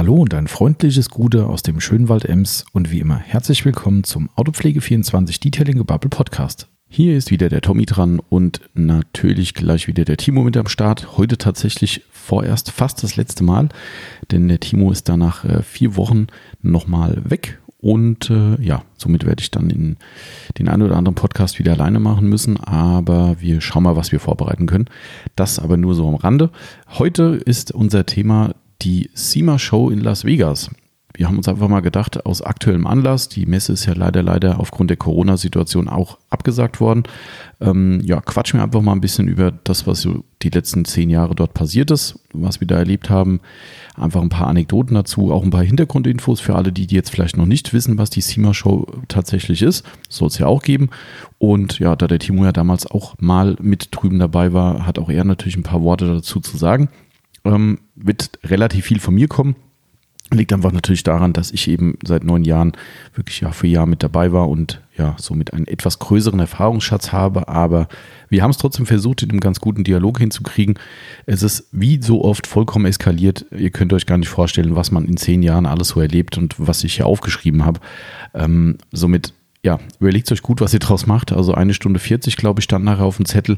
Hallo und ein freundliches Gute aus dem schönen Wald Ems und wie immer herzlich willkommen zum Autopflege24 Detailing Gebubble Podcast. Hier ist wieder der Tommy dran und natürlich gleich wieder der Timo mit am Start. Heute tatsächlich vorerst fast das letzte Mal, denn der Timo ist da nach äh, vier Wochen nochmal weg und äh, ja, somit werde ich dann in den einen oder anderen Podcast wieder alleine machen müssen. Aber wir schauen mal, was wir vorbereiten können. Das aber nur so am Rande. Heute ist unser Thema die SEMA Show in Las Vegas. Wir haben uns einfach mal gedacht, aus aktuellem Anlass, die Messe ist ja leider, leider aufgrund der Corona-Situation auch abgesagt worden. Ähm, ja, quatschen wir einfach mal ein bisschen über das, was so die letzten zehn Jahre dort passiert ist, was wir da erlebt haben. Einfach ein paar Anekdoten dazu, auch ein paar Hintergrundinfos für alle, die, jetzt vielleicht noch nicht wissen, was die SEMA Show tatsächlich ist. Soll es ja auch geben. Und ja, da der Timo ja damals auch mal mit drüben dabei war, hat auch er natürlich ein paar Worte dazu zu sagen ähm, wird relativ viel von mir kommen. Liegt einfach natürlich daran, dass ich eben seit neun Jahren wirklich Jahr für Jahr mit dabei war und ja, somit einen etwas größeren Erfahrungsschatz habe. Aber wir haben es trotzdem versucht, in einem ganz guten Dialog hinzukriegen. Es ist wie so oft vollkommen eskaliert. Ihr könnt euch gar nicht vorstellen, was man in zehn Jahren alles so erlebt und was ich hier aufgeschrieben habe. Ähm, somit, ja, überlegt euch gut, was ihr draus macht. Also eine Stunde 40, glaube ich, stand nachher auf dem Zettel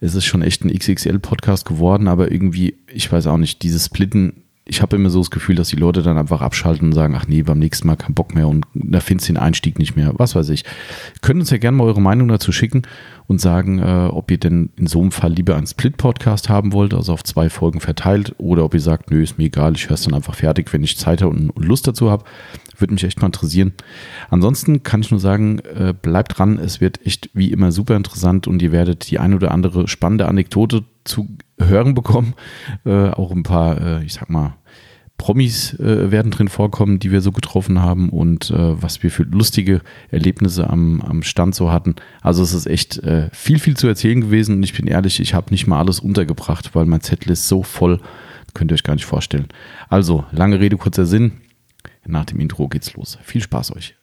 es ist schon echt ein XXL-Podcast geworden, aber irgendwie, ich weiß auch nicht, dieses Splitten, ich habe immer so das Gefühl, dass die Leute dann einfach abschalten und sagen, ach nee, beim nächsten Mal kein Bock mehr und da findest du den Einstieg nicht mehr, was weiß ich. Könnt uns ja gerne mal eure Meinung dazu schicken und sagen, äh, ob ihr denn in so einem Fall lieber einen Split-Podcast haben wollt, also auf zwei Folgen verteilt, oder ob ihr sagt, nö, ist mir egal, ich höre es dann einfach fertig, wenn ich Zeit habe und Lust dazu habe. Würde mich echt mal interessieren. Ansonsten kann ich nur sagen, äh, bleibt dran. Es wird echt wie immer super interessant und ihr werdet die ein oder andere spannende Anekdote zu hören bekommen. Äh, auch ein paar, äh, ich sag mal, Promis äh, werden drin vorkommen, die wir so getroffen haben und äh, was wir für lustige Erlebnisse am, am Stand so hatten. Also es ist echt äh, viel, viel zu erzählen gewesen und ich bin ehrlich, ich habe nicht mal alles untergebracht, weil mein Zettel ist so voll, könnt ihr euch gar nicht vorstellen. Also, lange Rede, kurzer Sinn. Nach dem Intro geht's los. Viel Spaß euch.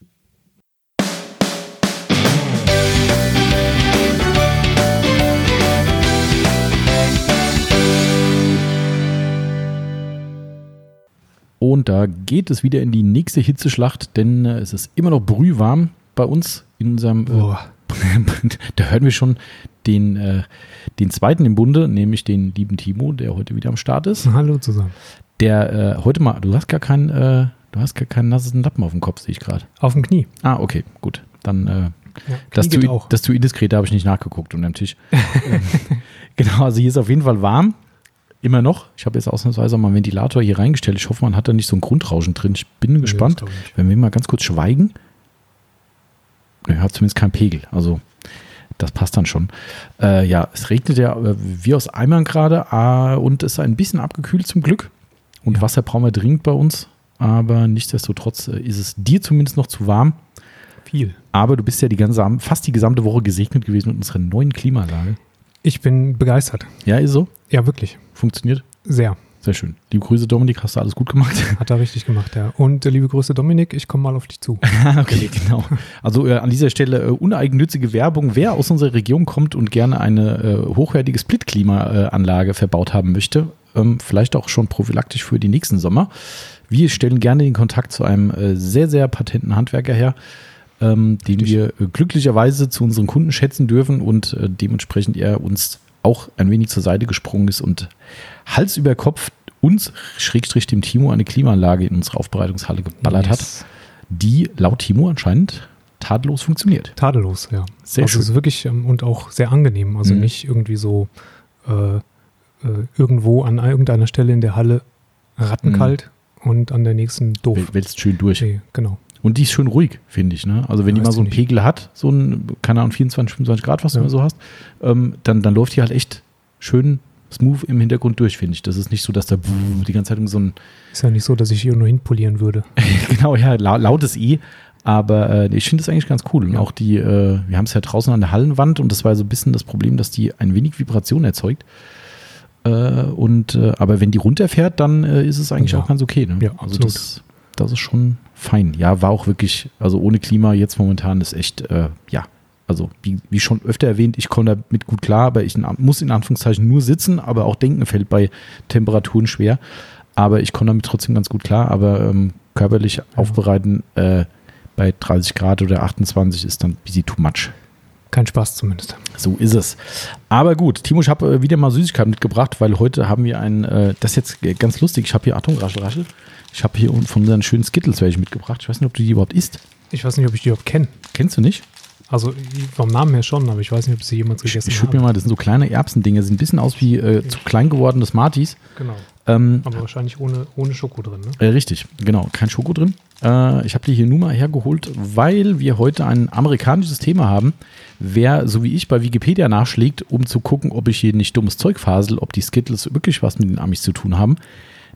Und da geht es wieder in die nächste Hitzeschlacht, denn äh, es ist immer noch brühwarm bei uns in unserem. Äh, da hören wir schon den, äh, den zweiten im Bunde, nämlich den lieben Timo, der heute wieder am Start ist. Hallo zusammen. Der äh, heute mal, du hast gar keinen äh, Du hast gar keinen nassen Lappen auf dem Kopf, sehe ich gerade. Auf dem Knie. Ah, okay, gut. Dann, äh, ja, dass, du, auch. dass du indiskret, da habe ich nicht nachgeguckt unter dem Tisch. Ähm, genau, also hier ist auf jeden Fall warm. Immer noch. Ich habe jetzt ausnahmsweise mal einen Ventilator hier reingestellt. Ich hoffe, man hat da nicht so ein Grundrauschen drin. Ich bin nee, gespannt. Wenn wir mal ganz kurz schweigen. Ne, hat zumindest keinen Pegel. Also, das passt dann schon. Äh, ja, es regnet ja äh, wie aus Eimern gerade äh, und ist ein bisschen abgekühlt zum Glück. Und ja. Wasser brauchen wir dringend bei uns aber nichtsdestotrotz äh, ist es dir zumindest noch zu warm. Viel. Aber du bist ja die ganze, fast die gesamte Woche gesegnet gewesen mit unserer neuen Klimaanlage. Ich bin begeistert. Ja, ist so? Ja, wirklich. Funktioniert? Sehr. Sehr schön. Liebe Grüße, Dominik, hast du alles gut gemacht? Hat er richtig gemacht, ja. Und äh, liebe Grüße, Dominik, ich komme mal auf dich zu. okay, genau. Also äh, an dieser Stelle äh, uneigennützige Werbung. Wer aus unserer Region kommt und gerne eine äh, hochwertige Split-Klimaanlage verbaut haben möchte, ähm, vielleicht auch schon prophylaktisch für die nächsten Sommer, wir stellen gerne den Kontakt zu einem äh, sehr, sehr patenten Handwerker her, ähm, den wir äh, glücklicherweise zu unseren Kunden schätzen dürfen und äh, dementsprechend er uns auch ein wenig zur Seite gesprungen ist und Hals über Kopf uns, Schrägstrich dem Timo, eine Klimaanlage in unsere Aufbereitungshalle geballert yes. hat, die laut Timo anscheinend tadellos funktioniert. Tadellos, ja. Sehr also schön. ist wirklich ähm, und auch sehr angenehm. Also mhm. nicht irgendwie so äh, äh, irgendwo an irgendeiner Stelle in der Halle rattenkalt, und an der nächsten doof. Wälzt schön durch. Okay, genau. Und die ist schön ruhig, finde ich. Ne? Also wenn ja, die mal so einen Pegel hat, so ein, keine Ahnung, 24, 25 Grad, was ja. du immer so hast, ähm, dann, dann läuft die halt echt schön smooth im Hintergrund durch, finde ich. Das ist nicht so, dass da die ganze Zeit so ein... Ist ja nicht so, dass ich hier nur hinpolieren würde. genau, ja, la lautes I. Aber äh, ich finde das eigentlich ganz cool. Und ja. auch die, äh, wir haben es ja draußen an der Hallenwand und das war so ein bisschen das Problem, dass die ein wenig Vibration erzeugt. Äh, und, äh, aber wenn die runterfährt, dann äh, ist es eigentlich ja. auch ganz okay. Ne? Ja, also das, das ist schon fein. Ja, war auch wirklich, also ohne Klima jetzt momentan ist echt, äh, ja, also wie, wie, schon öfter erwähnt, ich komme damit gut klar, aber ich muss in Anführungszeichen nur sitzen, aber auch denken fällt bei Temperaturen schwer. aber ich komme damit trotzdem ganz gut klar. Aber ähm, körperlich aufbereiten äh, bei 30 Grad oder 28 ist dann ein bisschen too much. Kein Spaß zumindest. So ist es. Aber gut, Timo, ich habe äh, wieder mal Süßigkeiten mitgebracht, weil heute haben wir ein, äh, das ist jetzt ganz lustig, ich habe hier, Achtung, raschel, raschel, ich habe hier von unseren schönen Skittles welche mitgebracht. Ich weiß nicht, ob du die überhaupt isst. Ich weiß nicht, ob ich die überhaupt kenne. Kennst du nicht? Also vom Namen her schon, aber ich weiß nicht, ob sie jemals gegessen Ich schütte mir mal, das sind so kleine Erbsendinger, sehen ein bisschen aus wie äh, zu klein gewordenes Smarties. Genau. Ähm, Aber wahrscheinlich ohne, ohne Schoko drin, ne? Äh, richtig, genau. Kein Schoko drin. Äh, ich habe die hier nur mal hergeholt, weil wir heute ein amerikanisches Thema haben. Wer, so wie ich, bei Wikipedia nachschlägt, um zu gucken, ob ich hier nicht dummes Zeug fasel, ob die Skittles wirklich was mit den Amis zu tun haben,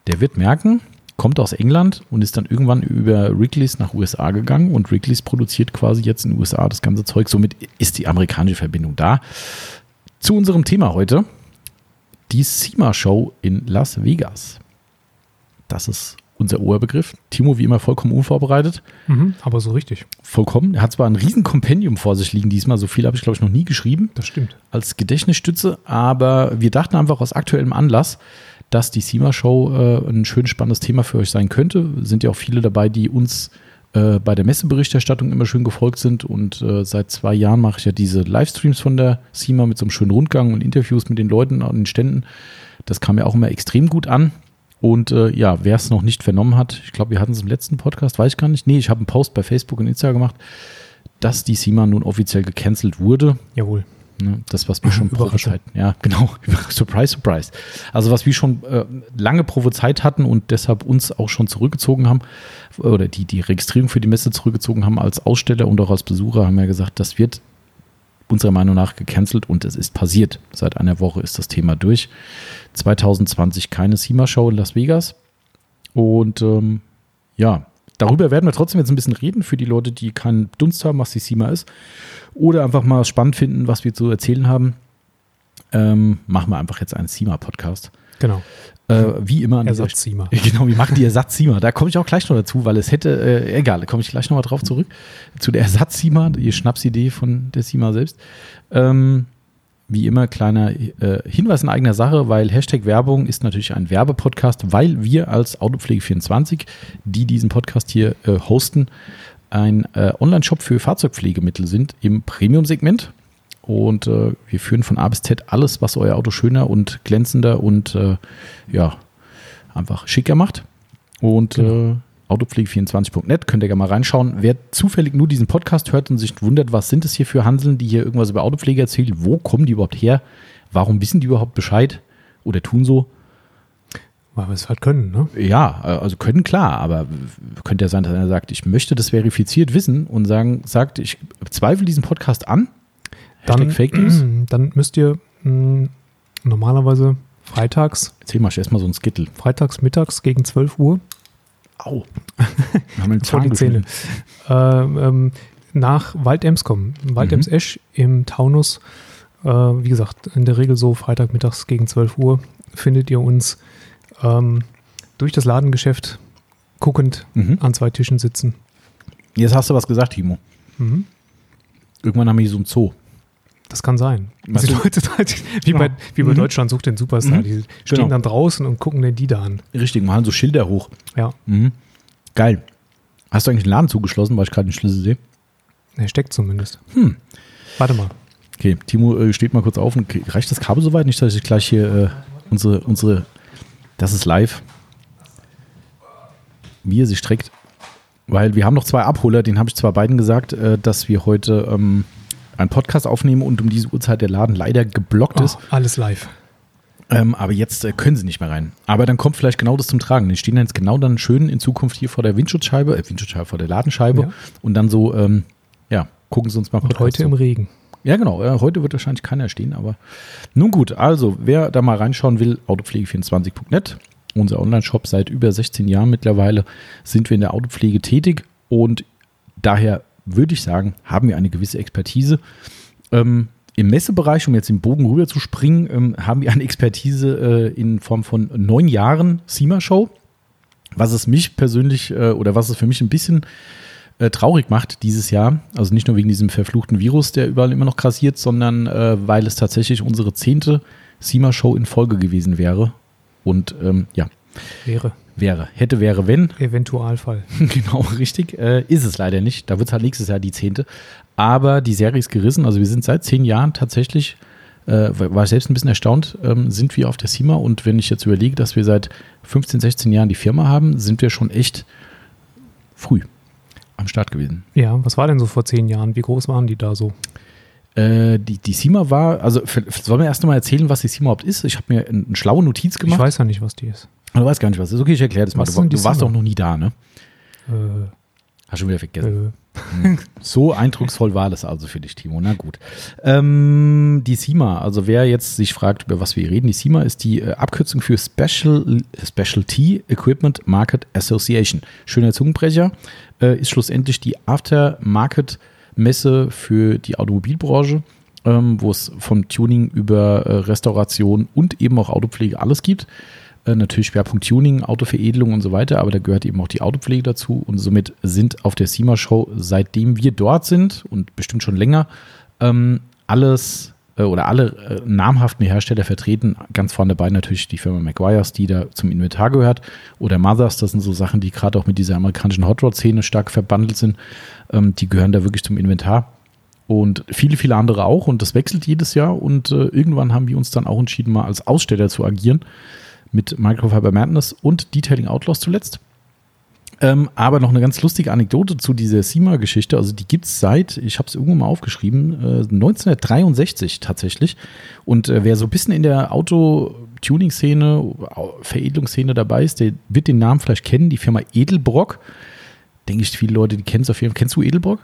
der wird merken, kommt aus England und ist dann irgendwann über Wrigley's nach USA gegangen und Wrigley's produziert quasi jetzt in den USA das ganze Zeug. Somit ist die amerikanische Verbindung da. Zu unserem Thema heute die SEMA-Show in Las Vegas. Das ist unser Oberbegriff. Timo, wie immer, vollkommen unvorbereitet. Mhm, aber so richtig. Vollkommen. Er hat zwar ein riesen Kompendium vor sich liegen diesmal, so viel habe ich, glaube ich, noch nie geschrieben. Das stimmt. Als Gedächtnisstütze, aber wir dachten einfach aus aktuellem Anlass, dass die SEMA-Show äh, ein schön spannendes Thema für euch sein könnte. Sind ja auch viele dabei, die uns äh, bei der Messeberichterstattung immer schön gefolgt sind. Und äh, seit zwei Jahren mache ich ja diese Livestreams von der SEMA mit so einem schönen Rundgang und Interviews mit den Leuten an den Ständen. Das kam ja auch immer extrem gut an. Und äh, ja, wer es noch nicht vernommen hat, ich glaube, wir hatten es im letzten Podcast, weiß ich gar nicht. Nee, ich habe einen Post bei Facebook und Insta gemacht, dass die SEMA nun offiziell gecancelt wurde. Jawohl. Ne, das, was wir schon prophezeit Ja, genau. surprise, surprise. Also, was wir schon äh, lange prophezeit hatten und deshalb uns auch schon zurückgezogen haben, oder die, die Registrierung für die Messe zurückgezogen haben als Aussteller und auch als Besucher, haben wir gesagt, das wird unserer Meinung nach gecancelt und es ist passiert. Seit einer Woche ist das Thema durch. 2020 keine SEMA-Show in Las Vegas. Und ähm, ja, darüber werden wir trotzdem jetzt ein bisschen reden für die Leute, die keinen Dunst haben, was die SEMA ist. Oder einfach mal spannend finden, was wir zu erzählen haben. Ähm, machen wir einfach jetzt einen SEMA-Podcast. Genau. Äh, wie immer an Ersatz-SEMA. Genau, wie machen die Ersatz-SEMA? Da komme ich auch gleich noch dazu, weil es hätte, äh, egal, da komme ich gleich nochmal drauf zurück. Zu der Ersatz-SEMA, die Schnapsidee von der SEMA selbst. Ähm, wie immer, kleiner äh, Hinweis in eigener Sache, weil Hashtag Werbung ist natürlich ein Werbepodcast, weil wir als Autopflege24, die diesen Podcast hier äh, hosten, ein äh, Online-Shop für Fahrzeugpflegemittel sind im Premium-Segment. Und äh, wir führen von A bis Z alles, was euer Auto schöner und glänzender und äh, ja, einfach schicker macht. Und genau. Äh, autopflege24.net könnt ihr gerne mal reinschauen. Wer zufällig nur diesen Podcast hört und sich wundert, was sind es hier für Hanseln, die hier irgendwas über Autopflege erzählen, wo kommen die überhaupt her? Warum wissen die überhaupt Bescheid oder tun so? Weil wir es halt können, ne? Ja, also können klar, aber könnte ja sein, dass einer sagt, ich möchte das verifiziert wissen und sagen, sagt, ich zweifle diesen Podcast an dann, Fake News? Dann müsst ihr mh, hm, normalerweise freitags. Erzähl mal erstmal so ein Skittel. Freitags mittags gegen 12 Uhr. Au. haben wir Vor die Zähne. Äh, ähm, nach Waldems kommen. Waldems mhm. Esch im Taunus. Äh, wie gesagt, in der Regel so Freitagmittags gegen 12 Uhr findet ihr uns ähm, durch das Ladengeschäft guckend mhm. an zwei Tischen sitzen. Jetzt hast du was gesagt, Timo. Mhm. Irgendwann haben wir hier so ein Zoo. Das kann sein. Also die Leute, wie, bei, wie bei mhm. Deutschland sucht den Superstar, mhm. die stehen genau. dann draußen und gucken den die da an. Richtig, machen so Schilder hoch. Ja. Mhm. Geil. Hast du eigentlich den Laden zugeschlossen, weil ich gerade den Schlüssel sehe? Er steckt zumindest. Hm. Warte mal. Okay, Timo äh, steht mal kurz auf und reicht das Kabel soweit? Nicht, dass ich gleich hier äh, unsere, unsere, das ist live, wie er sich streckt. Weil wir haben noch zwei Abholer, den habe ich zwar beiden gesagt, äh, dass wir heute ähm, einen Podcast aufnehmen und um diese Uhrzeit der Laden leider geblockt oh, ist. Alles live. Ähm, aber jetzt äh, können sie nicht mehr rein. Aber dann kommt vielleicht genau das zum Tragen. Die stehen jetzt genau dann schön in Zukunft hier vor der Windschutzscheibe, äh, Windschutzscheibe vor der Ladenscheibe ja. und dann so, ähm, ja, gucken sie uns mal Podcast Und heute zu. im Regen. Ja, genau. Äh, heute wird wahrscheinlich keiner stehen, aber nun gut. Also, wer da mal reinschauen will, autopflege24.net, unser Online-Shop seit über 16 Jahren mittlerweile, sind wir in der Autopflege tätig und daher würde ich sagen, haben wir eine gewisse Expertise. Ähm, Im Messebereich, um jetzt den Bogen rüber zu springen, ähm, haben wir eine Expertise äh, in Form von neun Jahren SEMA-Show. Was es mich persönlich äh, oder was es für mich ein bisschen äh, traurig macht dieses Jahr. Also nicht nur wegen diesem verfluchten Virus, der überall immer noch grassiert, sondern äh, weil es tatsächlich unsere zehnte SEMA-Show in Folge gewesen wäre. Und ähm, ja, Wäre. Wäre. Hätte, wäre, wenn. Eventualfall. genau, richtig. Äh, ist es leider nicht. Da wird es halt nächstes Jahr die zehnte. Aber die Serie ist gerissen. Also wir sind seit zehn Jahren tatsächlich, äh, war ich selbst ein bisschen erstaunt, ähm, sind wir auf der CIMA. Und wenn ich jetzt überlege, dass wir seit 15, 16 Jahren die Firma haben, sind wir schon echt früh am Start gewesen. Ja, was war denn so vor zehn Jahren? Wie groß waren die da so? Äh, die, die SIMA war, also sollen wir erst mal erzählen, was die SIMA überhaupt ist? Ich habe mir eine schlaue Notiz gemacht. Ich weiß ja nicht, was die ist. Du weißt gar nicht, was das ist. Okay, ich erkläre das was mal. Du, du warst doch noch nie da, ne? Äh, Hast schon wieder vergessen. Äh. So eindrucksvoll war das also für dich, Timo. Na gut. Ähm, die SIMA, also wer jetzt sich fragt, über was wir reden, die SIMA ist die äh, Abkürzung für Special, Specialty Equipment Market Association. Schöner Zungenbrecher. Äh, ist schlussendlich die Aftermarket-Messe für die Automobilbranche, ähm, wo es vom Tuning über äh, Restauration und eben auch Autopflege alles gibt. Äh, natürlich Schwerpunkt Tuning, Autoveredelung und so weiter, aber da gehört eben auch die Autopflege dazu und somit sind auf der SEMA Show, seitdem wir dort sind und bestimmt schon länger, ähm, alles äh, oder alle äh, namhaften Hersteller vertreten. Ganz vorne dabei natürlich die Firma McGuire's, die da zum Inventar gehört, oder Mothers, das sind so Sachen, die gerade auch mit dieser amerikanischen Hot Rod-Szene stark verbandelt sind. Ähm, die gehören da wirklich zum Inventar und viele, viele andere auch. Und das wechselt jedes Jahr. Und äh, irgendwann haben wir uns dann auch entschieden, mal als Aussteller zu agieren mit Microfiber Madness und Detailing Outlaws zuletzt. Ähm, aber noch eine ganz lustige Anekdote zu dieser SEMA-Geschichte. Also die gibt es seit, ich habe es irgendwo mal aufgeschrieben, äh, 1963 tatsächlich. Und äh, wer so ein bisschen in der Auto-Tuning-Szene, Veredelungsszene dabei ist, der wird den Namen vielleicht kennen, die Firma Edelbrock. Denke ich, viele Leute, die kennen es auf jeden Fall. Kennst du Edelbrock?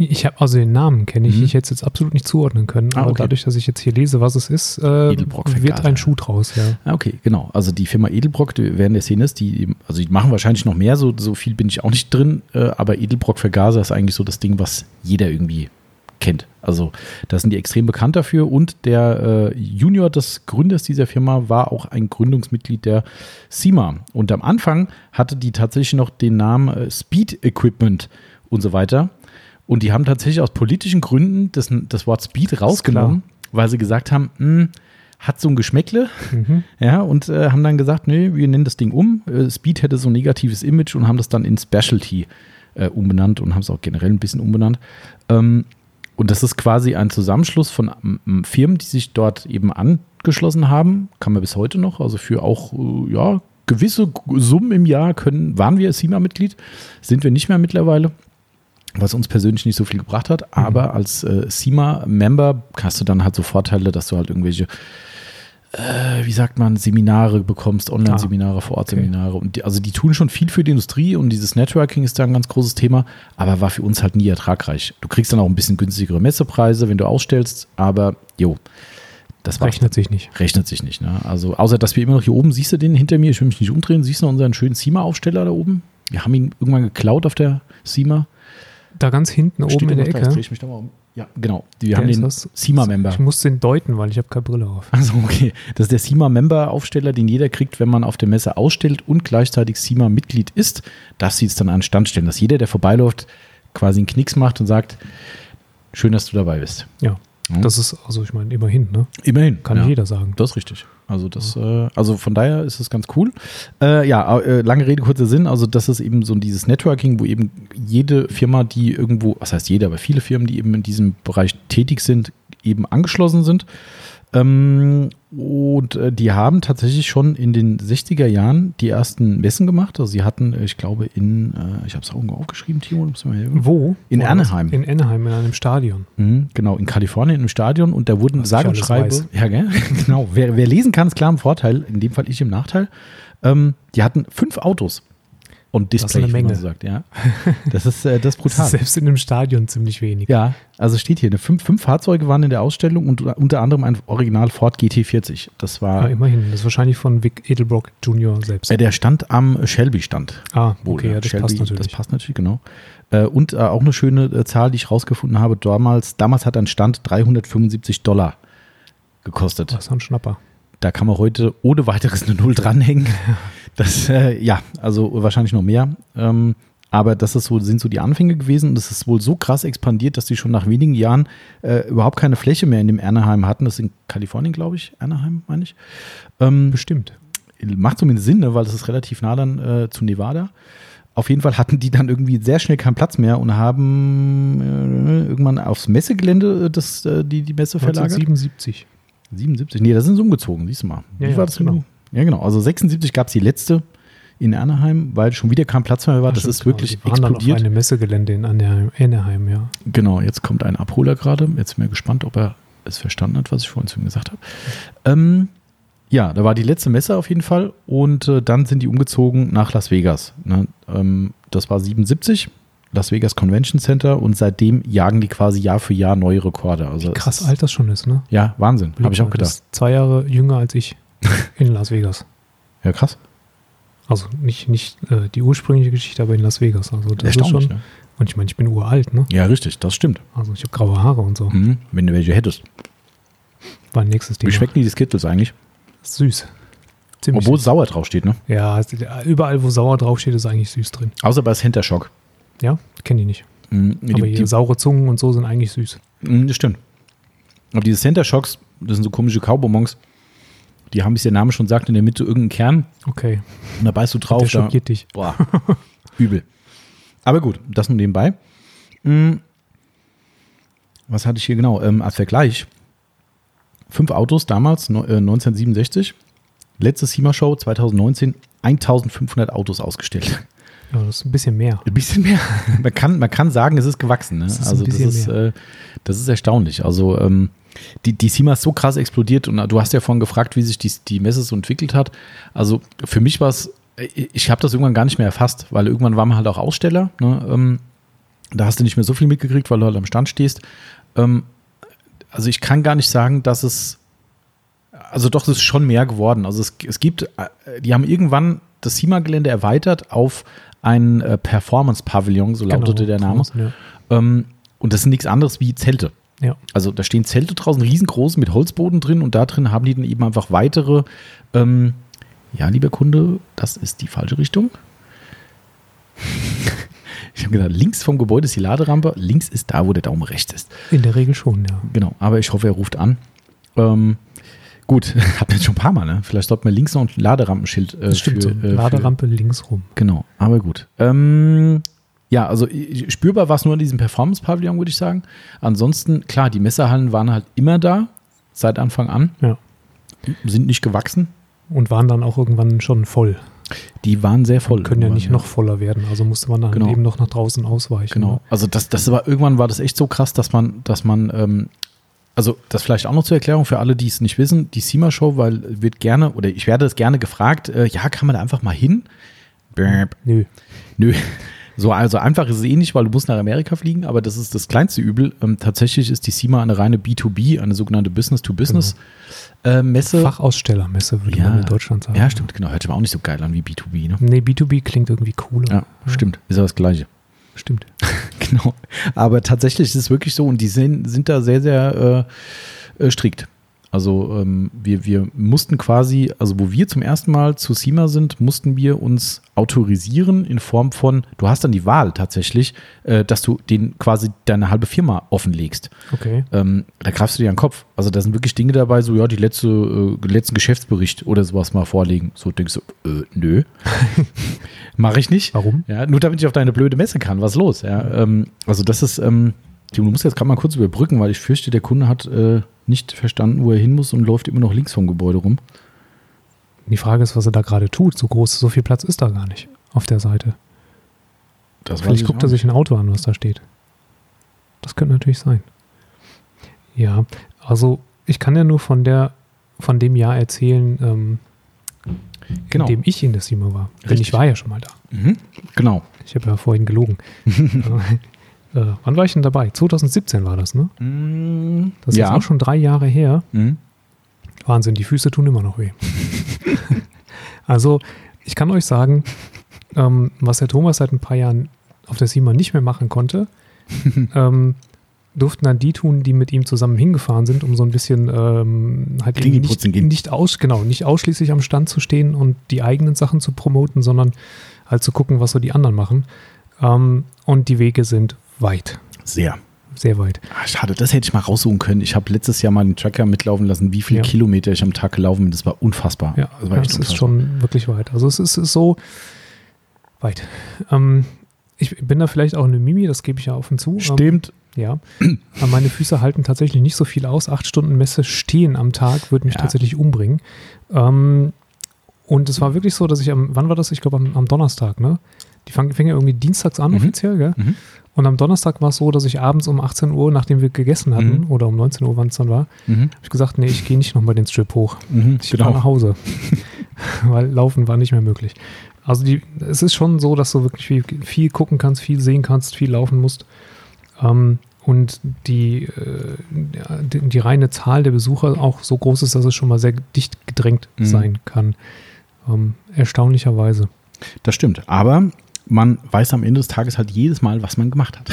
Ich habe also den Namen kenne ich. Mhm. Ich hätte es jetzt absolut nicht zuordnen können. Ah, aber okay. dadurch, dass ich jetzt hier lese, was es ist, äh, wird ein Schuh draus. Ja. Ah, okay, genau. Also die Firma Edelbrock, die während der Szene ist, die, also die machen wahrscheinlich noch mehr. So, so viel bin ich auch nicht drin. Äh, aber Edelbrock Vergaser ist eigentlich so das Ding, was jeder irgendwie kennt. Also da sind die extrem bekannt dafür. Und der äh, Junior des Gründers dieser Firma war auch ein Gründungsmitglied der SIMA. Und am Anfang hatte die tatsächlich noch den Namen äh, Speed Equipment und so weiter. Und die haben tatsächlich aus politischen Gründen das, das Wort Speed rausgenommen, weil sie gesagt haben, mh, hm, hat so ein Geschmäckle. Mhm. Ja, und äh, haben dann gesagt, nee, wir nennen das Ding um. Äh, Speed hätte so ein negatives Image und haben das dann in Specialty äh, umbenannt und haben es auch generell ein bisschen umbenannt. Ähm, und das ist quasi ein Zusammenschluss von ähm, Firmen, die sich dort eben angeschlossen haben. Kann man bis heute noch. Also für auch, äh, ja, gewisse Summen im Jahr können, waren wir SIMA-Mitglied, sind wir nicht mehr mittlerweile was uns persönlich nicht so viel gebracht hat, mhm. aber als äh, SEMA-Member hast du dann halt so Vorteile, dass du halt irgendwelche, äh, wie sagt man, Seminare bekommst, Online-Seminare, ah, Vor-Ort-Seminare. Okay. Und die, also die tun schon viel für die Industrie und dieses Networking ist da ein ganz großes Thema, aber war für uns halt nie ertragreich. Du kriegst dann auch ein bisschen günstigere Messepreise, wenn du ausstellst, aber jo. Das rechnet sich nicht. Rechnet sich nicht. Ne? Also, außer dass wir immer noch hier oben, siehst du den hinter mir, ich will mich nicht umdrehen, siehst du unseren schönen SEMA-Aufsteller da oben? Wir haben ihn irgendwann geklaut auf der SEMA. Da ganz hinten Steht oben in der Ecke. Da, ich mich da mal um. Ja, genau. Wir der haben den SEMA-Member. Ich muss den deuten, weil ich habe keine Brille auf. Also okay. Das ist der SEMA-Member-Aufsteller, den jeder kriegt, wenn man auf der Messe ausstellt und gleichzeitig SEMA-Mitglied ist. Das sieht es dann an Stand stellen, dass jeder, der vorbeiläuft, quasi einen Knicks macht und sagt, schön, dass du dabei bist. Ja. Mhm. Das ist, also ich meine, immerhin, ne? Immerhin. Kann ja. jeder sagen. Das ist richtig. Also das, ja. äh, also von daher ist es ganz cool. Äh, ja, äh, lange Rede, kurzer Sinn. Also das ist eben so dieses Networking, wo eben jede Firma, die irgendwo, was heißt jede, aber viele Firmen, die eben in diesem Bereich tätig sind, eben angeschlossen sind. Ähm, und äh, die haben tatsächlich schon in den 60er Jahren die ersten Messen gemacht. Also sie hatten, ich glaube, in, äh, ich habe es auch irgendwo aufgeschrieben, Timo, Wo? In Wo Anaheim. In Anaheim, in einem Stadion. Mhm, genau, in Kalifornien im Stadion und da wurden sage und schreibe, ja, gell? genau, wer, wer, lesen kann, ist klar im Vorteil, in dem Fall ich im Nachteil. Ähm, die hatten fünf Autos und Display, das ist eine Menge. Sagt, ja. Das ist, äh, das ist brutal. Das ist selbst in einem Stadion ziemlich wenig. Ja, also steht hier, fünf, fünf Fahrzeuge waren in der Ausstellung und unter anderem ein Original Ford GT40. Das war. Ja, immerhin. Das ist wahrscheinlich von Vic Edelbrock Jr. selbst. Äh, der stand am Shelby-Stand. Ah, okay, ja, das Shelby, passt natürlich. Das passt natürlich, genau. Äh, und äh, auch eine schöne äh, Zahl, die ich rausgefunden habe. Damals, damals hat ein Stand 375 Dollar gekostet. Das ist ein Schnapper. Da kann man heute ohne weiteres eine Null dranhängen. Das, äh, ja, also wahrscheinlich noch mehr. Ähm, aber das ist so, sind so die Anfänge gewesen und es ist wohl so krass expandiert, dass die schon nach wenigen Jahren äh, überhaupt keine Fläche mehr in dem Anaheim hatten. Das ist in Kalifornien, glaube ich. Anaheim, meine ich. Ähm, Bestimmt. macht zumindest Sinn, ne, weil das ist relativ nah dann äh, zu Nevada. Auf jeden Fall hatten die dann irgendwie sehr schnell keinen Platz mehr und haben äh, irgendwann aufs Messegelände äh, das, äh, die, die Messe verlagert. 77. 77? Nee, da sind sie umgezogen, siehst du mal. Ja, Wie ja, war das genau. Ja, genau. Also 76 gab es die letzte in Anaheim, weil schon wieder kein Platz mehr war. das Stimmt, ist wirklich genau. Die waren dann auf explodiert. einem Messegelände in Anaheim, Anaheim, ja. Genau, jetzt kommt ein Abholer gerade. Jetzt bin ich gespannt, ob er es verstanden hat, was ich vorhin zu ihm gesagt habe. Ähm, ja, da war die letzte Messe auf jeden Fall und äh, dann sind die umgezogen nach Las Vegas. Ne? Ähm, das war 77, Las Vegas Convention Center und seitdem jagen die quasi Jahr für Jahr neue Rekorde. Also es Krass alt das schon ist, ne? Ja, Wahnsinn, habe ich auch Das gedacht. ist zwei Jahre jünger als ich in Las Vegas. Ja, krass. Also nicht, nicht äh, die ursprüngliche Geschichte, aber in Las Vegas. Also das ist schon. ne? Und ich meine, ich bin uralt, ne? Ja, richtig, das stimmt. Also ich habe graue Haare und so. Mhm, wenn du welche hättest. War ein nächstes Thema. Wie schmecken die, die Skittles eigentlich? Süß. Ziemlich Obwohl süß. sauer draufsteht, ne? Ja, überall, wo sauer draufsteht, ist eigentlich süß drin. Außer bei Center Shock. Ja, kenne ich nicht. Mhm, aber die, die, saure Zungen und so sind eigentlich süß. Mhm, das stimmt. Aber diese Center Shocks, das sind so komische Kaubonbons, die haben, wie es der Name schon sagt, in der Mitte irgendeinen Kern Okay, und da beißt du drauf. Da, schockiert dich. boah, übel. Aber gut, das nur nebenbei. Mhm. Was hatte ich hier genau? Ähm, als Vergleich. Fünf Autos damals, no, äh, 1967. Letzte SEMA-Show 2019, 1500 Autos ausgestellt. Ja, das ist ein bisschen mehr. Ein bisschen mehr. Man kann, man kann sagen, es ist gewachsen. Ne? Es ist also das ist, äh, das ist erstaunlich. Also ähm, die, die SEMA ist so krass explodiert und du hast ja vorhin gefragt, wie sich die, die Messe so entwickelt hat. Also für mich war es, ich habe das irgendwann gar nicht mehr erfasst, weil irgendwann war man halt auch Aussteller. Ne? Ähm, da hast du nicht mehr so viel mitgekriegt, weil du halt am Stand stehst. Ähm, also ich kann gar nicht sagen, dass es, also doch, es ist schon mehr geworden. Also es, es gibt, äh, die haben irgendwann das SEMA-Gelände erweitert auf ein äh, Performance-Pavillon, so lautete der Name. Ja. Ähm, und das sind nichts anderes wie Zelte. Ja. Also da stehen Zelte draußen, riesengroß mit Holzboden drin und da drin haben die dann eben einfach weitere, ähm, ja, lieber Kunde, das ist die falsche Richtung. Ich habe gedacht, links vom Gebäude ist die Laderampe, links ist da, wo der Daumen rechts ist. In der Regel schon, ja. Genau, aber ich hoffe, er ruft an. Ähm, gut, hab jetzt schon ein paar Mal, ne? Vielleicht sollte man links noch ein Laderampenschild äh, Das stimmt für, so. äh, Laderampe links rum. Für, genau, aber gut. Ähm, ja, also spürbar war es nur in diesem Performance-Pavillon, würde ich sagen. Ansonsten, klar, die Messerhallen waren halt immer da, seit Anfang an, Ja. sind nicht gewachsen. Und waren dann auch irgendwann schon voll. Die waren sehr voll. Können ja nicht noch voller werden. Also musste man dann Genau. eben noch nach draußen ausweichen. Genau. ne? Also das, das war irgendwann war das echt so krass, dass man, dass man, ähm, also das vielleicht auch noch zur Erklärung für alle, die es nicht wissen, die SEMA-Show, weil wird gerne, oder ich werde es gerne gefragt, äh, ja, kann man da einfach mal hin? Bäp. Nö. Nö. So, also einfach ist es eh nicht, weil du musst nach Amerika fliegen, aber das ist das kleinste Übel. Ähm, tatsächlich ist die SEMA eine reine B2B, eine sogenannte Business-to-Business-Messe. Fachausstellermesse würde Ja. man in Deutschland sagen. ja, stimmt, genau. Hört sich aber auch nicht so geil an wie B2B, ne? Nee, B2B klingt irgendwie cooler. Ja, stimmt. Ist aber das Gleiche. Stimmt. Genau. Aber tatsächlich ist es wirklich so und die sind, sind da sehr, sehr äh, äh, strikt. Also ähm, wir, wir mussten quasi, also wo wir zum ersten Mal zu SEMA sind, mussten wir uns autorisieren in Form von, du hast dann die Wahl tatsächlich, äh, dass du den quasi deine halbe Firma offenlegst. Okay. Ähm, da greifst du dir an den Kopf. Also da sind wirklich Dinge dabei, so ja, die letzte, äh, letzten Geschäftsbericht oder sowas mal vorlegen. So denkst du, äh, nö. Mache ich nicht. Warum? Ja, nur damit ich auf deine blöde Messe kann. Was ist los? Ja, ähm, also das ist, ähm, Timo, du musst jetzt gerade mal kurz überbrücken, weil ich fürchte, der Kunde hat äh, nicht verstanden, wo er hin muss und läuft immer noch links vom Gebäude rum. Die Frage ist, was er da gerade tut. So groß, so viel Platz ist da gar nicht auf der Seite. Das Vielleicht guckt er sich ein Auto an, was da steht. Das könnte natürlich sein. Ja, also ich kann ja nur von der, von dem Jahr erzählen, ähm, Genau. in dem ich in der SEMA war. Denn Richtig. ich war ja schon mal da. Mhm. Genau. Ich habe ja vorhin gelogen. äh, wann war ich denn dabei? 2017 war das, ne? Mm, Das ist ja. auch schon drei Jahre her. Mhm. Wahnsinn, die Füße tun immer noch weh. also, ich kann euch sagen, ähm, was der Thomas seit ein paar Jahren auf der SEMA nicht mehr machen konnte, ähm, durften dann die tun, die mit ihm zusammen hingefahren sind, um so ein bisschen ähm, halt nicht, gehen. nicht aus, genau, nicht ausschließlich am Stand zu stehen und die eigenen Sachen zu promoten, sondern halt zu gucken, was so die anderen machen. Ähm, und die Wege sind weit. Sehr. sehr weit. Ach, schade, das hätte ich mal raussuchen können. Ich habe letztes Jahr mal den Tracker mitlaufen lassen, wie viele Ja. Kilometer ich am Tag gelaufen bin. Das war unfassbar. Ja, das war das ist unfassbar. schon wirklich weit. Also es ist, ist so weit. Ähm, ich bin da vielleicht auch eine Mimi, das gebe ich ja offen zu. Ähm, Stimmt. ja. Aber meine Füße halten tatsächlich nicht so viel aus. Acht Stunden Messe stehen am Tag würde mich Ja. tatsächlich umbringen. Ähm, und es war wirklich so, dass ich am, wann war das? Ich glaube am, am Donnerstag, ne? Die fangen, fängen ja irgendwie dienstags an Mhm. offiziell, gell? Mhm. Und am Donnerstag war es so, dass ich abends um 18 Uhr, nachdem wir gegessen hatten, Mhm. oder um 19 Uhr, wann es dann war, Mhm. habe ich gesagt, nee, ich gehe nicht nochmal den Strip hoch. Mhm. Ich fahre nach Hause. Weil Laufen war nicht mehr möglich. Also die, es ist schon so, dass du wirklich viel, viel gucken kannst, viel sehen kannst, viel laufen musst. Ähm, und die, äh, die, die reine Zahl der Besucher auch so groß ist, dass es schon mal sehr dicht gedrängt Mhm. sein kann. Ähm, erstaunlicherweise. Das stimmt. Aber man weiß am Ende des Tages halt jedes Mal, was man gemacht hat.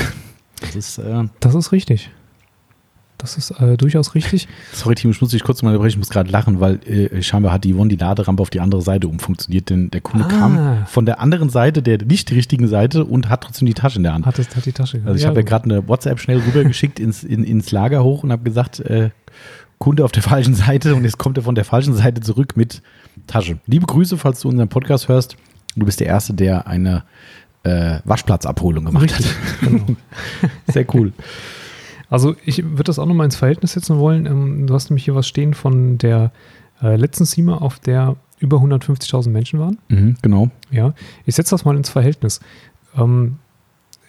Das ist, äh, Das ist richtig. Das ist äh, durchaus richtig. sorry, Team, ich muss dich kurz mal unterbrechen, ich muss gerade lachen, weil äh, scheinbar hat die Yvonne die Laderampe auf die andere Seite umfunktioniert, denn der Kunde Ah. kam von der anderen Seite, der nicht richtigen Seite und hat trotzdem die Tasche in der Hand. Hat, es, hat die Tasche Also ich habe ja gerade eine WhatsApp schnell rübergeschickt ins, in, ins Lager hoch und habe gesagt, äh, Kunde auf der falschen Seite und jetzt kommt er von der falschen Seite zurück mit Tasche. Liebe Grüße, falls du unseren Podcast hörst. Du bist der Erste, der eine äh, Waschplatzabholung gemacht Richtig, genau. hat. Sehr cool. Also ich würde das auch nochmal ins Verhältnis setzen wollen. Ähm, du hast nämlich hier was stehen von der äh, letzten SEMA, auf der über 150.000 Menschen waren. Mhm, genau. Ja, ich setze das mal ins Verhältnis. Ähm,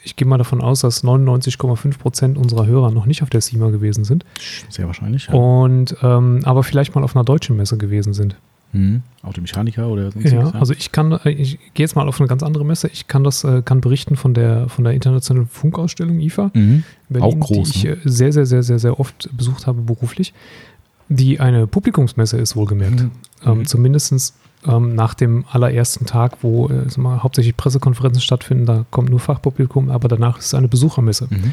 ich gehe mal davon aus, dass 99,5 Prozent unserer Hörer noch nicht auf der SEMA gewesen sind Sehr wahrscheinlich. Ja. und ähm, aber vielleicht mal auf einer deutschen Messe gewesen sind. Mhm. Automechaniker oder sonst Ja, was, also ich kann, äh, ich gehe jetzt mal auf eine ganz andere Messe. Ich kann das, äh, kann berichten von der von der internationalen Funkausstellung IFA. Mhm. Berlin, Auch groß, die ich ne? äh, sehr, sehr, sehr, sehr, sehr oft besucht habe beruflich, die eine Publikumsmesse ist, wohlgemerkt. Mhm. Ähm, Mhm. Zumindest ähm, nach dem allerersten Tag, wo äh, mal, hauptsächlich Pressekonferenzen stattfinden, da kommt nur Fachpublikum, aber danach ist es eine Besuchermesse. Mhm.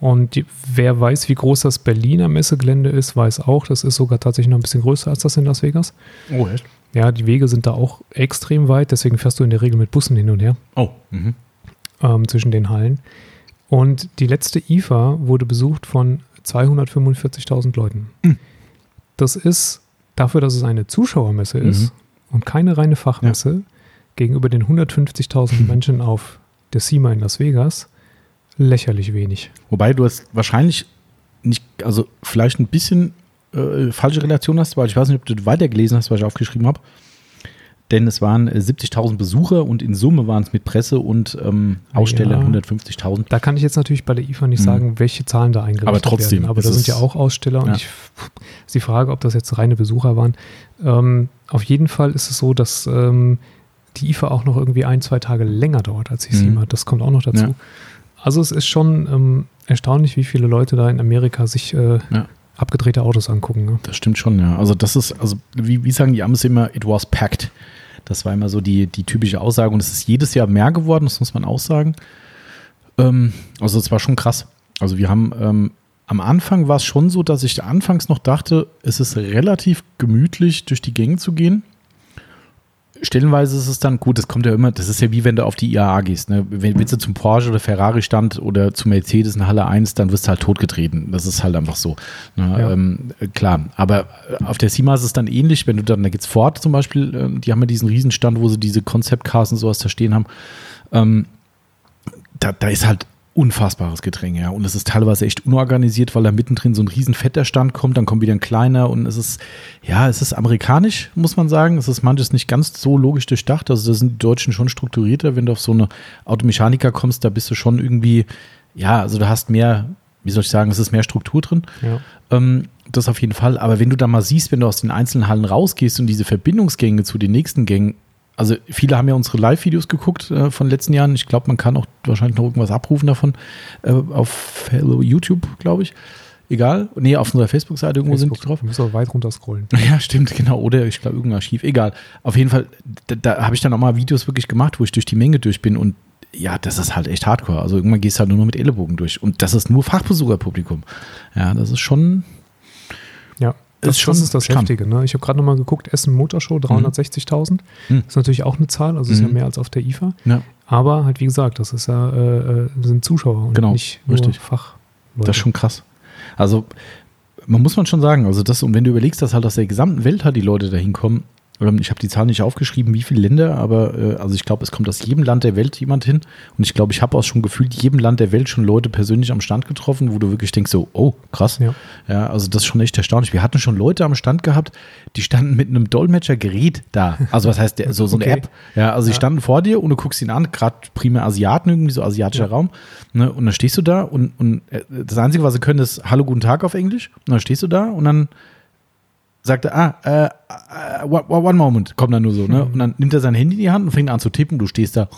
Und die, wer weiß, wie groß das Berliner Messegelände ist, weiß auch, das ist sogar tatsächlich noch ein bisschen größer als das in Las Vegas. Oh, echt? Ja, die Wege sind da auch extrem weit, deswegen fährst du in der Regel mit Bussen hin und her Oh. Mhm. ähm, zwischen den Hallen. Und die letzte IFA wurde besucht von 245.000 Leuten. Mhm. Das ist dafür, dass es eine Zuschauermesse Mhm. ist und keine reine Fachmesse, gegenüber den 150.000 Menschen auf der SEMA in Las Vegas lächerlich wenig. Wobei du es wahrscheinlich nicht, also vielleicht ein bisschen äh, falsche Relation hast, weil ich weiß nicht, ob du weitergelesen hast, was ich aufgeschrieben habe. Denn es waren äh, 70.000 Besucher und in Summe waren es mit Presse und ähm, Ausstellern Ja. 150.000. Da kann ich jetzt natürlich bei der IFA nicht Mhm. sagen, welche Zahlen da eingerechnet Aber trotzdem, werden. Aber da sind ja auch Aussteller und Ja. ich, ist die Frage, ob das jetzt reine Besucher waren. Ähm, auf jeden Fall ist es so, dass ähm, die IFA auch noch irgendwie ein, zwei Tage länger dauert als die Mhm. SEMA. Das kommt auch noch dazu. Ja. Also es ist schon ähm, erstaunlich, wie viele Leute da in Amerika sich äh, Ja. abgedrehte Autos angucken. Ne? Das stimmt schon, ja. Also das ist, also wie, wie sagen die Amis immer, it was packed. Das war immer so die, die typische Aussage und es ist jedes Jahr mehr geworden, das muss man auch sagen. Ähm, also es war schon krass. Also wir haben, ähm, am Anfang war es schon so, dass ich anfangs noch dachte, es ist relativ gemütlich, durch die Gänge zu gehen. Stellenweise ist es dann gut, das kommt ja immer, das ist ja wie wenn du auf die IAA gehst. Ne? Wenn, wenn du zum Porsche oder Ferrari stand oder zu Mercedes in Halle 1, dann wirst du halt totgetreten. Das ist halt einfach so. Ne? Ja. Ähm, äh, klar, aber auf der SEMA ist es dann ähnlich, wenn du dann, da geht's Ford zum Beispiel, äh, die haben ja diesen Riesenstand, wo sie diese Concept Cars und sowas da stehen haben. Ähm, da, da ist halt unfassbares Gedränge, ja. Und es ist teilweise echt unorganisiert, weil da mittendrin so ein riesen fetter Stand kommt, dann kommt wieder ein kleiner und es ist, ja, es ist amerikanisch, muss man sagen. Es ist manches nicht ganz so logisch durchdacht. Also da sind die Deutschen schon strukturierter. Wenn du auf so eine Automechaniker kommst, da bist du schon irgendwie, ja, also du hast mehr, wie soll ich sagen, es ist mehr Struktur drin. Ja. Ähm, das auf jeden Fall. Aber wenn du da mal siehst, wenn du aus den einzelnen Hallen rausgehst und diese Verbindungsgänge zu den nächsten Gängen, also viele haben ja unsere Live-Videos geguckt äh, von letzten Jahren. Ich glaube, man kann auch wahrscheinlich noch irgendwas abrufen davon äh, auf Hello YouTube, glaube ich. Egal. Nee, auf unserer Facebook-Seite irgendwo sind die drauf. Du musst auch weit runter scrollen. Ja, stimmt, genau. Oder ich glaube, irgendein Archiv. Egal. Auf jeden Fall, da, da habe ich dann auch mal Videos wirklich gemacht, wo ich durch die Menge durch bin und ja, das ist halt echt hardcore. Also irgendwann gehst du halt nur noch mit Ellenbogen durch. Und das ist nur Fachbesucherpublikum. Ja, das ist schon. Ja, das, Ist schon das ist das. Heftige. Ne? Ich habe gerade nochmal geguckt, Essen Motorshow, 360.000. Hm. Ist natürlich auch eine Zahl, also ist ja Mhm. mehr als auf der IFA. Ja. Aber halt, wie gesagt, das ist ja, äh, äh, sind Zuschauer und Genau, nicht nur richtig. Fach. Das ist schon krass. Also, man muss man schon sagen, also das, und wenn du überlegst, dass halt aus der gesamten Welt halt die Leute da hinkommen, ich habe die Zahl nicht aufgeschrieben, wie viele Länder, aber äh, also ich glaube, es kommt aus jedem Land der Welt jemand hin. Und ich glaube, ich habe auch schon gefühlt jedem Land der Welt schon Leute persönlich am Stand getroffen, wo du wirklich denkst, so, oh, krass. Ja. ja, also das ist schon echt erstaunlich. Wir hatten schon Leute am Stand gehabt, die standen mit einem Dolmetschergerät da. Also was heißt der, so, so eine okay. App. Ja, also ja. die standen vor dir und du guckst ihn an, gerade primär Asiaten, irgendwie so asiatischer ja. Raum. Ne, und dann stehst du da und, und äh, das Einzige, was sie können, ist Hallo, guten Tag auf Englisch. Und dann stehst du da und dann sagte, ah, äh, äh, one moment, kommt dann nur so, ne? Und dann nimmt er sein Handy in die Hand und fängt an zu tippen, du stehst da.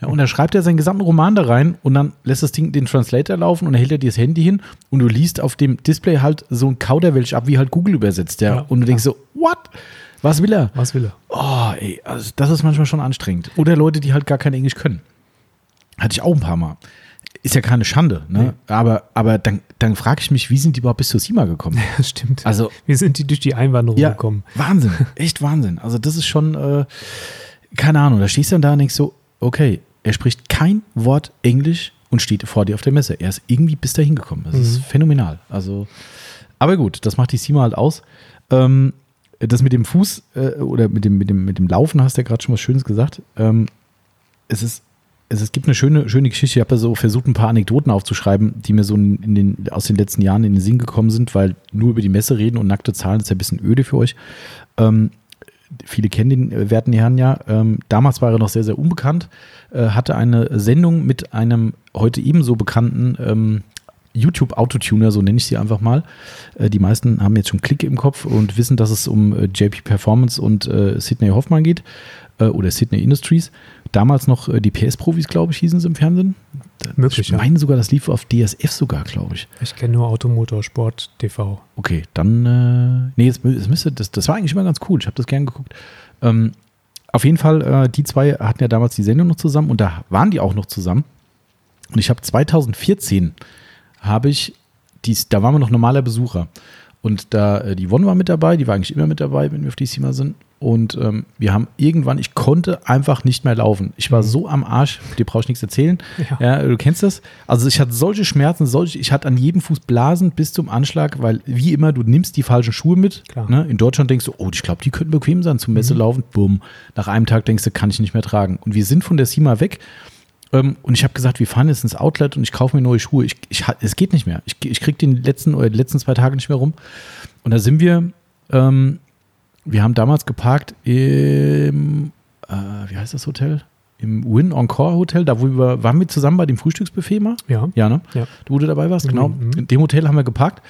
ja, und dann schreibt er seinen gesamten Roman da rein und dann lässt das Ding den Translator laufen und dann hält er dir das Handy hin und du liest auf dem Display halt so ein Kauderwelsch ab, wie halt Google übersetzt, ja. ja und du denkst so, what? Was will er? Was will er? Oh, ey, also das ist manchmal schon anstrengend. Oder Leute, die halt gar kein Englisch können. Hatte ich auch ein paar Mal ist ja keine Schande, ne? Nee. Aber, aber dann, dann frage ich mich, wie sind die überhaupt bis zur SIMA gekommen? Ja, das stimmt. Also, wie sind die durch die Einwanderung ja, gekommen? Wahnsinn, echt Wahnsinn. Also, das ist schon, äh, keine Ahnung, da stehst du dann da und denkst so, okay, er spricht kein Wort Englisch und steht vor dir auf der Messe. Er ist irgendwie bis dahin gekommen. Das mhm. ist phänomenal. Also, aber gut, das macht die SIMA halt aus. Ähm, das mit dem Fuß äh, oder mit dem, mit, dem, mit dem Laufen hast du ja gerade schon was Schönes gesagt. Ähm, es ist es, es gibt eine schöne, schöne Geschichte. Ich habe ja so versucht, ein paar Anekdoten aufzuschreiben, die mir so in den, aus den letzten Jahren in den Sinn gekommen sind, weil nur über die Messe reden und nackte Zahlen ist ja ein bisschen öde für euch. Ähm, viele kennen den äh, werten Herrn ja. Ähm, damals war er noch sehr, sehr unbekannt, äh, hatte eine Sendung mit einem heute ebenso bekannten ähm, YouTube Autotuner, so nenne ich sie einfach mal. Äh, die meisten haben jetzt schon Klick im Kopf und wissen, dass es um äh, JP Performance und äh, Sidney Hoffmann geht äh, oder Sydney Industries. Damals noch äh, die PS-Profis, glaube ich, hießen sie im Fernsehen. Möglich, ich meine sogar, das lief auf DSF sogar, glaube ich. Ich kenne nur Automotorsport TV. Okay, dann, äh, nee, es, es müsste, das, das war eigentlich immer ganz cool. Ich habe das gern geguckt. Ähm, auf jeden Fall, äh, die zwei hatten ja damals die Sendung noch zusammen und da waren die auch noch zusammen. Und ich habe 2014 habe ich, dies, da waren wir noch normaler Besucher. Und da, äh, die Yvonne war mit dabei, die war eigentlich immer mit dabei, wenn wir auf die SEMA sind. Und ähm, wir haben irgendwann, ich konnte einfach nicht mehr laufen. Ich war mhm. so am Arsch, dir brauche ich nichts erzählen. Ja. ja. du kennst das. Also ich hatte solche Schmerzen, solche, ich hatte an jedem Fuß Blasen bis zum Anschlag, weil wie immer, du nimmst die falschen Schuhe mit. Ne? In Deutschland denkst du, oh, ich glaube, die könnten bequem sein zum Messe mhm. laufen. Bumm. Nach einem Tag denkst du, kann ich nicht mehr tragen. Und wir sind von der SEMA weg. Ähm, und ich habe gesagt, wir fahren jetzt ins Outlet und ich kaufe mir neue Schuhe. Ich, ich, es geht nicht mehr. Ich, ich kriege den letzten oder die letzten zwei Tage nicht mehr rum. Und da sind wir ähm, wir haben damals geparkt im, äh, wie heißt das Hotel? Im Win Encore Hotel, da wo wir, waren wir zusammen bei dem Frühstücksbuffet mal? Ja. Ja, ne? Ja. Du, wo du dabei warst, genau. Mhm. In dem Hotel haben wir geparkt.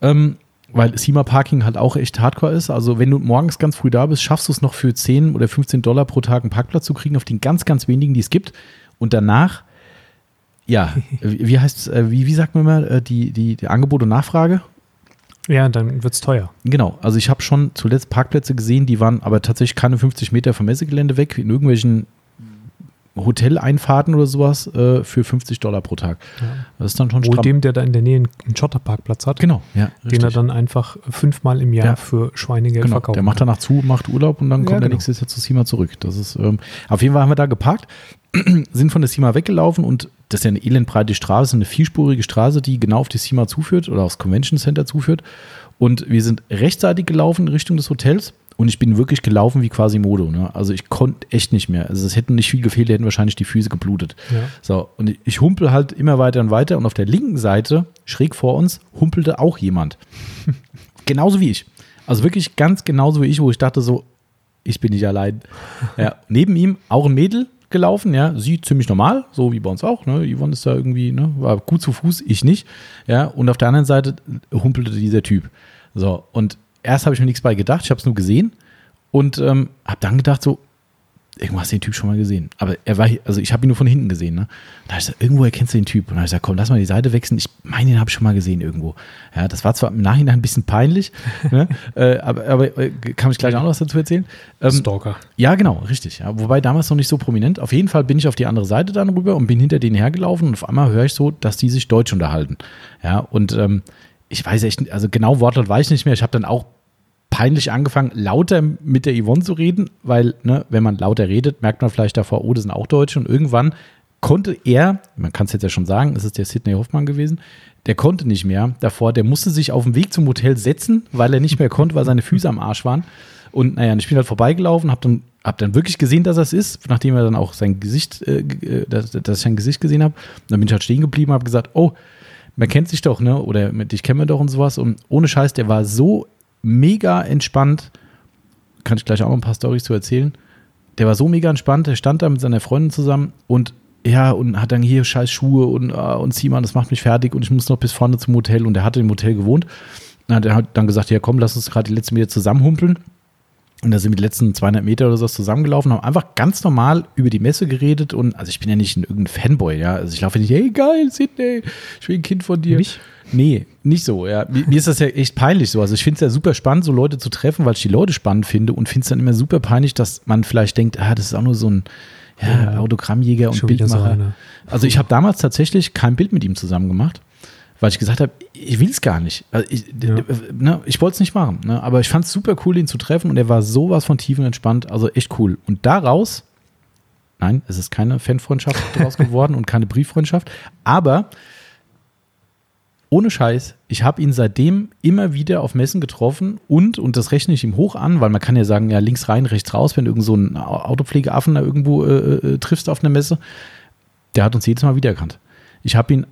Ähm, weil SEMA Parking halt auch echt hardcore ist. Also wenn du morgens ganz früh da bist, schaffst du es noch für 10 oder 15 Dollar pro Tag einen Parkplatz zu kriegen auf den ganz, ganz wenigen, die es gibt. Und danach, ja, wie heißt es, äh, wie, wie sagt man immer, äh, die, die, die Angebot und Nachfrage? Ja, dann wird es teuer. Genau. Also ich habe schon zuletzt Parkplätze gesehen, die waren aber tatsächlich keine 50 Meter vom Messegelände weg, in irgendwelchen Hoteleinfahrten oder sowas äh, für 50 Dollar pro Tag. Ja. Das ist dann schon stramm. dem, der da in der Nähe einen Schotterparkplatz hat. Genau, ja. Den er dann einfach fünfmal im Jahr ja. für Schweinegeld genau. verkauft. Der macht danach zu, macht Urlaub und dann kommt ja, genau. der nächste Jahr zu Sima zurück. Das ist, ähm, auf jeden Fall haben wir da geparkt, sind von der Sima weggelaufen und das ist ja eine elendbreite Straße, eine vierspurige Straße, die genau auf die Sima zuführt oder aufs Convention Center zuführt. Und wir sind rechtzeitig gelaufen in Richtung des Hotels und ich bin wirklich gelaufen wie quasi Modo. Ne? Also ich konnte echt nicht mehr. Also es hätten nicht viel gefehlt, hätten wahrscheinlich die Füße geblutet. Ja. So, und ich humpel halt immer weiter und weiter und auf der linken Seite, schräg vor uns, humpelte auch jemand. genauso wie ich. Also wirklich ganz genauso wie ich, wo ich dachte so, ich bin nicht allein. Ja, neben ihm auch ein Mädel gelaufen, ja, sie ziemlich normal, so wie bei uns auch, ne, Yvonne ist da irgendwie, ne, war gut zu Fuß, ich nicht, ja, und auf der anderen Seite humpelte dieser Typ. So, und erst habe ich mir nichts bei gedacht, ich habe es nur gesehen und ähm, habe dann gedacht, so, irgendwo hast du den Typ schon mal gesehen. Aber er war, also ich habe ihn nur von hinten gesehen. Ne? Da ich gesagt, irgendwo erkennst du den Typ. Und dann habe ich gesagt, komm, lass mal die Seite wechseln. Ich meine, den habe ich schon mal gesehen irgendwo. Ja, das war zwar im Nachhinein ein bisschen peinlich, ne? äh, aber, aber äh, kann ich gleich auch noch was dazu erzählen. Ähm, Stalker. Ja, genau, richtig. Ja. Wobei damals noch nicht so prominent. Auf jeden Fall bin ich auf die andere Seite dann rüber und bin hinter denen hergelaufen und auf einmal höre ich so, dass die sich Deutsch unterhalten. Ja, und ähm, ich weiß echt, also genau Wortlaut weiß ich nicht mehr. Ich habe dann auch peinlich angefangen, lauter mit der Yvonne zu reden, weil, ne, wenn man lauter redet, merkt man vielleicht davor, oh, das sind auch Deutsche. Und irgendwann konnte er, man kann es jetzt ja schon sagen, es ist der Sidney Hoffmann gewesen, der konnte nicht mehr davor, der musste sich auf dem Weg zum Hotel setzen, weil er nicht mehr konnte, weil seine Füße am Arsch waren. Und naja, ich bin halt vorbeigelaufen, hab dann, hab dann wirklich gesehen, dass es ist, nachdem er dann auch sein Gesicht, äh, äh dass, dass, ich sein Gesicht gesehen habe. Dann bin ich halt stehen geblieben, habe gesagt, oh, man kennt sich doch, ne? Oder mit dich kennen wir doch und sowas. Und ohne Scheiß, der war so mega entspannt. Kann ich gleich auch noch ein paar Storys zu erzählen. Der war so mega entspannt, der stand da mit seiner Freundin zusammen und ja, und hat dann hier scheiß Schuhe und, uh, und Simon, das macht mich fertig und ich muss noch bis vorne zum Hotel und er hatte im Hotel gewohnt. Und er hat dann gesagt, ja komm, lass uns gerade die letzten Meter zusammenhumpeln. Und da sind wir die letzten 200 Meter oder so zusammengelaufen, haben einfach ganz normal über die Messe geredet und, also ich bin ja nicht irgendein Fanboy, ja, also ich laufe nicht, hey geil, Sidney, ich bin ein Kind von dir. Nicht? Nee, nicht so, ja. Mir, ist das ja echt peinlich so. Also ich finde es ja super spannend, so Leute zu treffen, weil ich die Leute spannend finde und finde es dann immer super peinlich, dass man vielleicht denkt, ah, das ist auch nur so ein, ja, Autogrammjäger und Bildmacher. So also ich habe damals tatsächlich kein Bild mit ihm zusammen gemacht, weil ich gesagt habe, ich will es gar nicht. Also ich, ja. ne, ich wollte es nicht machen. Ne, aber ich fand es super cool, ihn zu treffen und er war sowas von tiefenentspannt. Also echt cool. Und daraus, nein, es ist keine Fanfreundschaft daraus geworden und keine Brieffreundschaft, aber ohne Scheiß, ich habe ihn seitdem immer wieder auf Messen getroffen und, und das rechne ich ihm hoch an, weil man kann ja sagen, ja, links rein, rechts raus, wenn du irgend so einen Autopflegeaffen da irgendwo äh, äh, triffst auf einer Messe, der hat uns jedes Mal wiedererkannt. Ich habe ihn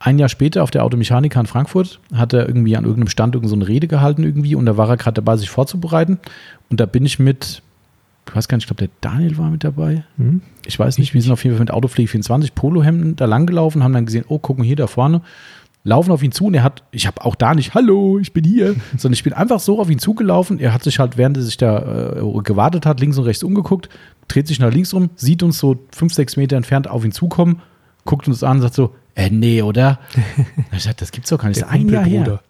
ein Jahr später auf der Automechanika in Frankfurt, hat er irgendwie an irgendeinem Stand irgend so eine Rede gehalten irgendwie und da war er gerade dabei, sich vorzubereiten und da bin ich mit, ich weiß gar nicht, ich glaube, der Daniel war mit dabei. Hm. Ich weiß nicht, wir sind auf jeden Fall mit Autopflege 24 Polohemden da langgelaufen, haben dann gesehen, oh, gucken hier da vorne laufen auf ihn zu und er hat, ich habe auch da nicht, hallo, ich bin hier, sondern ich bin einfach so auf ihn zugelaufen. Er hat sich halt, während er sich da äh, gewartet hat, links und rechts umgeguckt, dreht sich nach links rum, sieht uns so fünf, sechs Meter entfernt auf ihn zukommen, guckt uns an und sagt so, äh, nee, oder? ich dachte, das gibt's doch gar nicht. Das ist ein Jahr her.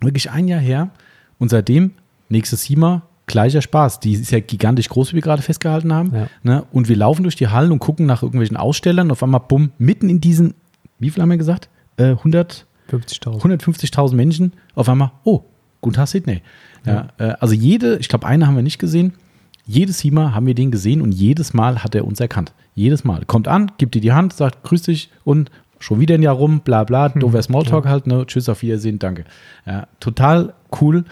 Wirklich ein Jahr her. Und seitdem, nächstes SIMA, gleicher Spaß. Die ist ja gigantisch groß, wie wir gerade festgehalten haben. Ja. Ne? Und wir laufen durch die Hallen und gucken nach irgendwelchen Ausstellern. Auf einmal, bumm, mitten in diesen, wie viel haben wir gesagt? 100, 150.000 Menschen auf einmal, oh, Tag Sydney. Ja, ja. Äh, also jede, ich glaube, eine haben wir nicht gesehen. Jedes Mal haben wir den gesehen und jedes Mal hat er uns erkannt. Jedes Mal. Kommt an, gibt dir die Hand, sagt Grüß dich und schon wieder ein Jahr rum, bla bla, hm. doofer Smalltalk ja. halt, ne? Tschüss, auf Wiedersehen, danke. Ja, total cool.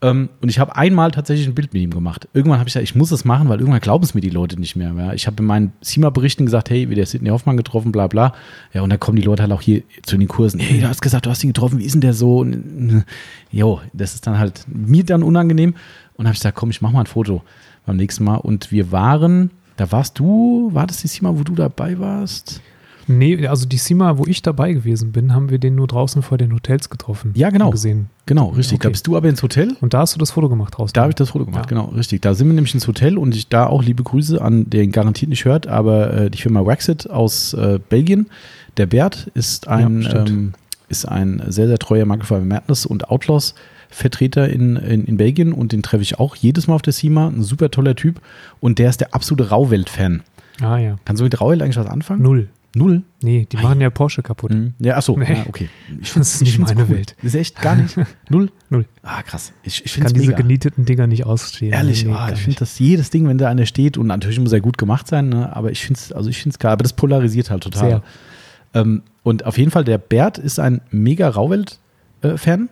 Ähm, und ich habe einmal tatsächlich ein Bild mit ihm gemacht. Irgendwann habe ich gesagt, ich muss es machen, weil irgendwann glauben es mir die Leute nicht mehr. Ja. Ich habe in meinen SIMA-Berichten gesagt, hey, wie der Sidney Hoffmann getroffen, bla bla. Ja, und dann kommen die Leute halt auch hier zu den Kursen. Hey, du hast gesagt, du hast ihn getroffen, wie ist denn der so? Und, jo, das ist dann halt mir dann unangenehm. Und habe ich gesagt, komm, ich mache mal ein Foto beim nächsten Mal. Und wir waren, da warst du, war das die SIMA, wo du dabei warst? Nee, also die SIMA, wo ich dabei gewesen bin, haben wir den nur draußen vor den Hotels getroffen. Ja, genau. Gesehen. Genau, richtig. Okay. Da bist du aber ins Hotel. Und da hast du das Foto gemacht draußen. Da habe ich das Foto gemacht, ja. genau, richtig. Da sind wir nämlich ins Hotel und ich da auch liebe Grüße an den garantiert nicht hört, aber äh, die Firma Waxit aus äh, Belgien. Der Bert ist ein, ja, ähm, ist ein sehr, sehr treuer Markenfall Madness und Outlaws. Vertreter in, in, in, Belgien und den treffe ich auch jedes Mal auf der SIMA. Ein super toller Typ und der ist der absolute Rauwelt-Fan. Ah ja. Kannst du mit Rauwelt eigentlich was anfangen? Null. Null? Nee, die machen ja Porsche kaputt. Mhm. Ja, achso, nee. ja, okay. Ich das ist nicht meine cool. Welt. Das ist echt gar nicht. Null? Null. Ah, krass. Ich, ich kann diese genieteten Dinger nicht ausstehen. Ehrlich, nee, ah, ich finde das jedes Ding, wenn da einer steht, und natürlich muss er gut gemacht sein, ne, aber ich finde es, also ich geil, aber das polarisiert halt total. Ähm, und auf jeden Fall, der Bert ist ein mega Rauwelt-Fan. Äh,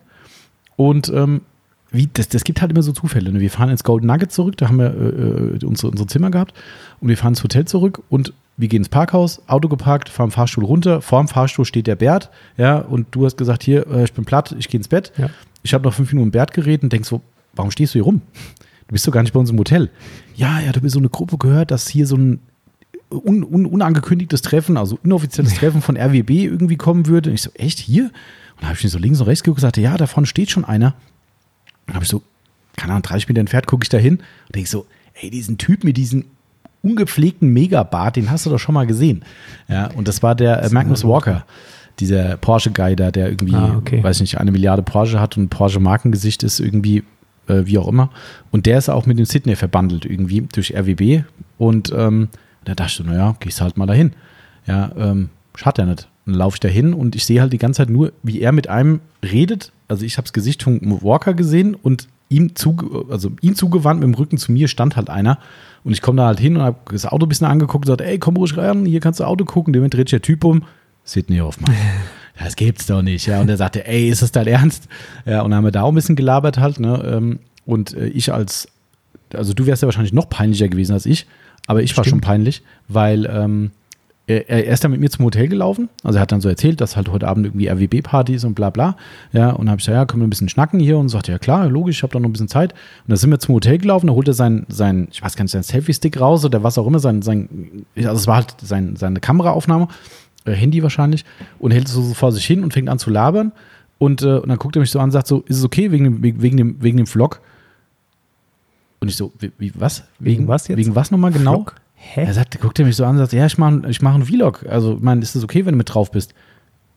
und ähm, wie, das, das gibt halt immer so Zufälle. Ne? Wir fahren ins Golden Nugget zurück, da haben wir äh, äh unsere, unsere Zimmer gehabt und wir fahren ins Hotel zurück und wir gehen ins Parkhaus, Auto geparkt, fahren Fahrstuhl runter. Vor dem Fahrstuhl steht der Bert, ja, und du hast gesagt, hier, äh, ich bin platt, ich gehe ins Bett. Ja. Ich habe noch fünf Minuten Bert geredet und denkst so, warum stehst du hier rum? Du bist doch gar nicht bei uns im Hotel. Ja, ja, du bist so eine Gruppe gehört, dass hier so ein un, un, unangekündigtes Treffen, also inoffizielles Treffen von RWB irgendwie kommen würde. Und ich so, echt hier? Und dann habe ich mir so links und rechts geguckt und gesagt, ja, da vorne steht schon einer. Dann habe ich so, keine Ahnung, 30 Meter entfernt, gucke ich da hin und denke so, ey, diesen Typ mit diesen ungepflegten Megabart, den hast du doch schon mal gesehen. Ja, und das war der äh, Magnus Walker, dieser Porsche-Guy da, der irgendwie, ah, okay. weiß nicht, eine Milliarde Porsche hat und Porsche-Markengesicht ist irgendwie, äh, wie auch immer. Und der ist auch mit dem Sydney verbandelt irgendwie durch RWB. Und ähm, da dachte ich so, naja, gehst halt mal dahin. Ja, ähm, schadet ja nicht. Dann laufe ich da hin und ich sehe halt die ganze Zeit nur, wie er mit einem redet. Also ich habe das Gesicht von Walker gesehen und ihm, zu, also ihm zugewandt, mit dem Rücken zu mir, stand halt einer. Und ich komme da halt hin und habe das Auto ein bisschen angeguckt und gesagt, ey, komm ruhig rein, hier kannst du Auto gucken. Dem dreht sich der Typ um, Sidney Hoffmann. das gibt's doch nicht. Ja, und er sagte, ey, ist das dein Ernst? Ja, und dann haben wir da auch ein bisschen gelabert halt, ne? Ähm, und äh, ich als, also du wärst ja wahrscheinlich noch peinlicher gewesen als ich, aber ich war schon peinlich, weil ähm, er, ist dann mit mir zum Hotel gelaufen. Also er hat dann so erzählt, dass halt heute Abend irgendwie RWB-Party ist und bla bla. Ja, und dann habe ich gesagt, ja, können wir ein bisschen schnacken hier? Und sagte, ja klar, logisch, ich habe da noch ein bisschen Zeit. Und dann sind wir zum Hotel gelaufen, da holt er sein, sein ich weiß gar nicht, sein Selfie-Stick raus oder was auch immer, sein, sein also es war halt sein, seine Kameraaufnahme, äh, Handy wahrscheinlich, und hält es so vor sich hin und fängt an zu labern. Und, äh, und dann guckt er mich so an und sagt so, ist es okay wegen dem, wegen dem, wegen dem Vlog? Und ich so, wie, wie was? Wegen, wegen, was jetzt? Wegen was nochmal genau? Vlog? Hä? Er sagt, guckt er mich so an und sagt, ja, ich mache ich mach einen Vlog. Also, ich meine, ist das okay, wenn du mit drauf bist?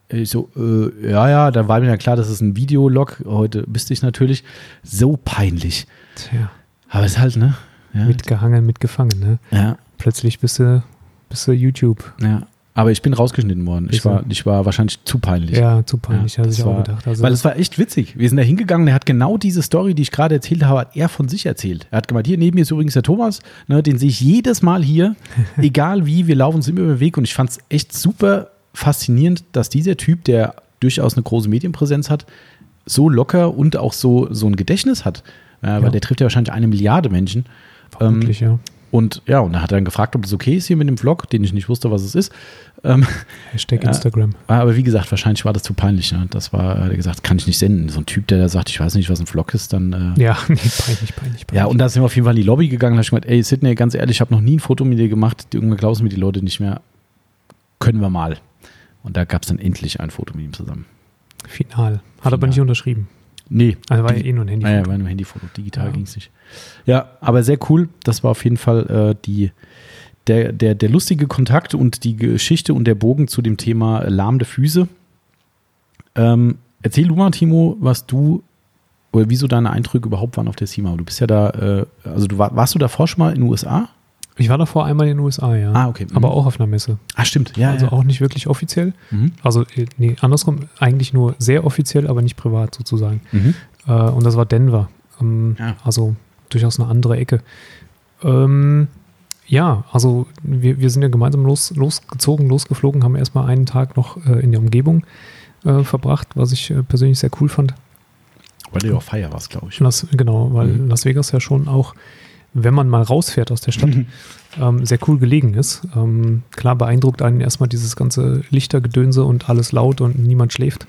Ich so, äh, ja, ja, da war mir ja klar, dass es ein Videolog. Heute bist ich natürlich so peinlich. Tja. Aber es ist halt, ne? Ja. Mitgehangen, mitgefangen, ne? Ja. Plötzlich bist du, bist du YouTube. Ja. Aber ich bin rausgeschnitten worden. Ich war, ich war wahrscheinlich zu peinlich. Ja, zu peinlich, ja, hatte ich auch war, gedacht. Also weil es war echt witzig. Wir sind da hingegangen, er hat genau diese Story, die ich gerade erzählt habe, hat er von sich erzählt. Er hat gemeint, hier neben mir ist übrigens der Thomas, ne, den sehe ich jedes Mal hier, egal wie, wir laufen uns immer über den Weg und ich fand es echt super faszinierend, dass dieser Typ, der durchaus eine große Medienpräsenz hat, so locker und auch so, so ein Gedächtnis hat. Äh, ja. Weil der trifft ja wahrscheinlich eine Milliarde Menschen. Vermutlich, ähm, ja. Und ja, und er hat dann gefragt, ob es okay ist hier mit dem Vlog, den ich nicht wusste, was es ist. Ähm, Hashtag Instagram. Äh, aber wie gesagt, wahrscheinlich war das zu peinlich. Ne? Das war, er hat gesagt, kann ich nicht senden. So ein Typ, der da sagt, ich weiß nicht, was ein Vlog ist, dann. Äh, ja, nee, peinlich, peinlich, peinlich. Ja, und da sind wir auf jeden Fall in die Lobby gegangen. Da habe ich gemeint, ey, Sidney, ganz ehrlich, ich habe noch nie ein Foto mit dir gemacht. Irgendwann glauben mir die Leute nicht mehr. Können wir mal. Und da gab es dann endlich ein Foto mit ihm zusammen. Final. Hat Final. aber nicht unterschrieben. Nee. Also war ja eh nur ein Handyfoto. Ah ja, war nur ein Handyfoto. Digital ja. ging es nicht. Ja, aber sehr cool. Das war auf jeden Fall äh, die, der, der, der lustige Kontakt und die Geschichte und der Bogen zu dem Thema lahmende Füße. Ähm, erzähl du mal, Timo, was du oder wieso deine Eindrücke überhaupt waren auf der CIMA. Du bist ja da, äh, also du war, warst du davor schon mal in den USA? Ich war davor einmal in den USA, ja. Ah, okay. Mhm. Aber auch auf einer Messe. Ah, stimmt. Ja, also ja. auch nicht wirklich offiziell. Mhm. Also, äh, nee, andersrum, eigentlich nur sehr offiziell, aber nicht privat sozusagen. Mhm. Äh, und das war Denver. Ähm, ja. Also durchaus eine andere Ecke. Ähm, ja, also wir, wir sind ja gemeinsam los, losgezogen, losgeflogen, haben erstmal einen Tag noch äh, in der Umgebung äh, verbracht, was ich äh, persönlich sehr cool fand. Weil du ja auch Feier warst, glaube ich. Las, genau, weil mhm. Las Vegas ja schon auch wenn man mal rausfährt aus der Stadt, mhm. ähm, sehr cool gelegen ist. Ähm, klar beeindruckt einen erstmal dieses ganze Lichtergedönse und alles laut und niemand schläft.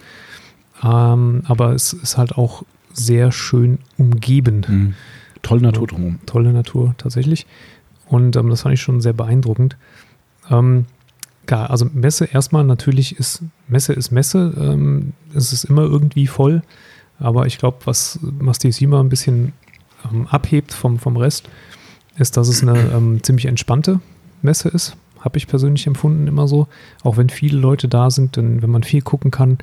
Ähm, aber es ist halt auch sehr schön umgeben. Mhm. Tolle Natur drumherum. Tolle Natur, tatsächlich. Und ähm, das fand ich schon sehr beeindruckend. Ähm, klar, also Messe erstmal natürlich ist, Messe ist Messe. Ähm, es ist immer irgendwie voll. Aber ich glaube, was, was die SIMA ein bisschen ähm, abhebt vom, vom Rest, ist, dass es eine ähm, ziemlich entspannte Messe ist. Habe ich persönlich empfunden immer so. Auch wenn viele Leute da sind, denn wenn man viel gucken kann,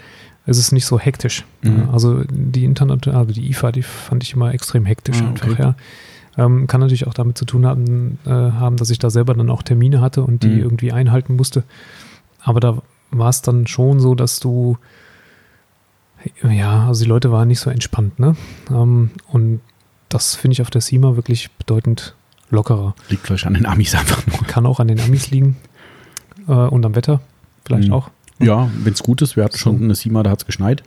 ist es nicht so hektisch. Mhm. Also die Internet, also die IFA, die fand ich immer extrem hektisch ah, einfach, ja. Ähm, kann natürlich auch damit zu tun haben, äh, haben, dass ich da selber dann auch Termine hatte und die mhm. irgendwie einhalten musste. Aber da war es dann schon so, dass du ja, also die Leute waren nicht so entspannt, ne? Ähm, und das finde ich auf der SEMA wirklich bedeutend lockerer. Liegt vielleicht an den Amis einfach nur. Kann auch an den Amis liegen. Äh, und am Wetter vielleicht mhm. auch. Ja, wenn es gut ist. Wir hatten so. schon eine SEMA, da hat es geschneit.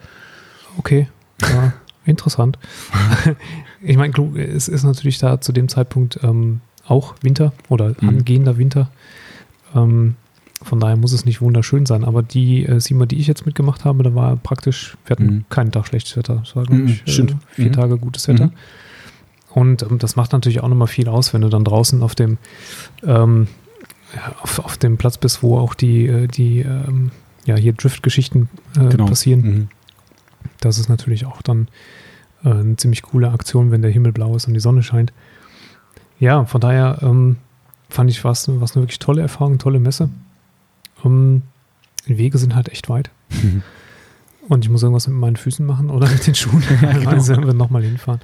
Okay, ja, interessant. ich meine, es ist natürlich da zu dem Zeitpunkt ähm, auch Winter oder mhm. angehender Winter. Ähm, von daher muss es nicht wunderschön sein. Aber die äh, SEMA, die ich jetzt mitgemacht habe, da war praktisch, wir hatten mhm. keinen Tag schlechtes Wetter. Es war, glaube mhm, ich, äh, vier mhm. Tage gutes Wetter. Und ähm, das macht natürlich auch nochmal viel aus, wenn du dann draußen auf dem, ähm, auf, auf dem Platz bist, wo auch die, äh, die ähm, ja, hier Drift-Geschichten äh, genau. passieren. Mhm. Das ist natürlich auch dann äh, eine ziemlich coole Aktion, wenn der Himmel blau ist und die Sonne scheint. Ja, von daher ähm, fand ich, was eine wirklich tolle Erfahrung, tolle Messe. Um, die Wege sind halt echt weit. Mhm. Und ich muss irgendwas mit meinen Füßen machen oder mit den Schuhen. ja, genau. Also wir nochmal hinfahren.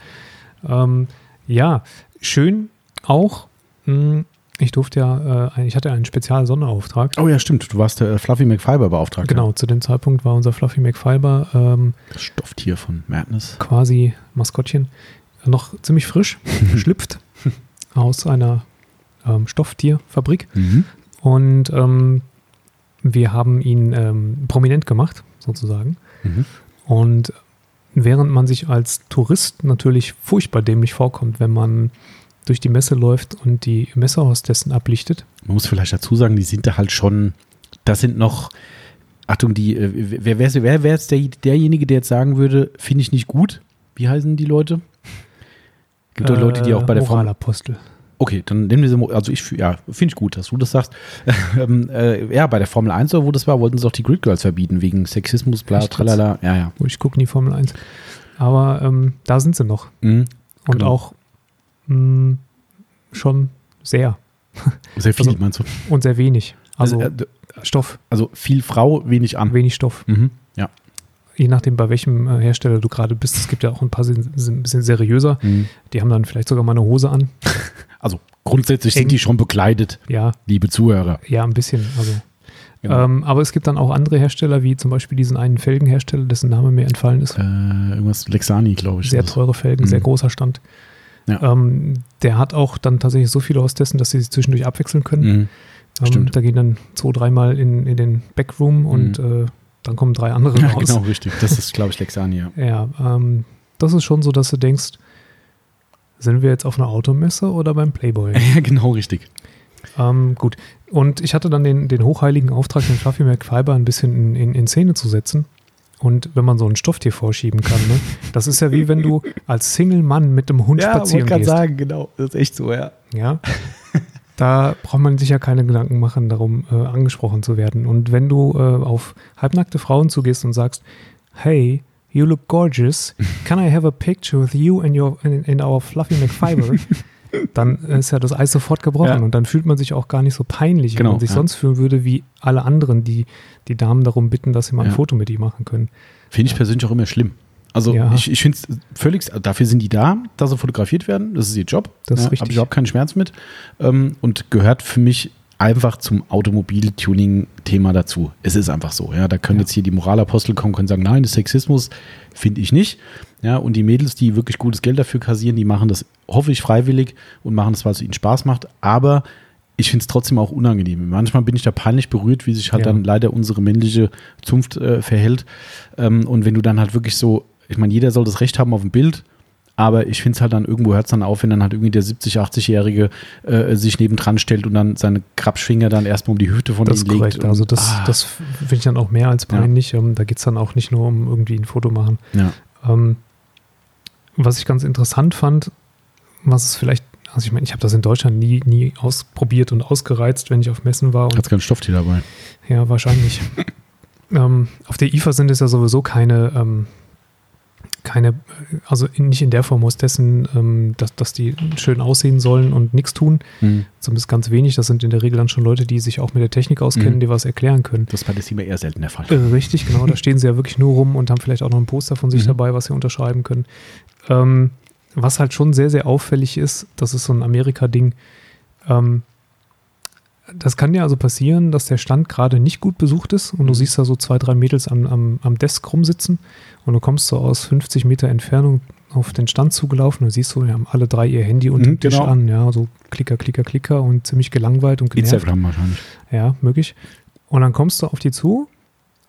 Ähm, ja, schön auch. Mh, hm, ich durfte ja, äh, ich hatte einen speziellen Sonderauftrag. Oh ja, stimmt. Du warst der äh, Fluffy McFiber beauftragt. Genau, zu dem Zeitpunkt war unser Fluffy McFiber. Ähm, das Stofftier von Madness. Quasi Maskottchen. noch ziemlich frisch, geschlüpft aus einer ähm, Stofftierfabrik. Mhm. Und ähm, wir haben ihn ähm, prominent gemacht, sozusagen. Mhm. Und während man sich als Tourist natürlich furchtbar dämlich vorkommt, wenn man durch die Messe läuft und die Messehostessen ablichtet. Man muss vielleicht dazu sagen, die sind da halt schon, das sind noch, Achtung, die, äh, wer wäre wer, wer jetzt der, derjenige, der jetzt sagen würde, finde ich nicht gut? Wie heißen die Leute? Gibt doch Leute, die auch bei der Formel. Moralapostel. Okay, dann nehmen wir sie, also ich, ja, finde ich gut, dass du das sagst. ähm, äh, ja, bei der Formel 1 oder wo das war, wollten sie auch die Grid Girls verbieten, wegen Sexismus, bla, Echt tralala. Ja, ja. Wo ich gucke nie Formel 1. Aber ähm, da sind sie noch. Mhm. Und Genau. auch mh, schon sehr. Sehr viel, Also- meinst du? Und sehr wenig. Also, Also, äh, Stoff, also viel Frau, wenig an. wenig Stoff. Mhm. Ja. Je nachdem, bei welchem äh, Hersteller du gerade bist. Es gibt ja auch ein paar, sind, sind ein bisschen seriöser. Mhm. Die haben dann vielleicht sogar mal eine Hose an. Also grundsätzlich sind die schon bekleidet, Ja, liebe Zuhörer. ja, ein bisschen. Also, Genau. ähm, aber es gibt dann auch andere Hersteller, wie zum Beispiel diesen einen Felgenhersteller, dessen Name mir entfallen ist. Äh, irgendwas Lexani, glaube ich. Sehr teure Felgen, Mhm. sehr großer Stand. Ja. Ähm, der hat auch dann tatsächlich so viele Hostessen, dass sie sich zwischendurch abwechseln können. Mhm. Ähm, Stimmt. da gehen dann zwei, dreimal in, in den Backroom und äh, dann kommen drei andere Ja, raus. genau, richtig. Das ist, glaube ich, Lexani, ja. Ja, ähm, das ist schon so, dass du denkst, sind wir jetzt auf einer Automesse oder beim Playboy? ja, genau, richtig. ähm, gut. Und ich hatte dann den, den hochheiligen Auftrag, den Fluffy McFiber ein bisschen in, in, in Szene zu setzen. Und wenn man so ein Stofftier vorschieben kann, ne, das ist ja wie wenn du als Single-Mann mit dem Hund spazieren gehst. sagen, genau. Das ist echt so, ja. Ja. Da braucht man sich ja keine Gedanken machen, darum äh, angesprochen zu werden. Und wenn du äh, auf halbnackte Frauen zugehst und sagst, hey, you look gorgeous, can I have a picture with you and your in, in our fluffy McFiber? dann ist ja das Eis sofort gebrochen Ja. und dann fühlt man sich auch gar nicht so peinlich, Genau, man sich ja. sonst fühlen würde, wie alle anderen, die die Damen darum bitten, dass sie mal ein Ja. Foto mit ihm machen können. Finde ich persönlich auch immer schlimm. Also ich, ich finde es völlig, dafür sind die da, dass sie fotografiert werden. Das ist ihr Job. Das ist ja, richtig. Habe ich überhaupt keinen Schmerz mit. Ähm, und gehört für mich einfach zum Automobil-Tuning-Thema dazu. Es ist einfach so. Ja, da können Ja. jetzt hier die Moralapostel kommen und sagen, nein, das ist Sexismus finde ich nicht. Ja, und die Mädels, die wirklich gutes Geld dafür kassieren, die machen das hoffe ich freiwillig und machen das, weil es ihnen Spaß macht. Aber ich finde es trotzdem auch unangenehm. Manchmal bin ich da peinlich berührt, wie sich halt Ja. dann leider unsere männliche Zunft äh, verhält. Ähm, und wenn du dann halt wirklich so, ich meine, jeder soll das Recht haben auf ein Bild, aber ich finde es halt dann irgendwo hört es dann auf, wenn dann halt irgendwie der 70-, 80-Jährige äh, sich nebendran stellt und dann seine Krabschfinger dann erstmal um die Hüfte von Das ihm legt. korrekt. Also das, ah, das finde ich dann auch mehr als Ja. peinlich. Ähm, da geht es dann auch nicht nur um irgendwie ein Foto machen. ja. Ähm, was ich ganz interessant fand, was es vielleicht, also ich meine, ich habe das in Deutschland nie, nie ausprobiert und ausgereizt, wenn ich auf Messen war. Hat kein Stofftier dabei. ja, wahrscheinlich. ähm, auf der IFA sind es ja sowieso keine, ähm, keine, also nicht in der Form aus dessen, ähm, dass, dass die schön aussehen sollen und nichts tun. Mhm. Zumindest ganz wenig. Das sind in der Regel dann schon Leute, die sich auch mit der Technik auskennen, Mhm. die was erklären können. Das ist bei der Steamer eher selten der Fall. Äh, Richtig, genau. Da stehen sie ja wirklich nur rum und haben vielleicht auch noch ein Poster von sich Mhm. dabei, was sie unterschreiben können. Ähm, was halt schon sehr, sehr auffällig ist, das ist so ein Amerika-Ding. Ähm, das kann ja also passieren, dass der Stand gerade nicht gut besucht ist und du Mhm. siehst da so zwei, drei Mädels am, am, am Desk rumsitzen und du kommst so aus 50 Meter Entfernung auf den Stand zugelaufen und siehst so, die haben alle drei ihr Handy unter dem Mhm, Tisch genau. an, ja, so Klicker, Klicker, Klicker und ziemlich gelangweilt und genervt. Instagram wahrscheinlich. Ja, möglich. Und dann kommst du auf die zu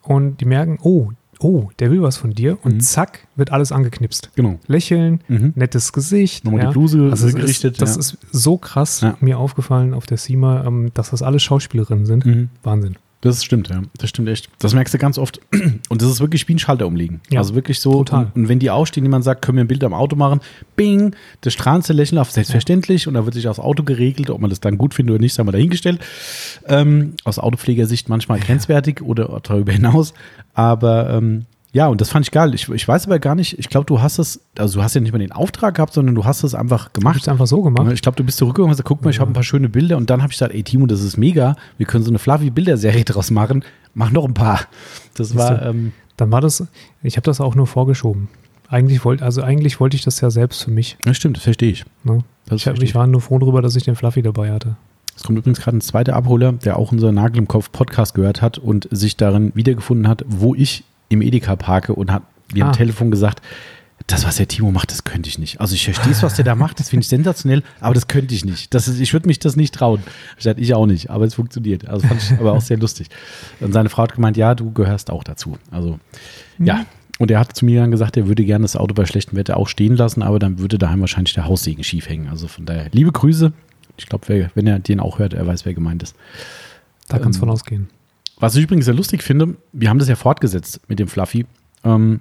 und die merken, oh, oh, der will was von dir. Und Mhm. zack, wird alles angeknipst. Genau. Lächeln, Mhm. nettes Gesicht. Nochmal ja. die Bluse Also gerichtet. Ist, das ja. ist so krass Ja. mir aufgefallen auf der SEMA, ähm, dass das alles Schauspielerinnen sind. Mhm. Wahnsinn. Das stimmt, ja. Das stimmt echt. Das merkst du ganz oft. Und das ist wirklich wie ein Schalter umlegen. Ja, also wirklich so. total. Und, wenn die ausstehen, jemand sagt, können wir ein Bild am Auto machen, bing, das strahlendste Lächeln auf, selbstverständlich. Und dann wird sich aufs Auto geregelt, ob man das dann gut findet oder nicht, sagen wir dahingestellt. Ähm, aus Autopflegersicht manchmal grenzwertig oder darüber hinaus. Aber ähm, ja, und das fand ich geil. Ich, ich weiß aber gar nicht, ich glaube, du hast es, also du hast ja nicht mal den Auftrag gehabt, sondern du hast es einfach Mach gemacht. ich einfach so gemacht. Ich glaube, du bist zurückgekommen und hast gesagt, guck mal, ich habe ein paar schöne Bilder. Und dann habe ich gesagt, ey Timo, das ist mega. Wir können so eine Fluffy-Bilderserie draus machen. Mach noch ein paar. Das Siehst war, du? ähm, Dann war das, ich habe das auch nur vorgeschoben. Eigentlich wollte, also eigentlich wollte ich das ja selbst für mich. das stimmt, das verstehe ich. Ne? Ich, hab, ich war nur froh darüber, dass ich den Fluffy dabei hatte. Es kommt übrigens gerade ein zweiter Abholer, der auch unser Nagel im Kopf Podcast gehört hat und sich darin wiedergefunden hat, wo ich im Edeka parke und hat mir Ah. am Telefon gesagt, das, was der Timo macht, das könnte ich nicht. Also ich verstehe es, was der da macht, das finde ich sensationell, aber das könnte ich nicht. Das ist, ich würde mich das nicht trauen. Ich, ich auch nicht, aber es funktioniert. Also fand ich aber auch sehr lustig. Und seine Frau hat gemeint, ja, du gehörst auch dazu. Also ja. Mhm. Und er hat zu mir dann gesagt, er würde gerne das Auto bei schlechtem Wetter auch stehen lassen, aber dann würde daheim wahrscheinlich der Haussegen schief hängen. Also von daher, liebe Grüße. Ich glaube, wenn er den auch hört, er weiß, wer gemeint ist. Da kann es ähm, von ausgehen. Was ich übrigens sehr lustig finde, wir haben das ja fortgesetzt mit dem Fluffy. Ähm,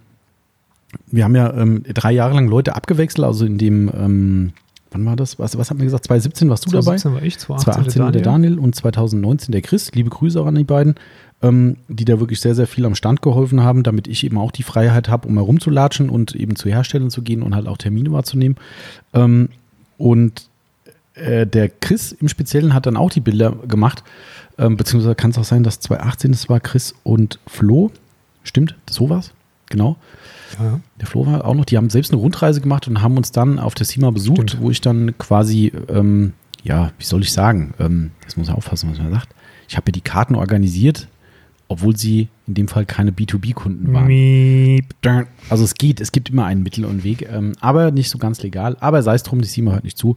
wir haben ja ähm, drei Jahre lang Leute abgewechselt, also in dem, ähm, wann war das? Was, was hat man gesagt? 2017 warst du 2017 dabei? 2017 war ich, 2018, 2018 der, Daniel. der Daniel und 2019 der Chris. Liebe Grüße auch an die beiden, ähm, die da wirklich sehr, sehr viel am Stand geholfen haben, damit ich eben auch die Freiheit habe, um herumzulatschen und eben zu Herstellern zu gehen und halt auch Termine wahrzunehmen. Ähm, und äh, der Chris im Speziellen hat dann auch die Bilder gemacht, ähm, beziehungsweise kann es auch sein, dass 2018 es war Chris und Flo. Stimmt, so war's. Genau. Ja. Der Flo war auch noch, die haben selbst eine Rundreise gemacht und haben uns dann auf der CIMA besucht, Stimmt. wo ich dann quasi, ähm, ja, wie soll ich sagen, ähm, das muss man aufpassen, was man sagt. Ich habe ja die Karten organisiert, obwohl sie in dem Fall keine B2B-Kunden waren. Miep. Also es geht, es gibt immer einen Mittel und Weg, ähm, aber nicht so ganz legal. Aber sei es drum, die CIMA hört nicht zu.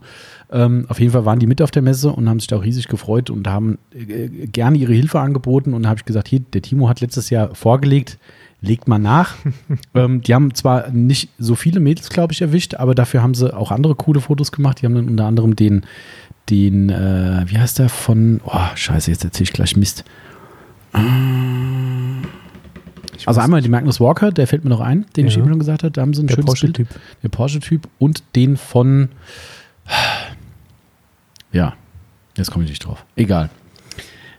Ähm, auf jeden Fall waren die mit auf der Messe und haben sich da auch riesig gefreut und haben äh, gerne ihre Hilfe angeboten. Und da habe ich gesagt, hier, der Timo hat letztes Jahr vorgelegt, legt mal nach. ähm, die haben zwar nicht so viele Mädels, glaube ich, erwischt, aber dafür haben sie auch andere coole Fotos gemacht. Die haben dann unter anderem den, den, äh, wie heißt der von, oh, scheiße, jetzt erzähle ich gleich Mist. Ich also einmal den Magnus Walker, der fällt mir noch ein, den ja. ich eben schon gesagt habe. Da haben sie ein der schönes Porsche-Typ. Der Porsche-Typ und den von, ja, jetzt komme ich nicht drauf. Egal.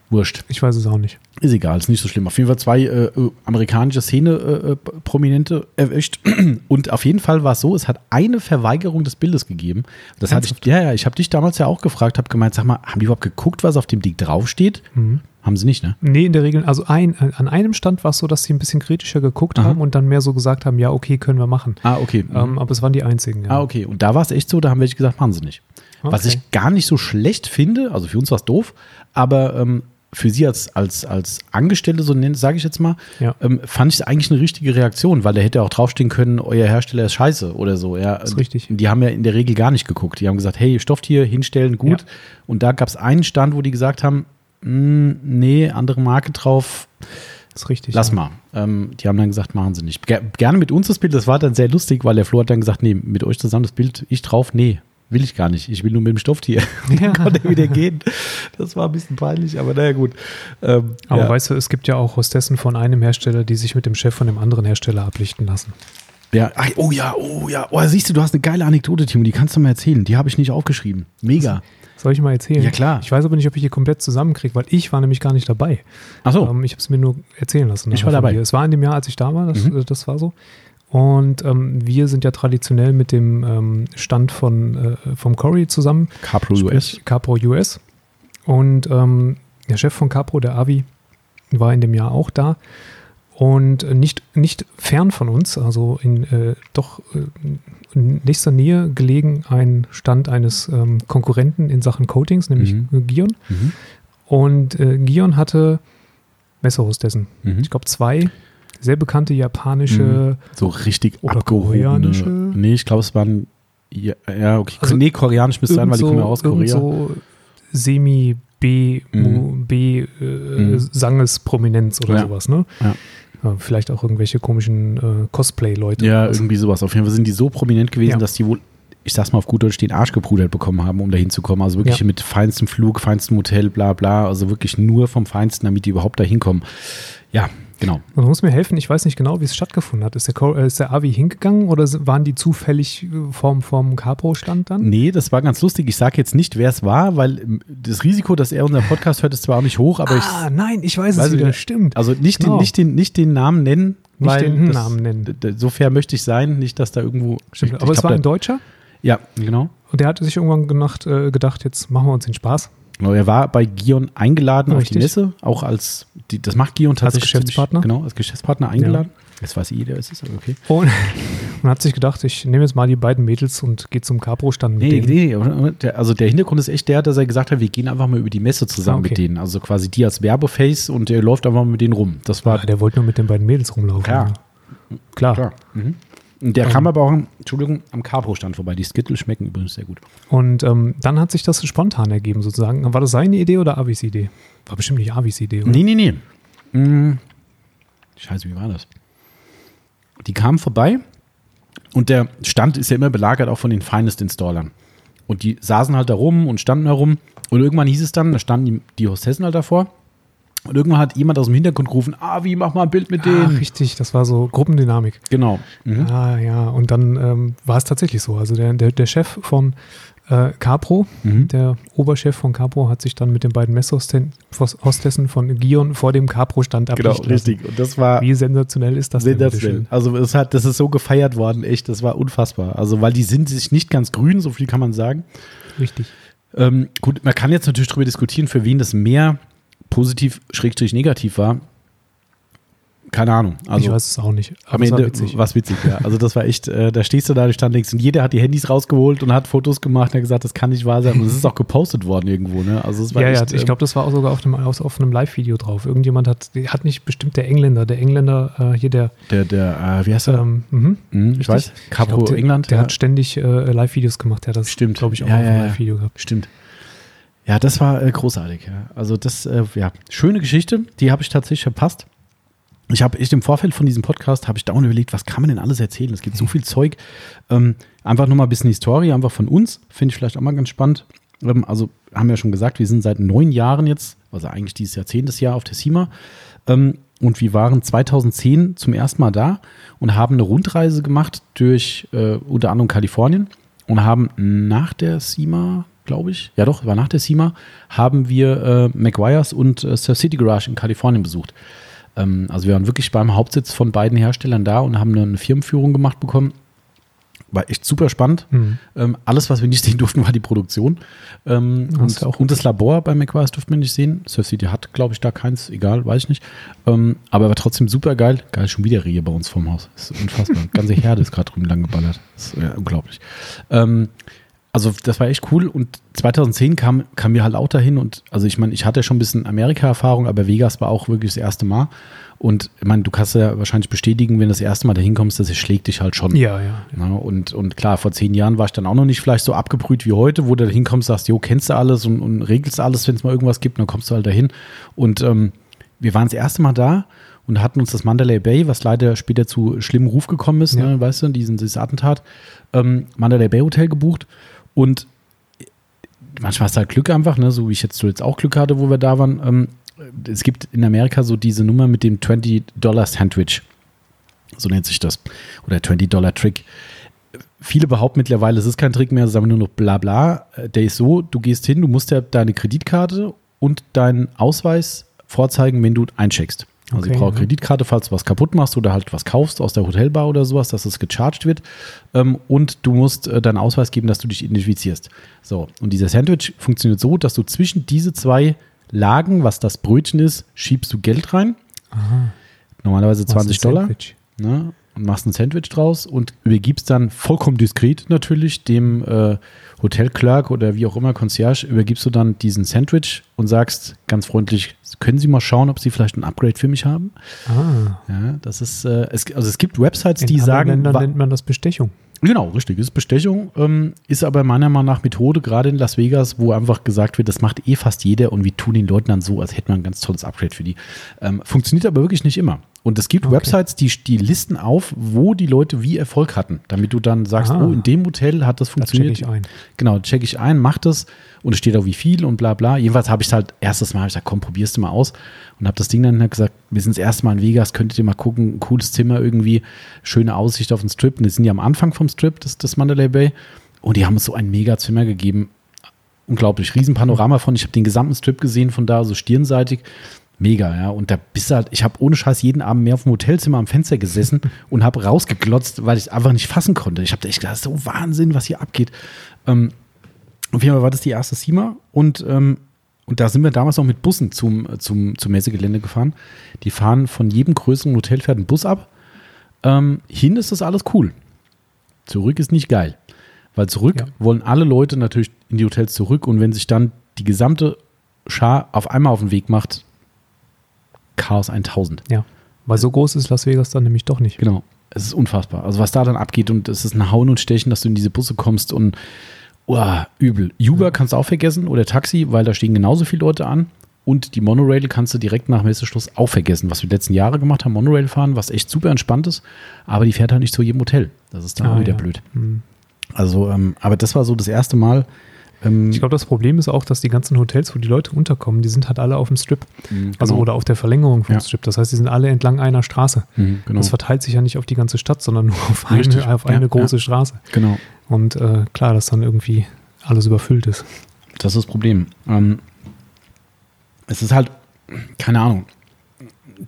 Wurscht. Ich weiß es auch nicht. Ist egal, ist nicht so schlimm. Auf jeden Fall zwei äh, äh amerikanische Szene-Prominente äh, erwischt. Und auf jeden Fall war es so, es hat eine Verweigerung des Bildes gegeben. Das hatte ich, ja, ja, ich habe dich damals ja auch gefragt, habe gemeint, sag mal, haben die überhaupt geguckt, was auf dem Ding draufsteht? Mhm. Haben sie nicht, ne? Nee, in der Regel, also ein, an einem Stand war es so, dass sie ein bisschen kritischer geguckt Aha. haben und dann mehr so gesagt haben, ja, okay, können wir machen. Ah, okay. Ähm, aber es waren die einzigen, ja. Ah, okay. Und da war es echt so, da haben welche gesagt, machen sie nicht. Okay. Was ich gar nicht so schlecht finde, also für uns war es doof, aber ähm, für sie als, als, als Angestellte, so sage ich jetzt mal, ja. ähm, fand ich eigentlich eine richtige Reaktion, weil da hätte auch draufstehen können, euer Hersteller ist scheiße oder so. Ja. Das ist richtig. Die haben ja in der Regel gar nicht geguckt. Die haben gesagt, hey, Stofftier hinstellen, gut. Ja. Und da gab es einen Stand, wo die gesagt haben, hm, nee, andere Marke drauf. Das ist richtig. Lass ja. mal. Ähm, die haben dann gesagt, machen sie nicht. Ger gerne mit uns das Bild, das war dann sehr lustig, weil der Flo hat dann gesagt, nee, mit euch zusammen das Bild, ich drauf, nee, will ich gar nicht. Ich will nur mit dem Stofftier. Ja. dann konnte er wieder gehen. Das war ein bisschen peinlich, aber naja, gut. Ähm, aber ja. weißt du, es gibt ja auch Hostessen von einem Hersteller, die sich mit dem Chef von dem anderen Hersteller ablichten lassen. Ja, ach, oh ja, oh ja. Oh, siehst du, du hast eine geile Anekdote, Timo, die kannst du mal erzählen. Die habe ich nicht aufgeschrieben. Mega. Soll ich mal erzählen? Ja, klar. Ich weiß aber nicht, ob ich die komplett zusammenkriege, weil ich war nämlich gar nicht dabei. Ach so. Ähm, ich habe es mir nur erzählen lassen. Ich war dabei. Es war in dem Jahr, als ich da war, das, mhm. das war so. Und ähm, wir sind ja traditionell mit dem ähm, Stand von, äh, vom Cory zusammen. Capro US. Capro US. Und ähm, der Chef von Capro, der Avi, war in dem Jahr auch da. Und nicht, nicht fern von uns, also in äh, doch äh, in nächster Nähe gelegen, ein Stand eines ähm, Konkurrenten in Sachen Coatings, nämlich mhm. Gion. Mhm. Und äh, Gion hatte Messerhostessen. Mhm. Ich glaube zwei sehr bekannte japanische. Mhm. So richtig oder koreanische. Nee, ich glaube, es waren. Ja, ja okay. Also nee, koreanisch müsste sein, weil die kommen ja aus Korea. So semi B, mhm. B äh, mhm. Sanges-Prominenz oder ja. sowas, ne? Ja. Ja, vielleicht auch irgendwelche komischen äh, Cosplay-Leute. Ja, irgendwie sowas. Auf jeden Fall sind die so prominent gewesen, ja. dass die wohl, ich sag's mal auf gut Deutsch, den Arsch geprudert bekommen haben, um da hinzukommen. Also wirklich ja. mit feinstem Flug, feinstem Hotel, bla bla. Also wirklich nur vom Feinsten, damit die überhaupt da hinkommen. Ja, Genau. Man muss mir helfen, ich weiß nicht genau, wie es stattgefunden hat. Ist der, äh, ist der Avi hingegangen oder waren die zufällig äh, vom, vom Capo-Stand dann? Nee, das war ganz lustig. Ich sage jetzt nicht, wer es war, weil ähm, das Risiko, dass er unseren Podcast hört, ist zwar auch nicht hoch, aber ah, ich. nein, ich weiß, weiß es wieder, stimmt. Also nicht, genau. den, nicht, den, nicht den Namen nennen. Nicht den das, Namen nennen. So fair möchte ich sein, nicht, dass da irgendwo. Stimmt, ich, aber ich es war ein Deutscher? Ja, genau. Und der hatte sich irgendwann gedacht, äh, gedacht, jetzt machen wir uns den Spaß. Genau, er war bei Gion eingeladen Richtig. auf die Messe, auch als, die, das macht Gion tatsächlich. Als Geschäftspartner? Genau, als Geschäftspartner eingeladen. Ja. Jetzt weiß jeder, ist es, aber okay. Und man hat sich gedacht, ich nehme jetzt mal die beiden Mädels und gehe zum Capro-Stand mit nee, denen. Nee, also der Hintergrund ist echt der, dass er gesagt hat, wir gehen einfach mal über die Messe zusammen okay. mit denen. Also quasi die als Werbeface und der läuft einfach mal mit denen rum. Das war. Ja, der wollte nur mit den beiden Mädels rumlaufen. Klar. Klar. Klar. Mhm. Der kam aber auch, Entschuldigung, am Capo-Stand vorbei. Die Skittles schmecken übrigens sehr gut. Und ähm, dann hat sich das spontan ergeben, sozusagen. War das seine Idee oder Avis Idee? War bestimmt nicht Avis Idee, oder? Nee, nee, nee. Hm. Scheiße, wie war das? Die kamen vorbei und der Stand ist ja immer belagert auch von den Finest-Installern. Und die saßen halt da rum und standen da rum. Und irgendwann hieß es dann, da standen die, die Hostessen halt davor. Und irgendwann hat jemand aus dem Hintergrund gerufen, ah, wie mach mal ein Bild mit denen. Ah, richtig, das war so Gruppendynamik. Genau. Mhm. Ah, ja, und dann ähm, war es tatsächlich so. Also der, der, der Chef von äh, Capro, Mhm. der Oberchef von Capro, hat sich dann mit den beiden Messhostessen Hostessen von Gion vor dem Capro-Stand Genau, richtig. Und das war Wie sensationell ist das denn, sensationell. bitteschön? Also es hat, das ist so gefeiert worden, echt, das war unfassbar. Also weil die sind sich nicht ganz grün, so viel kann man sagen. Richtig. Ähm, gut, man kann jetzt natürlich darüber diskutieren, für wen das mehr positiv, schrägstrich negativ war. Keine Ahnung. Also ich weiß es auch nicht. am es war Ende witzig. war es witzig, ja. Also das war echt, äh, da stehst du da, du stand links und jeder hat die Handys rausgeholt und hat Fotos gemacht und hat gesagt, das kann nicht wahr sein. Und es ist auch gepostet worden irgendwo, ne? Also es war Ja, ja, echt, ich ähm, glaube, das war auch sogar auf einem, auf, einem Live-Video drauf. Irgendjemand hat, hat nicht bestimmt der Engländer, der Engländer, äh, hier der, der, der, äh, wie heißt er? ähm, mhm. Hm, ich weiß, Capo glaub, der, England. Der ja. hat ständig äh, Live-Videos gemacht. Der hat das, Stimmt. glaube ich, auch Ja, auf ja, einem ja. Live-Video gehabt. Stimmt. Ja, das war äh, großartig. Ja. Also das, äh, ja, schöne Geschichte, die habe ich tatsächlich verpasst. Ich habe echt im Vorfeld von diesem Podcast habe ich dauernd überlegt, was kann man denn alles erzählen? Es gibt so viel Zeug. Ähm, einfach mal ein bisschen Historie, einfach von uns, finde ich vielleicht auch mal ganz spannend. Ähm, also haben wir ja schon gesagt, wir sind seit neun Jahren jetzt, also eigentlich dieses Jahrzehntes Jahr auf der CIMA. Ähm, und wir waren 2010 zum ersten Mal da und haben eine Rundreise gemacht durch äh, unter anderem Kalifornien und haben nach der CIMA, glaube ich, ja doch, war nach der CIMA, haben wir äh, McGuire's und äh, Surf City Garage in Kalifornien besucht. Ähm, also wir waren wirklich beim Hauptsitz von beiden Herstellern da und haben eine Firmenführung gemacht bekommen. War echt super spannend. Mhm. Ähm, alles, was wir nicht sehen durften, war die Produktion. Ähm, und, und das Labor bei McGuire's durften wir nicht sehen. Surf City hat, glaube ich, da keins, egal, weiß ich nicht. Ähm, aber war trotzdem super geil. Geil, schon wieder Rehe bei uns vorm Haus. Das ist unfassbar. Ganze Herde ist gerade drüben lang geballert. Das ist ja, unglaublich. Also das war echt cool und 2010 kam, kam wir halt auch dahin und also ich meine, ich hatte schon ein bisschen Amerika-Erfahrung, aber Vegas war auch wirklich das erste Mal und ich meine, du kannst ja wahrscheinlich bestätigen, wenn du das erste Mal dahin kommst, das schlägt dich halt schon. Ja, ja. Ja, und, und klar, vor zehn Jahren war ich dann auch noch nicht vielleicht so abgebrüht wie heute, wo du da hinkommst, sagst, jo, kennst du alles und, und regelst alles, wenn es mal irgendwas gibt, dann kommst du halt dahin. Und ähm, wir waren das erste Mal da und hatten uns das Mandalay Bay, was leider später zu schlimmem Ruf gekommen ist, Ja. ne, weißt du, diesen, dieses Attentat, ähm, Mandalay Bay Hotel gebucht und manchmal hast du halt Glück einfach, ne, so wie ich jetzt zuletzt auch Glück hatte, wo wir da waren. Ähm, es gibt in Amerika so diese Nummer mit dem 20-Dollar-Sandwich. So nennt sich das. Oder 20-Dollar-Trick. Viele behaupten mittlerweile, es ist kein Trick mehr, sagen nur noch bla bla. Äh, Der ist so, du gehst hin, du musst ja deine Kreditkarte und deinen Ausweis vorzeigen, wenn du eincheckst. Also Okay, ich brauche ja. Kreditkarte, falls du was kaputt machst oder halt was kaufst aus der Hotelbar oder sowas, dass es gecharged wird. Ähm, und du musst äh, deinen Ausweis geben, dass du dich identifizierst. So, und dieser Sandwich funktioniert so, dass du zwischen diese zwei Lagen, was das Brötchen ist, schiebst du Geld rein. Aha. Normalerweise Was 20 ist ein Dollar ne, machst ein Sandwich draus und übergibst dann vollkommen diskret natürlich dem äh, Hotelclerk oder wie auch immer, Concierge, übergibst du dann diesen Sandwich und sagst ganz freundlich, können Sie mal schauen, ob Sie vielleicht ein Upgrade für mich haben? Ah. Ja, das ist, äh, es, also es gibt Websites, In die sagen, Ländern wa- nennt man das Bestechung. Genau, richtig. Ist Bestechung, ähm, ist aber meiner Meinung nach Methode, gerade in Las Vegas, wo einfach gesagt wird, das macht eh fast jeder und wir tun den Leuten dann so, als hätten wir ein ganz tolles Upgrade für die. Ähm, funktioniert aber wirklich nicht immer. Und es gibt Okay. Websites, die, die listen auf, wo die Leute wie Erfolg hatten, damit du dann sagst, Ah. oh, in dem Hotel hat das Da funktioniert. checke ich ein. Genau, check ich ein, mach das und es steht auch wie viel und bla bla. Jedenfalls habe ich es halt erstes Mal, hab ich gesagt, komm, probierst du mal aus und habe das Ding dann halt gesagt, wir sind das erste Mal in Vegas, könntet ihr mal gucken, ein cooles Zimmer irgendwie, schöne Aussicht auf den Strip. Und wir sind ja am Anfang vom Strip, das, das Mandalay Bay und die haben uns so ein mega Zimmer gegeben. Unglaublich, riesen Panorama von, ich habe den gesamten Strip gesehen von da, so stirnseitig. Mega, ja. Und da bist du halt, ich habe ohne Scheiß jeden Abend mehr auf dem Hotelzimmer am Fenster gesessen und habe rausgeglotzt, weil ich einfach nicht fassen konnte. Ich habe echt gedacht, so Wahnsinn, was hier abgeht. Ähm, auf jeden Fall war das die erste SEMA und, ähm, und da sind wir damals noch mit Bussen zum, zum, zum Messegelände gefahren. Die fahren von jedem größeren Hotel fährt ein Bus ab. Ähm, hin ist das alles cool. Zurück ist nicht geil. Weil zurück Ja. wollen alle Leute natürlich in die Hotels zurück und wenn sich dann die gesamte Schar auf einmal auf den Weg macht, Chaos 1000. Ja. Weil so groß ist Las Vegas dann nämlich doch nicht. Genau. Es ist unfassbar. Also was da dann abgeht und es ist ein Hauen und Stechen, dass du in diese Busse kommst und oh, übel. Uber kannst du auch vergessen oder Taxi, weil da stehen genauso viele Leute an. Und die Monorail kannst du direkt nach Messeschluss auch vergessen, was wir die letzten Jahre gemacht haben, Monorail fahren, was echt super entspannt ist, aber die fährt halt nicht zu jedem Hotel. Das ist dann Ah, auch wieder ja. blöd. Hm. Also, ähm, aber das war so das erste Mal. Ähm, Ich glaube, das Problem ist auch, dass die ganzen Hotels, wo die Leute unterkommen, die sind halt alle auf dem Strip. mh, Also genau. oder auf der Verlängerung vom Ja. Strip. Das heißt, die sind alle entlang einer Straße. Mhm, genau. Das verteilt sich ja nicht auf die ganze Stadt, sondern nur auf Richtig. eine, auf Ja, eine ja. große Straße. genau. Und äh, klar, dass dann irgendwie alles überfüllt ist. Das ist das Problem. Ähm, es ist halt, keine Ahnung,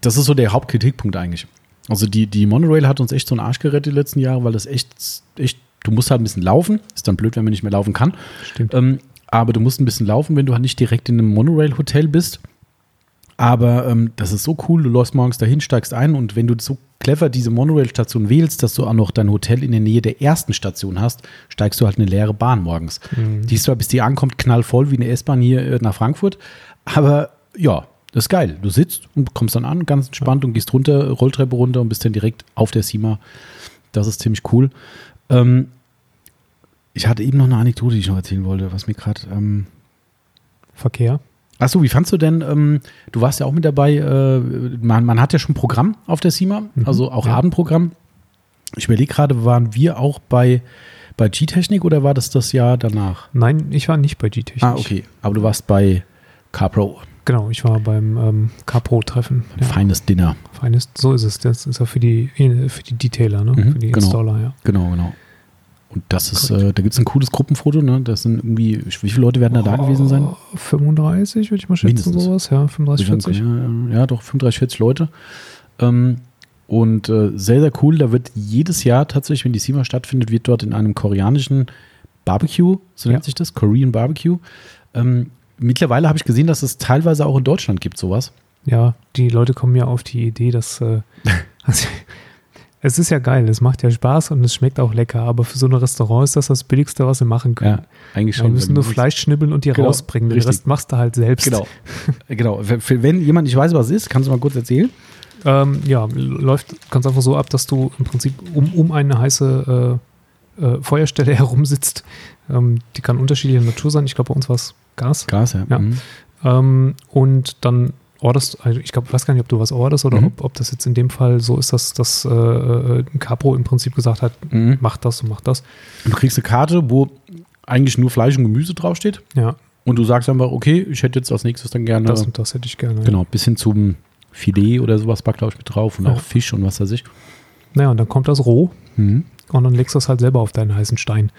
das ist so der Hauptkritikpunkt eigentlich. Also die, die Monorail hat uns echt so einen Arsch gerettet die letzten Jahre, weil das echt, echt, du musst halt ein bisschen laufen. Ist dann blöd, wenn man nicht mehr laufen kann. Stimmt. Ähm, aber du musst ein bisschen laufen, wenn du halt nicht direkt in einem Monorail-Hotel bist. Aber ähm, das ist so cool, du läufst morgens dahin, steigst ein und wenn du so clever diese Monorail-Station wählst, dass du auch noch dein Hotel in der Nähe der ersten Station hast, steigst du halt in eine leere Bahn morgens. Mhm. Die ist zwar, bis die ankommt, knallvoll wie eine S-Bahn hier äh, nach Frankfurt, aber ja, das ist geil. Du sitzt und kommst dann an, ganz entspannt und gehst runter, Rolltreppe runter und bist dann direkt auf der Sima. Das ist ziemlich cool. Ähm, ich hatte eben noch eine Anekdote, die ich noch erzählen wollte, was mir gerade. Ähm Verkehr. Achso, wie fandst du denn, ähm, du warst ja auch mit dabei, äh, man, man hat ja schon Programm auf der SEMA, Mhm, also auch ja. Abendprogramm. Ich überlege gerade, waren wir auch bei, bei G-Technik oder war das das Jahr danach? Nein, ich war nicht bei G-Technik. Ah, okay, aber du warst bei CarPro, Genau, ich war beim ähm, Capro-Treffen. ein feines Dinner. Feines, so ist es. Das ist ja für die, für die Detailer, ne? Mhm, für die genau. Installer, ja. Genau, genau. Und das ist, äh, da gibt es ein cooles Gruppenfoto, ne? Das sind irgendwie, wie viele Leute werden da da gewesen sein? Oh, 35, würde ich mal schätzen, Mindestens. sowas. Ja, 35, 40. Ja, ja, doch, 35, 40 Leute. Ähm, und äh, sehr, sehr cool. Da wird jedes Jahr tatsächlich, wenn die SEMA stattfindet, wird dort in einem koreanischen Barbecue, so nennt Ja. sich das, Korean Barbecue. Ähm, mittlerweile habe ich gesehen, dass es teilweise auch in Deutschland gibt, sowas. Ja, die Leute kommen ja auf die Idee, dass äh, also, es ist ja geil, es macht ja Spaß und es schmeckt auch lecker, aber für so ein Restaurant ist das das Billigste, was sie machen können. Ja, eigentlich schon. die müssen nur die- Fleisch schnibbeln und dir Genau, rausbringen. Den richtig. Rest machst du halt selbst. Genau. genau. Für- für- Wenn jemand nicht weiß, was es ist, kannst du mal kurz erzählen. Ähm, ja, läuft ganz einfach so ab, dass du im Prinzip um, um eine heiße äh, äh, Feuerstelle herum sitzt. Ähm, die kann unterschiedlicher Natur sein. Ich glaube, bei uns war es Gas. Gas, ja. Ja. Mhm. Ähm, und dann orderst, also ich glaube, weiß gar nicht, ob du was orderst oder Mhm. ob, ob das jetzt in dem Fall so ist, dass das äh, äh, Capro im Prinzip gesagt hat, Mhm. mach das und mach das. Du kriegst eine Karte, wo eigentlich nur Fleisch und Gemüse draufsteht. Ja, Und du sagst einfach, okay, ich hätte jetzt als nächstes dann gerne. das und das hätte ich gerne. Genau, bis hin zum Filet oder sowas war, glaube ich, mit drauf und Ja. auch Fisch und was weiß ich. Naja, und dann kommt das roh Mhm. und dann legst du es halt selber auf deinen heißen Stein.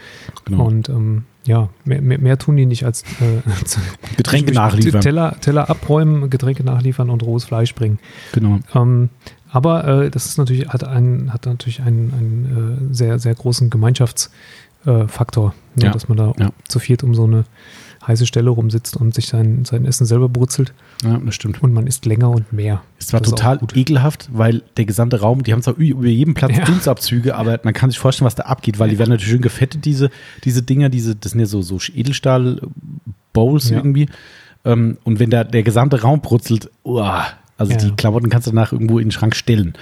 Genau. Und ähm, ja, mehr, mehr, mehr tun die nicht als äh, Getränke nachliefern. Teller, Teller abräumen, Getränke nachliefern und rohes Fleisch bringen. Genau. Ähm, aber äh, das ist natürlich, hat, ein, hat natürlich einen, einen äh, sehr, sehr großen Gemeinschaftsfaktor, Faktor, ne, Ja, dass man da ja. zu viert um so eine heiße Stelle rumsitzt und sich sein, sein Essen selber brutzelt Ja, das stimmt. und man isst länger und mehr. Es war Das total ekelhaft, weil der gesamte Raum, die haben zwar über jedem Platz Ja. Dunstabzüge, aber man kann sich vorstellen, was da abgeht, weil die werden natürlich schön gefettet, diese, diese Dinger, diese, das sind ja so, so Edelstahl-Bowls Ja. irgendwie. Ähm, und wenn da der gesamte Raum brutzelt, uah, also Ja. die Klamotten kannst du danach irgendwo in den Schrank stellen.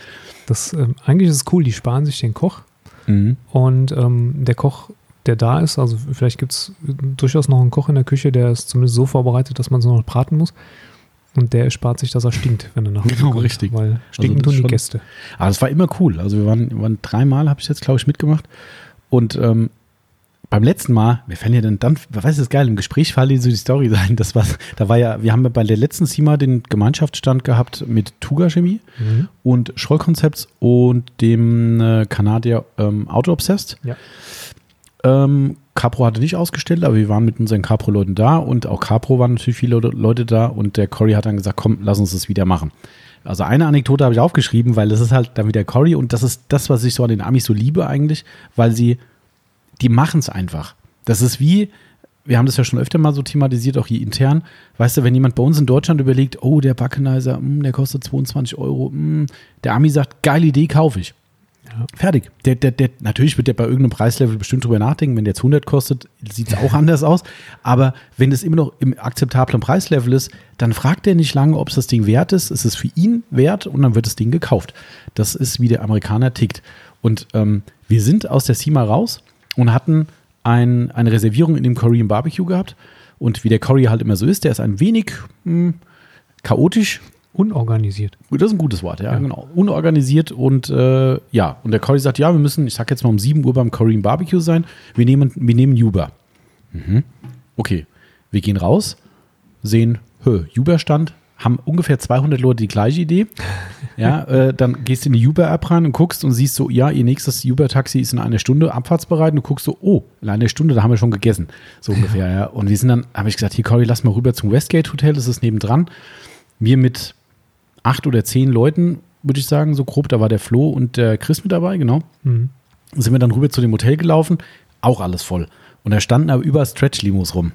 Das, ähm, eigentlich ist es cool, die sparen sich den Koch Mhm. und ähm, der Koch, der da ist, also vielleicht gibt es durchaus noch einen Koch in der Küche, der ist zumindest so vorbereitet, dass man es noch braten muss. Und der spart sich, dass er stinkt, wenn er nach Genau, kommt. richtig. Weil stinken das tun ist die schon- Gäste. Aber es war immer cool. Also wir waren, waren dreimal, habe ich jetzt, glaube ich, mitgemacht. Und ähm, beim letzten Mal, wir fanden ja dann, dann, weißt du, das ist geil, im Gespräch fallen so die Story sein. Das war, da war ja, wir haben ja bei der letzten SIMA den Gemeinschaftsstand gehabt mit Tuga Chemie Mhm. und Scholl Concepts und dem äh, Kanadier ähm, Auto Obsessed. Ja. Ähm, Capro hatte nicht ausgestellt, aber wir waren mit unseren Capro-Leuten da und auch Capro waren natürlich viele Leute- da und der Cory hat dann gesagt, komm, lass uns das wieder machen. Also eine Anekdote habe ich aufgeschrieben, weil das ist halt dann wieder Cory und das ist das, was ich so an den Amis so liebe eigentlich, weil sie, die machen es einfach. Das ist wie, wir haben das ja schon öfter mal so thematisiert, auch hier intern. Weißt du, wenn jemand bei uns in Deutschland überlegt, oh, der Backenizer, mm, der kostet 22 Euro, mm, der Ami sagt, geile Idee, kaufe ich. Ja. Fertig. Der, der, der, natürlich wird der bei irgendeinem Preislevel bestimmt drüber nachdenken. Wenn der jetzt 100 kostet, sieht es auch anders aus. Aber wenn es immer noch im akzeptablen Preislevel ist, dann fragt er nicht lange, ob es das Ding wert ist. Es ist für ihn wert und dann wird das Ding gekauft. Das ist, wie der Amerikaner tickt. Und ähm, wir sind aus der SEMA raus und hatten ein, eine Reservierung in dem Korean Barbecue gehabt. Und wie der Corey halt immer so ist, der ist ein wenig mh, hm, chaotisch. Unorganisiert. Das ist ein gutes Wort, ja, ja. genau. Unorganisiert und äh, ja, und der Corey sagt, ja, wir müssen, ich sag jetzt mal um 7 Uhr beim Korean Barbecue sein. Wir nehmen, wir nehmen Uber. Mhm. Okay, wir gehen raus, sehen, hö, Uber-Stand, haben ungefähr 200 Leute die gleiche Idee. Ja, äh, dann gehst du in die Uber-App rein und guckst und siehst so, ja, ihr nächstes Uber-Taxi ist in einer Stunde abfahrtsbereit und du guckst so, oh, in einer Stunde, da haben wir schon gegessen. So ungefähr, ja. Und wir sind dann, habe ich gesagt, hier, Cory, lass mal rüber zum Westgate Hotel, das ist nebendran. Wir mit acht oder zehn Leuten, würde ich sagen, so grob, da war der Flo und der Chris mit dabei, genau. Mhm. Sind wir dann rüber zu dem Hotel gelaufen, auch alles voll. Und da standen aber über Stretch-Limos rum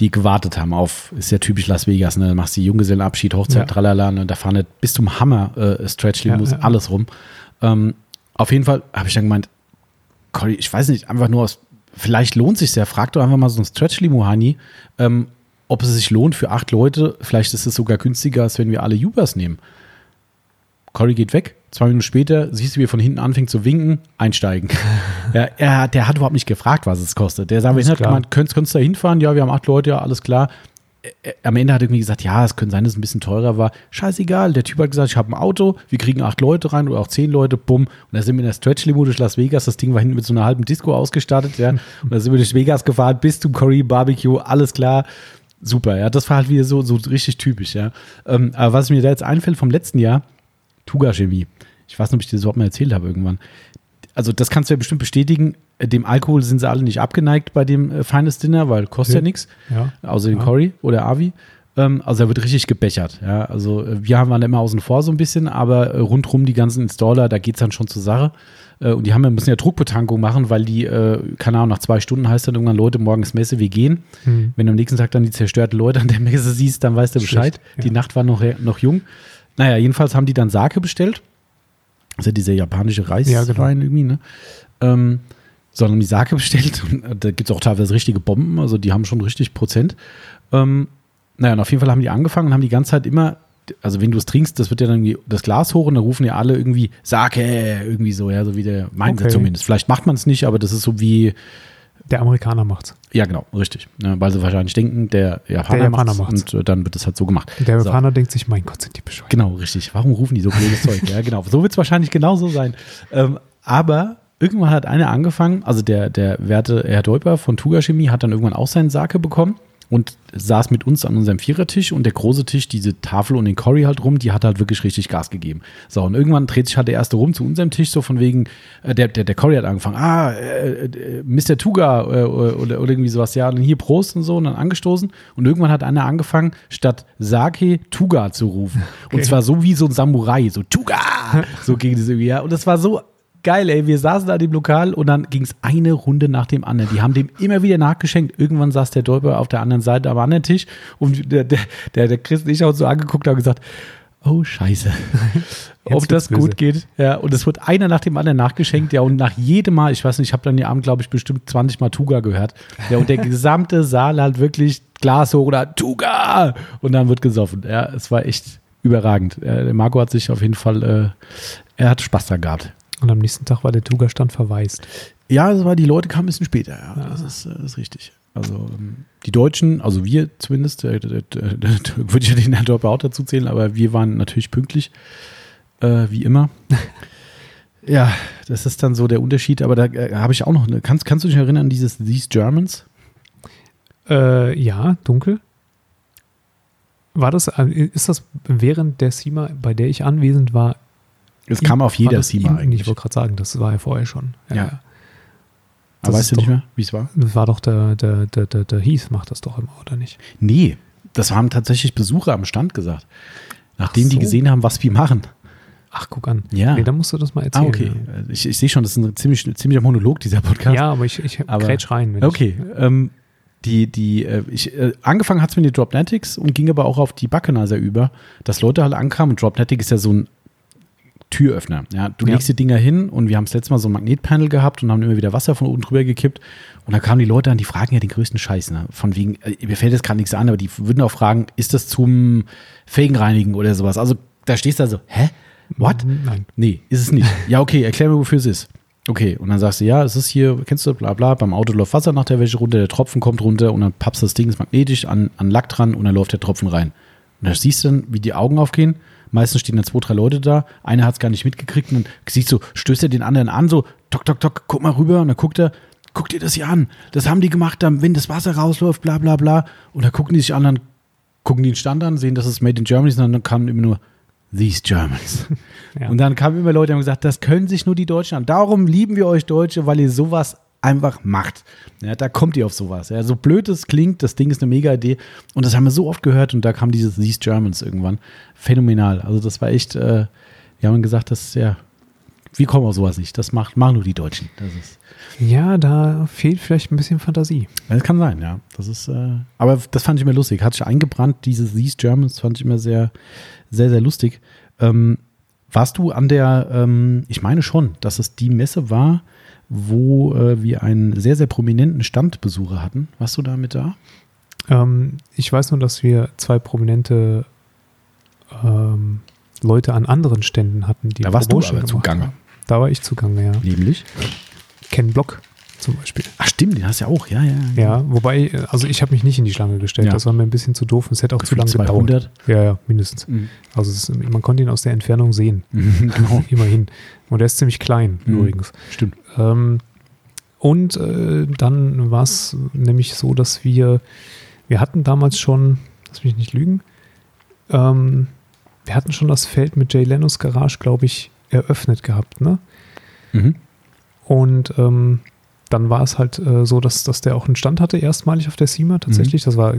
die gewartet haben auf, ist ja typisch Las Vegas, ne? Da machst du Junggesellenabschied, Hochzeit, ja. tralala, ne? da fahren nicht bis zum Hammer äh, Stretch Limous, ja, ja. alles rum. Ähm, auf jeden Fall habe ich dann gemeint, Cory, ich weiß nicht, einfach nur aus, vielleicht lohnt sich ja, frag doch einfach mal so ein Stretch Limo, Hani, ähm, ob es sich lohnt für acht Leute, vielleicht ist es sogar günstiger, als wenn wir alle Ubers nehmen. Cory geht weg, Zwei Minuten später siehst du, wie er von hinten anfängt zu winken, einsteigen. ja, er, der hat überhaupt nicht gefragt, was es kostet. Der sagt, hat gemeint, könntest, könntest du da hinfahren? Ja, wir haben acht Leute, ja, alles klar. Am Ende hat er irgendwie gesagt, ja, es könnte sein, dass es ein bisschen teurer war. Scheißegal. Der Typ hat gesagt, ich habe ein Auto, wir kriegen acht Leute rein oder auch zehn Leute, bumm. Und da sind wir in der Stretch-Limo durch Las Vegas. Das Ding war hinten mit so einer halben Disco ausgestattet, ja. Und da sind wir durch Vegas gefahren bis zum Korean Barbecue, alles klar super, ja. Das war halt wieder so, so richtig typisch, ja. Ähm, aber was mir da jetzt einfällt vom letzten Jahr, Tuga Chemie. Ich weiß nicht, ob ich dir das überhaupt mal erzählt habe irgendwann. Also, das kannst du ja bestimmt bestätigen. Dem Alkohol sind sie alle nicht abgeneigt bei dem äh, Feines Dinner, weil kostet ja, ja nichts. Ja. Außer den ja. Cory oder Avi. Ähm, also, er wird richtig gebechert. Ja, also, äh, wir haben dann immer außen vor so ein bisschen, aber äh, rundrum die ganzen Installer, da geht es dann schon zur Sache. Äh, und die haben, müssen ja Druckbetankung machen, weil die, äh, keine Ahnung, nach zwei Stunden heißt dann irgendwann, Leute, morgen ist Messe, wir gehen. Mhm. Wenn du am nächsten Tag dann die zerstörten Leute an der Messe siehst, dann weißt du Bescheid. Schlecht, die Nacht war noch, noch jung. Naja, jedenfalls haben die dann Sake bestellt das ist ja dieser japanische Reiswein ja, genau. irgendwie, ne? Ähm, sondern die Sake bestellt. Und äh, da gibt es auch teilweise richtige Bomben, also die haben schon richtig Prozent. Ähm, naja, und auf jeden Fall haben die angefangen und haben die ganze Zeit immer, also wenn du es trinkst, das wird ja dann das Glas hoch und dann rufen ja alle irgendwie Sake, irgendwie so, ja, so wie der meint okay. zumindest. Vielleicht macht man es nicht, aber das ist so wie, der Amerikaner macht's. Ja, genau, richtig. weil sie wahrscheinlich denken, der Japaner, der Japaner macht's, macht's. Und äh, dann wird das halt so gemacht. Der Japaner so. denkt sich, mein Gott, sind die bescheuert. Genau, richtig. Warum rufen die so blödes Zeug? Ja, genau. So wird es wahrscheinlich genauso sein. Ähm, aber irgendwann hat einer angefangen, also der, der werte Herr Deuper von Tuga Chemie hat dann irgendwann auch seinen Sake bekommen und saß mit uns an unserem Vierertisch und der große Tisch, diese Tafel und den Cory halt rum, die hat halt wirklich richtig Gas gegeben. So, und irgendwann dreht sich halt der erste rum zu unserem Tisch, so von wegen, äh, der, der, der Cory hat angefangen, ah, äh, äh, Mr. Tuga äh, oder, oder irgendwie sowas, ja, und dann hier Prost und so und dann angestoßen und irgendwann hat einer angefangen, statt Sake Tuga zu rufen. Okay. Und zwar so wie so ein Samurai, so Tuga, so ging das irgendwie, ja, und das war so geil, ey. Wir saßen da dem Lokal und dann ging es eine Runde nach dem anderen. Die haben dem immer wieder nachgeschenkt. Irgendwann saß der Dolper auf der anderen Seite am anderen Tisch und der, der, der, der Chris und ich haben uns so angeguckt und gesagt, oh Scheiße, ob das gut geht. Ja, und es wird einer nach dem anderen nachgeschenkt. Ja, und nach jedem Mal, ich weiß nicht, ich habe dann den Abend, glaube ich, bestimmt 20 Mal Tuga gehört. Ja, und der gesamte Saal halt wirklich Glas hoch oder Tuga und dann wird gesoffen. Ja, es war echt überragend. der Marco hat sich auf jeden Fall, äh, er hat Spaß da gehabt. Und am nächsten Tag war der Tuga-Stand verwaist. Ja, das war, die Leute kamen ein bisschen später, ja. ja. Das, ist, das, ist, richtig. Also ähm, die Deutschen, also wir zumindest, äh, äh, würde ich ja den Herrn Dorper auch dazu zählen, aber wir waren natürlich pünktlich, äh, wie immer. ja, das ist dann so der Unterschied, aber da äh, habe ich auch noch, eine, kannst, kannst du dich erinnern an dieses These Germans? Äh, ja, dunkel. War das, äh, ist das während der SEMA, bei der ich anwesend war, es kam auf jeder SEMA eigentlich. Ich wollte gerade sagen, das war ja vorher schon. Ja. ja. Aber weißt du nicht mehr, wie es war? Das war doch der, der, der, der, der Heath macht das doch immer, oder nicht? Nee, das haben tatsächlich Besucher am Stand gesagt. Nachdem so. die gesehen haben, was wir machen. Ach, guck an. Ja. Nee, dann musst du das mal erzählen. Ah, okay. Ich, ich sehe schon, das ist ein ziemlich, ziemlicher Monolog, dieser Podcast. Ja, aber ich, ich aber, grätsch rein. okay. Ähm, die, die, äh, ich, äh, angefangen hat es mit den Dropnetics und ging aber auch auf die Buckenizer über, dass Leute halt ankamen. Und Dropnetic ist ja so ein Türöffner. Ja, du ja. legst die Dinger hin und wir haben das letzte Mal so ein Magnetpanel gehabt und haben immer wieder Wasser von oben drüber gekippt. Und da kamen die Leute an, die fragen ja den größten Scheiß. Ne? Von wegen, äh, mir fällt jetzt gerade nichts an, aber die würden auch fragen, ist das zum Felgenreinigen oder sowas? Also da stehst du also, hä? What? Nein. Nee, ist es nicht. Ja, okay, erklär mir, wofür es ist. Okay, und dann sagst du, ja, es ist hier, kennst du, bla bla, beim Auto läuft Wasser nach der Wäsche runter, der Tropfen kommt runter und dann pappst das Ding ist magnetisch an, an Lack dran und dann läuft der Tropfen rein. Und da siehst du dann, wie die Augen aufgehen. Meistens stehen dann zwei, drei Leute da. Einer hat es gar nicht mitgekriegt und dann siehst du, stößt er den anderen an, so, tok, tok, tok, guck mal rüber. Und dann guckt er, guck dir das hier an. Das haben die gemacht, wenn das Wasser rausläuft, bla bla bla. Und dann gucken die sich an, dann gucken die den Stand an, sehen, dass es Made in Germany ist und dann kamen immer nur, These Germans. Ja. Und dann kamen immer Leute und haben gesagt, das können sich nur die Deutschen an. Darum lieben wir euch Deutsche, weil ihr sowas einfach macht. Ja, da kommt ihr auf sowas. Ja, so blöd es klingt, das Ding ist eine mega Idee. Und das haben wir so oft gehört und da kam dieses These Germans irgendwann. Phänomenal. Also das war echt, äh, wir haben gesagt, das ist ja, wie kommen wir auf sowas nicht? Das macht, machen nur die Deutschen. Das ist, ja, da fehlt vielleicht ein bisschen Fantasie. Das kann sein, ja. Das ist, äh, aber das fand ich immer lustig. Hat sich eingebrannt, dieses These Germans fand ich immer sehr, sehr, sehr lustig. Ähm, warst du an der, ähm, ich meine schon, dass es die Messe war, wo äh, wir einen sehr, sehr prominenten Standbesucher hatten. Warst du da mit da? Ähm, ich weiß nur, dass wir zwei prominente ähm, Leute an anderen Ständen hatten, die Da warst Promotion du aber zugange. Da war ich zugange, ja. Nämlich? Ken Block zum Beispiel. Ach stimmt, den hast du ja auch, ja, ja. Ja, wobei, also ich habe mich nicht in die Schlange gestellt, ja. das war mir ein bisschen zu doof und es hätte auch zu lange 200. gedauert. Ja, ja, mindestens. Mhm. Also ist, man konnte ihn aus der Entfernung sehen, mhm, genau. immerhin. Und er ist ziemlich klein mhm. übrigens. Stimmt. Ähm, und äh, dann war es nämlich so, dass wir, wir hatten damals schon, lass mich nicht lügen, ähm, wir hatten schon das Feld mit Jay Lenos Garage, glaube ich, eröffnet gehabt, ne? Mhm. Und ähm, dann war es halt äh, so, dass, dass der auch einen Stand hatte, erstmalig auf der SEMA tatsächlich. Mhm. Das war,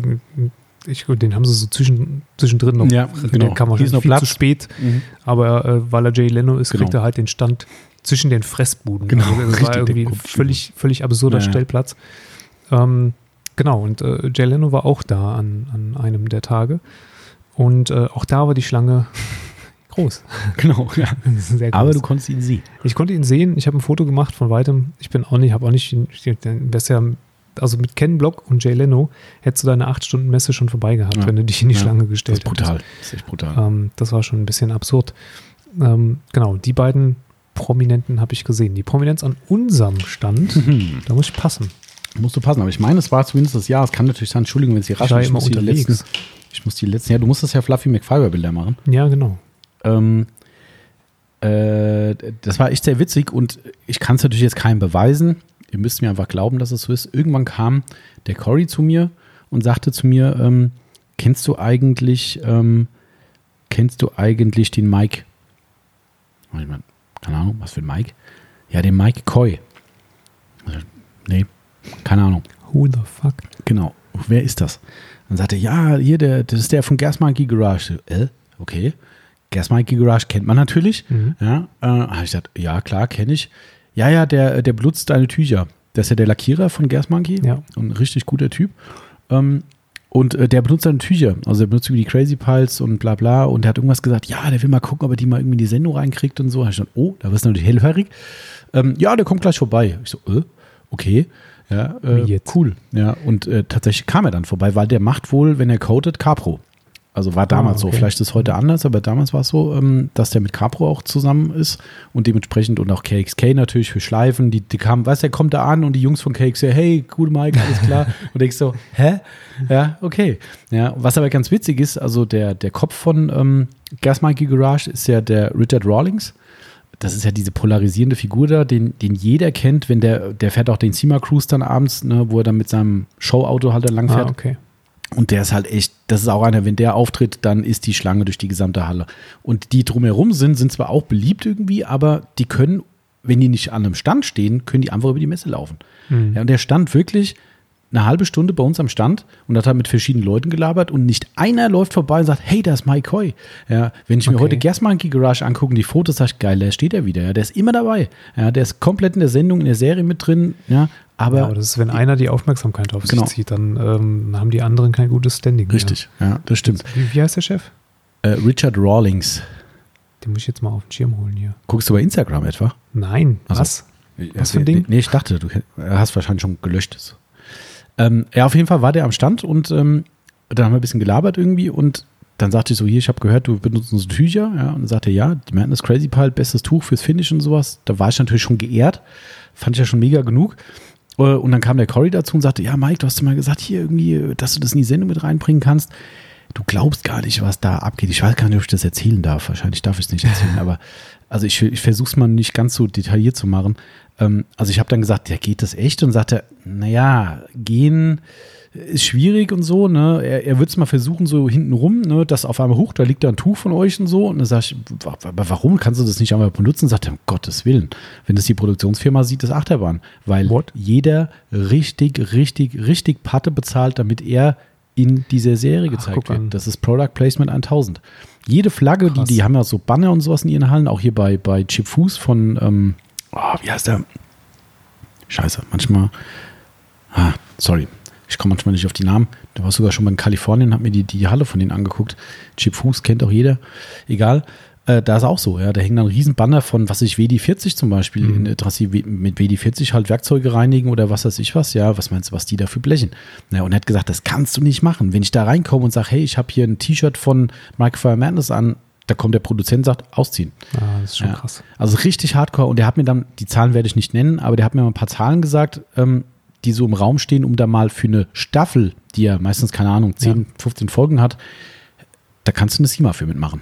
ich, den haben sie so zwischen, zwischendrin noch, ja, genau. der kam wahrscheinlich noch viel Platz. zu spät. Mhm. Aber äh, weil er Jay Leno ist, genau. kriegt er halt den Stand zwischen den Fressbuden. Genau. Also das war irgendwie ein völlig, völlig absurder ja, Stellplatz. Ähm, genau, und äh, Jay Leno war auch da an, an einem der Tage. Und äh, auch da war die Schlange groß. Genau, ja. Aber du konntest ihn sehen. Ich konnte ihn sehen. Ich habe ein Foto gemacht von weitem. Ich bin auch nicht, habe auch nicht, ja, also mit Ken Block und Jay Leno hättest du deine 8-Stunden-Messe schon vorbei gehabt, ja. wenn du dich in die ja. Schlange gestellt hättest. Das ist brutal. Das ist echt brutal. Ähm, das war schon ein bisschen absurd. Ähm, genau, die beiden Prominenten habe ich gesehen. Die Prominenz an unserem Stand, mhm. da muss ich passen. Musst du passen, aber ich meine, es war zumindest das Jahr. Es kann natürlich sein, Entschuldigung, wenn es hier rasch. Ich muss die letzten, ich muss die letzten, ja, du musst das ja Fluffy McFiber-Bilder machen. Ja, genau. Ähm, äh, das war echt sehr witzig und ich kann es natürlich jetzt keinem beweisen. Ihr müsst mir einfach glauben, dass es so ist. Irgendwann kam der Cory zu mir und sagte zu mir, ähm, kennst du eigentlich, ähm, kennst du eigentlich den Mike? Ich meine, keine Ahnung, was für ein Mike? Ja, den Mike Coy. Also, nee, keine Ahnung. Who the fuck? Genau. Wer ist das? Dann sagte er, ja, hier, der, das ist der von Gas Monkey Garage. Äh, okay. Gas Monkey Garage kennt man natürlich. Mhm. Ja, äh, habe ich gesagt, ja, klar, kenne ich. Ja, ja, der, der benutzt deine Tücher. Das ist ja der Lackierer von Gas Monkey. Ja. Ein richtig guter Typ. Ähm, und äh, der benutzt seine Tücher. Also der benutzt irgendwie die Crazy Piles und bla bla. Und der hat irgendwas gesagt, ja, der will mal gucken, ob er die mal irgendwie in die Sendung reinkriegt und so. Da habe ich gesagt, oh, da wirst du natürlich hellhörig. Ähm, ja, der kommt gleich vorbei. Ich so, äh, okay. Ja, äh, cool. Ja, und äh, tatsächlich kam er dann vorbei, weil der macht wohl, wenn er codet, Capro. Also war damals ah, okay. so. Vielleicht ist es heute anders, aber damals war es so, ähm, dass der mit Capro auch zusammen ist und dementsprechend und auch KXK natürlich für Schleifen. Die, die kamen, weißt du, der kommt da an und die Jungs von KXK, hey, cool Mike, alles klar. und denkst so, hä? Ja, okay. Ja, was aber ganz witzig ist, also der, der Kopf von ähm, Gas Mikey Garage ist ja der Richard Rawlings. Das ist ja diese polarisierende Figur da, den, den jeder kennt, wenn der, der fährt auch den Sima Cruise dann abends, ne, wo er dann mit seinem Showauto halt lang fährt. Ah, okay. Und der ist halt echt, das ist auch einer, wenn der auftritt, dann ist die Schlange durch die gesamte Halle. Und die drumherum sind, sind zwar auch beliebt irgendwie, aber die können, wenn die nicht an einem Stand stehen, können die einfach über die Messe laufen. Mhm. Ja, und der stand wirklich eine halbe Stunde bei uns am Stand und hat mit verschiedenen Leuten gelabert und nicht einer läuft vorbei und sagt, hey, da ist Mike Hoy. Ja, wenn ich okay. mir heute Gas Monkey Garage angucke, die Fotos, sag ich, geil, da steht er wieder. Ja, der ist immer dabei. Ja, der ist komplett in der Sendung, in der Serie mit drin. Ja, aber, ja, aber das ist, wenn einer die Aufmerksamkeit auf genau. sich zieht, dann ähm, haben die anderen kein gutes Standing. Richtig, mehr. ja, das stimmt. Wie, wie heißt der Chef? Äh, Richard Rawlings. Den muss ich jetzt mal auf den Schirm holen hier. Guckst du bei Instagram etwa? Nein, also, was? Was für ein Ding? Nee, ich dachte, du hast wahrscheinlich schon gelöscht. Ähm, ja, auf jeden Fall war der am Stand und ähm, dann haben wir ein bisschen gelabert irgendwie und dann sagte ich so, hier, ich habe gehört, du benutzt unsere Tücher. Ja, und dann sagte er, ja, die Madness Crazy Pile, bestes Tuch fürs Finish und sowas. Da war ich natürlich schon geehrt. Fand ich ja schon mega genug. Äh, und dann kam der Cory dazu und sagte, ja, Mike, du hast mal gesagt, hier irgendwie, dass du das in die Sendung mit reinbringen kannst. Du glaubst gar nicht, was da abgeht. Ich weiß gar nicht, ob ich das erzählen darf. Wahrscheinlich darf ich es nicht erzählen, aber also ich, ich versuche es mal nicht ganz so detailliert zu machen. Ähm, also ich habe dann gesagt, ja, geht das echt? Und sagte, naja, gehen ist schwierig und so, ne? Er, er wird es mal versuchen, so hinten rum, ne, das auf einmal hoch, da liegt da ein Tuch von euch und so. Und dann sage ich, aber warum kannst du das nicht einmal benutzen? Sagt er, um Gottes Willen. Wenn das die Produktionsfirma sieht, ist Achterbahn. Weil What? jeder richtig, richtig, richtig Patte bezahlt, damit er in dieser Serie gezeigt Ach, wird. Das ist Product Placement 1000. Jede Flagge, die, die haben ja so Banner und sowas in ihren Hallen, auch hier bei, bei Chip Fuß von, ähm, oh, wie heißt der? Scheiße, manchmal, ah, sorry, ich komme manchmal nicht auf die Namen. Da war sogar schon mal in Kalifornien, habe mir die, die Halle von denen angeguckt. Chip Fuß kennt auch jeder. Egal. Äh, da ist auch so, ja. Da hängen dann Riesenbanner von, was ich, WD40 zum Beispiel, mhm. in, dass sie mit WD40 halt Werkzeuge reinigen oder was weiß ich was, ja. Was meinst du, was die da für blechen? Ja, und er hat gesagt, das kannst du nicht machen. Wenn ich da reinkomme und sage, hey, ich habe hier ein T-Shirt von Microphone Madness an, da kommt der Produzent und sagt, ausziehen. Ah, das ist schon ja. krass. Also richtig hardcore. Und der hat mir dann, die Zahlen werde ich nicht nennen, aber der hat mir mal ein paar Zahlen gesagt, ähm, die so im Raum stehen, um da mal für eine Staffel, die ja meistens, keine Ahnung, 10, ja. 15 Folgen hat, da kannst du eine SEMA für mitmachen.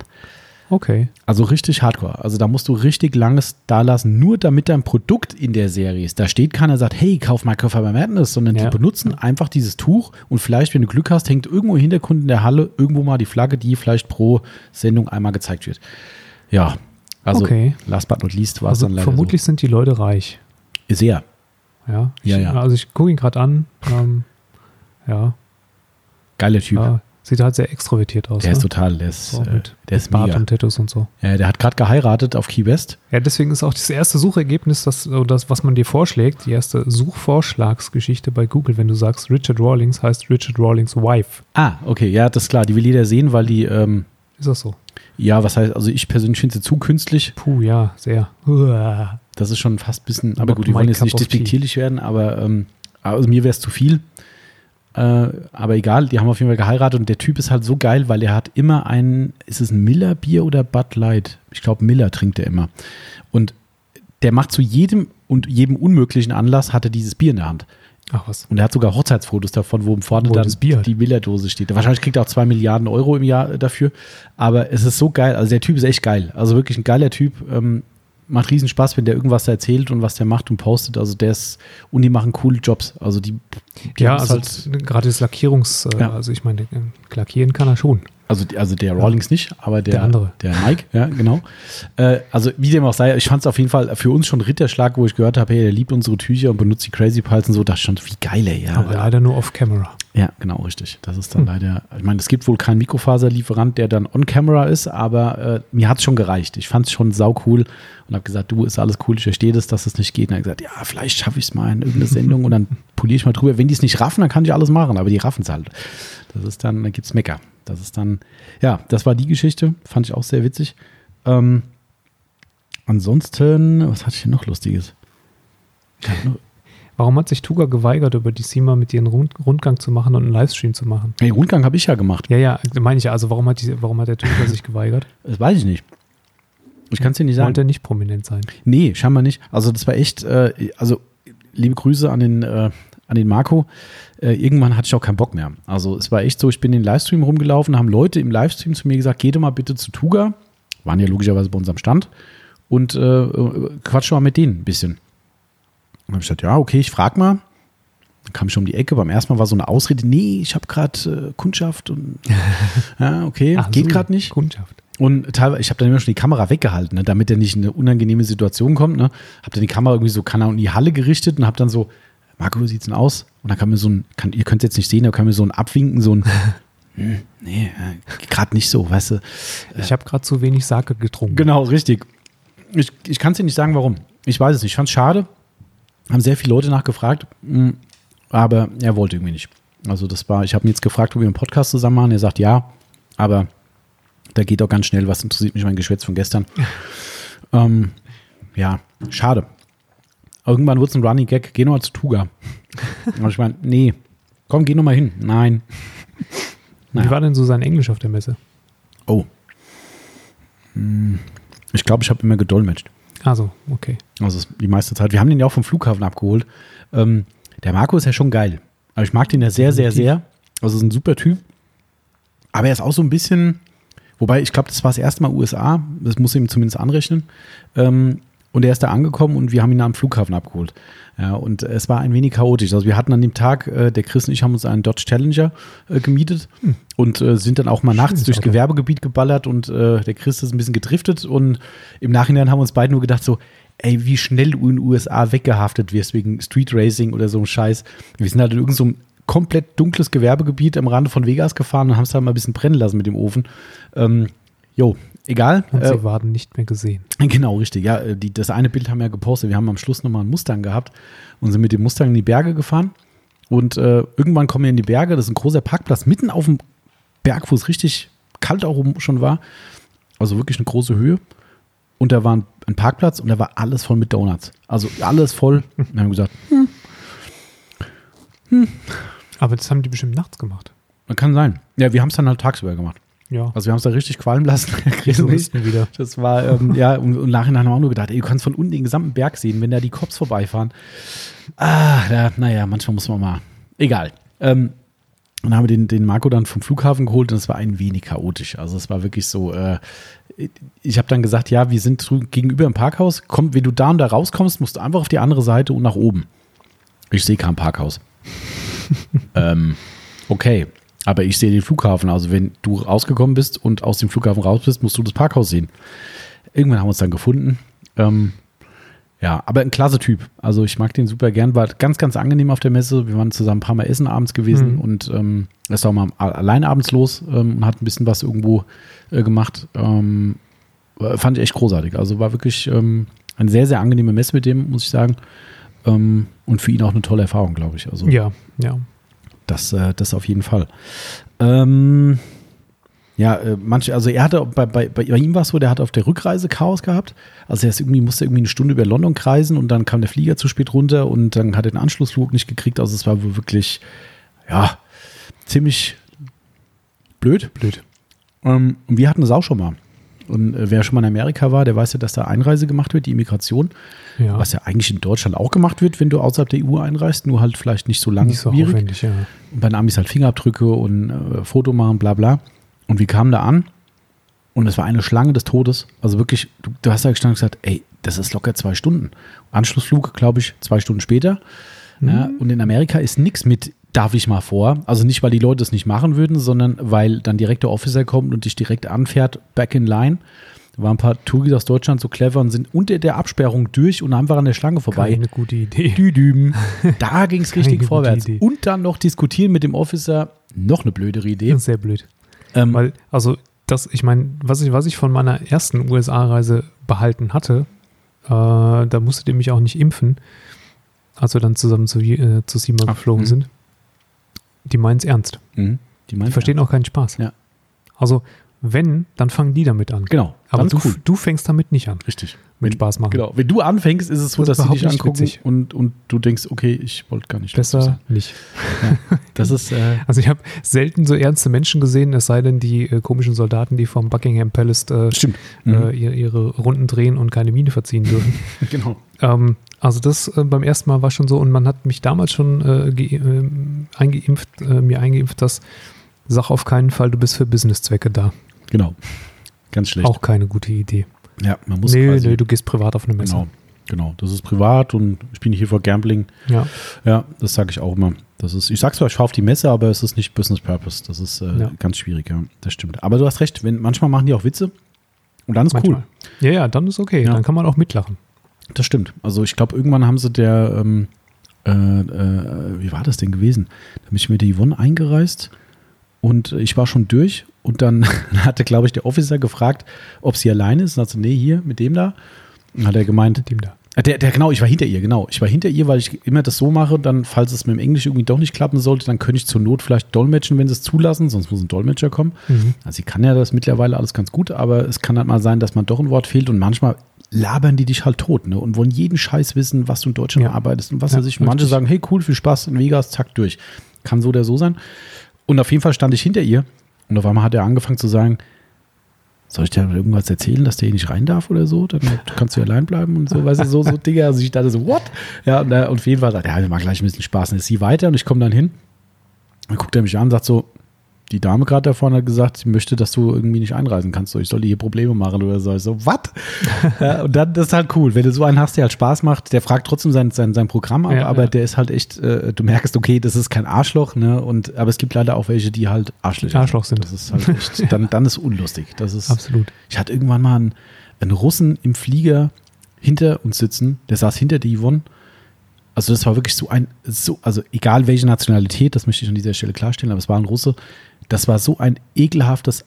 Okay. Also richtig hardcore. Also da musst du richtig langes da lassen, nur damit dein Produkt in der Serie ist. Da steht keiner, sagt, hey, kauf Microfiber Madness, sondern ja. die benutzen einfach dieses Tuch und vielleicht, wenn du Glück hast, hängt irgendwo im Hintergrund in der Halle irgendwo mal die Flagge, die vielleicht pro Sendung einmal gezeigt wird. Ja, also okay. last but not least war es also dann leider Vermutlich so. sind die Leute reich. Sehr. Ja, ich, ja, ja. Also ich gucke ihn gerade an. Ähm, ja. Geiler Typ. Ja, sieht halt sehr extrovertiert aus. Der ne? ist total, der ist, so, äh, mit, der ist Bart mega. und Tattoos und so. Ja, der hat gerade geheiratet auf Key West. Ja, deswegen ist auch das erste Suchergebnis, das, das, was man dir vorschlägt, die erste Suchvorschlagsgeschichte bei Google, wenn du sagst Richard Rawlings, heißt Richard Rawlings Wife. Ah, okay, ja, das ist klar. Die will jeder sehen, weil die. Ähm, ist das so? Ja, was heißt, also ich persönlich finde sie zu künstlich. Puh, ja, sehr. Uah. Das ist schon fast ein bisschen, aber gut, die wollen jetzt nicht despektierlich werden, aber ähm, also mir wäre es zu viel. Äh, aber egal, die haben auf jeden Fall geheiratet und der Typ ist halt so geil, weil er hat immer ein, ist es ein Miller Bier oder Bud Light? Ich glaube, Miller trinkt er immer. Und der macht zu jedem und jedem unmöglichen Anlass hat er dieses Bier in der Hand. Ach was. Und er hat sogar Hochzeitsfotos davon, wo vorne wo dann Bier die Miller-Dose steht. Wahrscheinlich kriegt er auch zwei Milliarden Euro im Jahr dafür. Aber es ist so geil. Also der Typ ist echt geil. Also wirklich ein geiler Typ. Ähm, macht riesen Spaß, wenn der irgendwas da erzählt und was der macht und postet. Also der ist, und die machen coole Jobs. Also die, die ja, also halt, gerade das Lackierungs, äh, ja. also ich meine, lackieren kann er schon. Also, also der Rawlings ja. nicht, aber der, der andere. Der Mike, ja, genau. Äh, also wie dem auch sei, ich fand es auf jeden Fall für uns schon Ritterschlag, wo ich gehört habe, hey, der liebt unsere Tücher und benutzt die Crazy Piles und so, das schon wie geil, ey. Ja. Aber leider nur off-camera. Ja, genau, richtig. Das ist dann hm. leider, ich meine, es gibt wohl keinen Mikrofaserlieferant, der dann on-camera ist, aber äh, mir hat es schon gereicht. Ich fand es schon sau cool und habe gesagt, du, ist alles cool, ich verstehe das, dass es nicht geht. Und er hat gesagt, ja, vielleicht schaffe ich es mal in irgendeine Sendung und dann poliere ich mal drüber. Wenn die es nicht raffen, dann kann ich alles machen, aber die raffen es halt. Das ist dann, dann gibt es Mecker. Das ist dann, ja, das war die Geschichte, fand ich auch sehr witzig. Ähm, ansonsten, was hatte ich hier noch Lustiges? Warum hat sich Tuga geweigert, über die SEMA mit ihren Rund Rundgang zu machen und einen Livestream zu machen? Hey, Rundgang habe ich ja gemacht. Ja, ja, meine ich ja. Also warum hat, die, warum hat der Tuga sich geweigert? Das weiß ich nicht. Ich kann es dir nicht sagen. Wollte er nicht prominent sein? Nee, scheinbar nicht. Also das war echt, äh, also liebe Grüße an den, äh, an den Marco. Äh, irgendwann hatte ich auch keinen Bock mehr. Also es war echt so, ich bin in den Livestream rumgelaufen, haben Leute im Livestream zu mir gesagt, geh doch mal bitte zu Tuga. Waren ja logischerweise bei unserem Stand. Und äh, quatsch mal mit denen ein bisschen. Dann habe ich gesagt, ja, okay, ich frag mal. Dann kam ich um die Ecke. Beim ersten Mal war so eine Ausrede, nee, ich habe gerade äh, Kundschaft und ja, okay, Ach, geht so, gerade nicht. Kundschaft. Und teilweise, ich habe dann immer schon die Kamera weggehalten, ne, damit er nicht in eine unangenehme Situation kommt. Ne. Habe dann die Kamera irgendwie so kann er in die Halle gerichtet und habe dann so, Marco, wie sieht's denn aus? Und dann kam mir so ein, kann, ihr könnt es jetzt nicht sehen, da kam mir so ein Abwinken, so ein, hm, nee, äh, gerade nicht so, weißt du. Ich habe gerade zu wenig Sake getrunken. Genau, richtig. Ich, ich kann es dir nicht sagen, warum. Ich weiß es nicht. Ich fand es schade. Haben sehr viele Leute nachgefragt, hm, aber er wollte irgendwie nicht. Also das war, ich habe ihn jetzt gefragt, ob wir einen Podcast zusammen machen. Er sagt ja, aber da geht auch ganz schnell, was interessiert mich mein Geschwätz von gestern. ähm, ja, schade. Irgendwann wird es ein Running Gag, geh nochmal zu Tuga. Aber ich meine, nee, komm, geh nochmal hin. Nein. Naja. Wie war denn so sein Englisch auf der Messe? Oh. Hm, Ich glaube, ich habe immer gedolmetscht. Also, okay. Also die meiste Zeit. Wir haben den ja auch vom Flughafen abgeholt. Ähm, der Marco ist ja schon geil. Also ich mag den ja sehr, sehr, sehr. Also ist ein super Typ. Aber er ist auch so ein bisschen, wobei ich glaube, das war das erste Mal USA. Das muss ihm zumindest anrechnen. Ähm, und er ist da angekommen und wir haben ihn am Flughafen abgeholt. Ja, und es war ein wenig chaotisch. Also wir hatten an dem Tag, äh, der Chris und ich haben uns einen Dodge Challenger äh, gemietet und äh, sind dann auch mal nachts Schönes durchs Auto. Gewerbegebiet geballert und äh, der Chris ist ein bisschen gedriftet und im Nachhinein haben wir uns beide nur gedacht so, ey, wie schnell du in den USA weggehaftet wirst wegen Street Racing oder so einem Scheiß. Wir sind halt in irgendeinem so komplett dunkles Gewerbegebiet am Rande von Vegas gefahren und haben es da mal ein bisschen brennen lassen mit dem Ofen. Ähm, jo, egal. Und Äh, sie waren nicht mehr gesehen. Genau, richtig. Ja, äh, die, das eine Bild haben wir ja gepostet. Wir haben am Schluss nochmal einen Mustang gehabt und sind mit dem Mustang in die Berge gefahren. Und äh, irgendwann kommen wir in die Berge. Das ist ein großer Parkplatz mitten auf dem Berg, wo es richtig kalt auch schon war. Also wirklich eine große Höhe. Und da war ein, ein Parkplatz und da war alles voll mit Donuts. Also alles voll. Wir haben gesagt, Aber das haben die bestimmt nachts gemacht. kann sein. Ja, wir haben es dann halt tagsüber gemacht. Ja. Also wir haben es da richtig qualmen lassen. Wieder. Das war, ähm, ja, und im Nachhinein haben wir auch nur gedacht, ey, du kannst von unten den gesamten Berg sehen, wenn da die Cops vorbeifahren. Ah, da, naja, manchmal muss man mal. Egal. Ähm, dann haben wir den, den Marco dann vom Flughafen geholt und es war ein wenig chaotisch. Also es war wirklich so, äh, ich habe dann gesagt, ja, wir sind gegenüber im Parkhaus. Komm, wenn du da und da rauskommst, musst du einfach auf die andere Seite und nach oben. Ich sehe kein Parkhaus. ähm, okay, aber ich sehe den Flughafen. Also wenn du rausgekommen bist und aus dem Flughafen raus bist, musst du das Parkhaus sehen. Irgendwann haben wir uns dann gefunden. Ähm, ja, aber ein klasse Typ. Also ich mag den super gern. War ganz, ganz angenehm auf der Messe. Wir waren zusammen ein paar Mal essen abends gewesen Mhm. und ähm, ist auch mal allein abends los ähm, und hat ein bisschen was irgendwo äh, gemacht. Ähm, war- fand ich echt großartig. Also war wirklich ähm, eine sehr, sehr angenehme Messe mit dem, muss ich sagen. Ähm, und für ihn auch eine tolle Erfahrung, glaube ich. Also Ja, ja. Das, äh, das auf jeden Fall. Ähm, ja, äh, manche, also er hatte bei, bei, bei ihm war es so, der hat auf der Rückreise Chaos gehabt. Also er ist irgendwie, musste irgendwie eine Stunde über London kreisen und dann kam der Flieger zu spät runter und dann hat er den Anschlussflug nicht gekriegt. Also es war wirklich, ja, ziemlich blöd. Blöd. Ähm, und wir hatten das auch schon mal. Und äh, wer schon mal in Amerika war, der weiß ja, dass da Einreise gemacht wird, die Immigration, Ja. was ja eigentlich in Deutschland auch gemacht wird, wenn du außerhalb der EU einreist, nur halt vielleicht nicht so Nicht so langwierig. ja. Und bei den Amis halt Fingerabdrücke und äh, Foto machen, bla bla. Und wir kamen da an und es war eine Schlange des Todes. Also wirklich, du, du hast da gestanden und gesagt, ey, das ist locker zwei Stunden. Anschlussflug, glaube ich, zwei Stunden später. Ja, und in Amerika ist nichts mit, darf ich mal vor. Also nicht, weil die Leute es nicht machen würden, sondern weil dann direkt der Officer kommt und dich direkt anfährt, back in line. Da waren ein paar Touris aus Deutschland so clever und sind unter der Absperrung durch und einfach an der Schlange vorbei. Keine gute Idee. Düdüm. Da ging es richtig vorwärts. Idee. Und dann noch diskutieren mit dem Officer. Noch eine blödere Idee. Sehr blöd. Ähm, Weil, also, das, ich meine, was ich, was ich von meiner ersten USA-Reise behalten hatte, äh, da musstet ihr mich auch nicht impfen, als wir dann zusammen zu, äh, zu Ach, geflogen mhm. sind. Die meinen es ernst. mhm, die, Die verstehen auch keinen Spaß. Ja. Also, wenn, dann fangen die damit an. Genau. Aber du, cool. du fängst damit nicht an, Richtig. mit Spaß machen. Genau. Wenn du anfängst, ist es so, Das dass sie dich angucken witzig. und, und du denkst, okay, ich wollte gar nicht. Besser nicht. Das ist, äh, Also ich habe selten so ernste Menschen gesehen, es sei denn die äh, komischen Soldaten, die vom Buckingham Palace äh, äh, Mhm. ihre, ihre Runden drehen und keine Miene verziehen dürfen. genau. ähm, also das äh, beim ersten Mal war schon so und man hat mich damals schon äh, ähm, eingeimpft, äh, mir eingeimpft, dass sag auf keinen Fall, du bist für Businesszwecke da. Genau. Ganz schlecht. Auch keine gute Idee. Ja, man muss Nee, quasi. nee, du gehst privat auf eine Messe. genau. Genau. Das ist privat und ich bin nicht hier vor Gambling. Ja, Ja, das sage ich auch immer. Das ist, ich sag's zwar, ich fahre auf die Messe, aber es ist nicht Business Purpose. Das ist äh, Ja. ganz schwierig, ja. Das stimmt. Aber du hast recht, wenn, manchmal machen die auch Witze und dann ist manchmal. cool. Ja, ja, dann ist okay. Ja. Dann kann man auch mitlachen. Das stimmt. Also ich glaube, irgendwann haben sie der, ähm, äh, äh, wie war das denn gewesen? Da bin ich mit der Yvonne eingereist und ich war schon durch und dann hatte, glaube ich, der Officer gefragt, ob sie alleine ist. Und hat sie, nee, hier, mit dem da. Und hat er gemeint, Mit dem da. Ah, Der, der, genau, ich war hinter ihr, genau. Ich war hinter ihr, weil ich immer das so mache, dann, falls es mit dem Englisch irgendwie doch nicht klappen sollte, dann könnte ich zur Not vielleicht dolmetschen, wenn sie es zulassen, sonst muss ein Dolmetscher kommen. Mhm. Also sie kann ja das mittlerweile alles ganz gut, aber es kann halt mal sein, dass man doch ein Wort fehlt und manchmal labern die dich halt tot, ne? Und wollen jeden Scheiß wissen, was du in Deutschland Ja. arbeitest und was Ja, er sich. Manche sagen, hey, cool, viel Spaß in Vegas, zack, durch. Kann so oder so sein. Und auf jeden Fall stand ich hinter ihr und auf einmal hat er angefangen zu sagen, soll ich dir irgendwas erzählen, dass der hier nicht rein darf oder so? Dann kannst du allein bleiben und so, weißt du, so, so Dinge. Also ich dachte so, what? Ja, und, und auf jeden Fall sagt, ja, wir machen gleich ein bisschen Spaß. Und ist sie weiter und ich komme dann hin. Dann guckt er mich an und sagt so, die Dame gerade da vorne hat gesagt, sie möchte, dass du irgendwie nicht einreisen kannst. So, ich soll hier Probleme machen oder so. Ich so, was? ja, und dann, das ist halt cool. Wenn du so einen hast, der halt Spaß macht, der fragt trotzdem sein, sein, sein Programm ab, ja, aber ja. der ist halt echt, äh, du merkst, okay, das ist kein Arschloch, ne? Und, aber es gibt leider auch welche, die halt Arschlöcher Arschloch sind. Das ist halt echt, dann, dann ist unlustig. Das ist, Absolut. Ich hatte irgendwann mal einen, einen Russen im Flieger hinter uns sitzen, der saß hinter der Yvonne also das war wirklich so ein, so, also egal welche Nationalität, das möchte ich an dieser Stelle klarstellen, aber es war ein Russe, das war so ein ekelhaftes,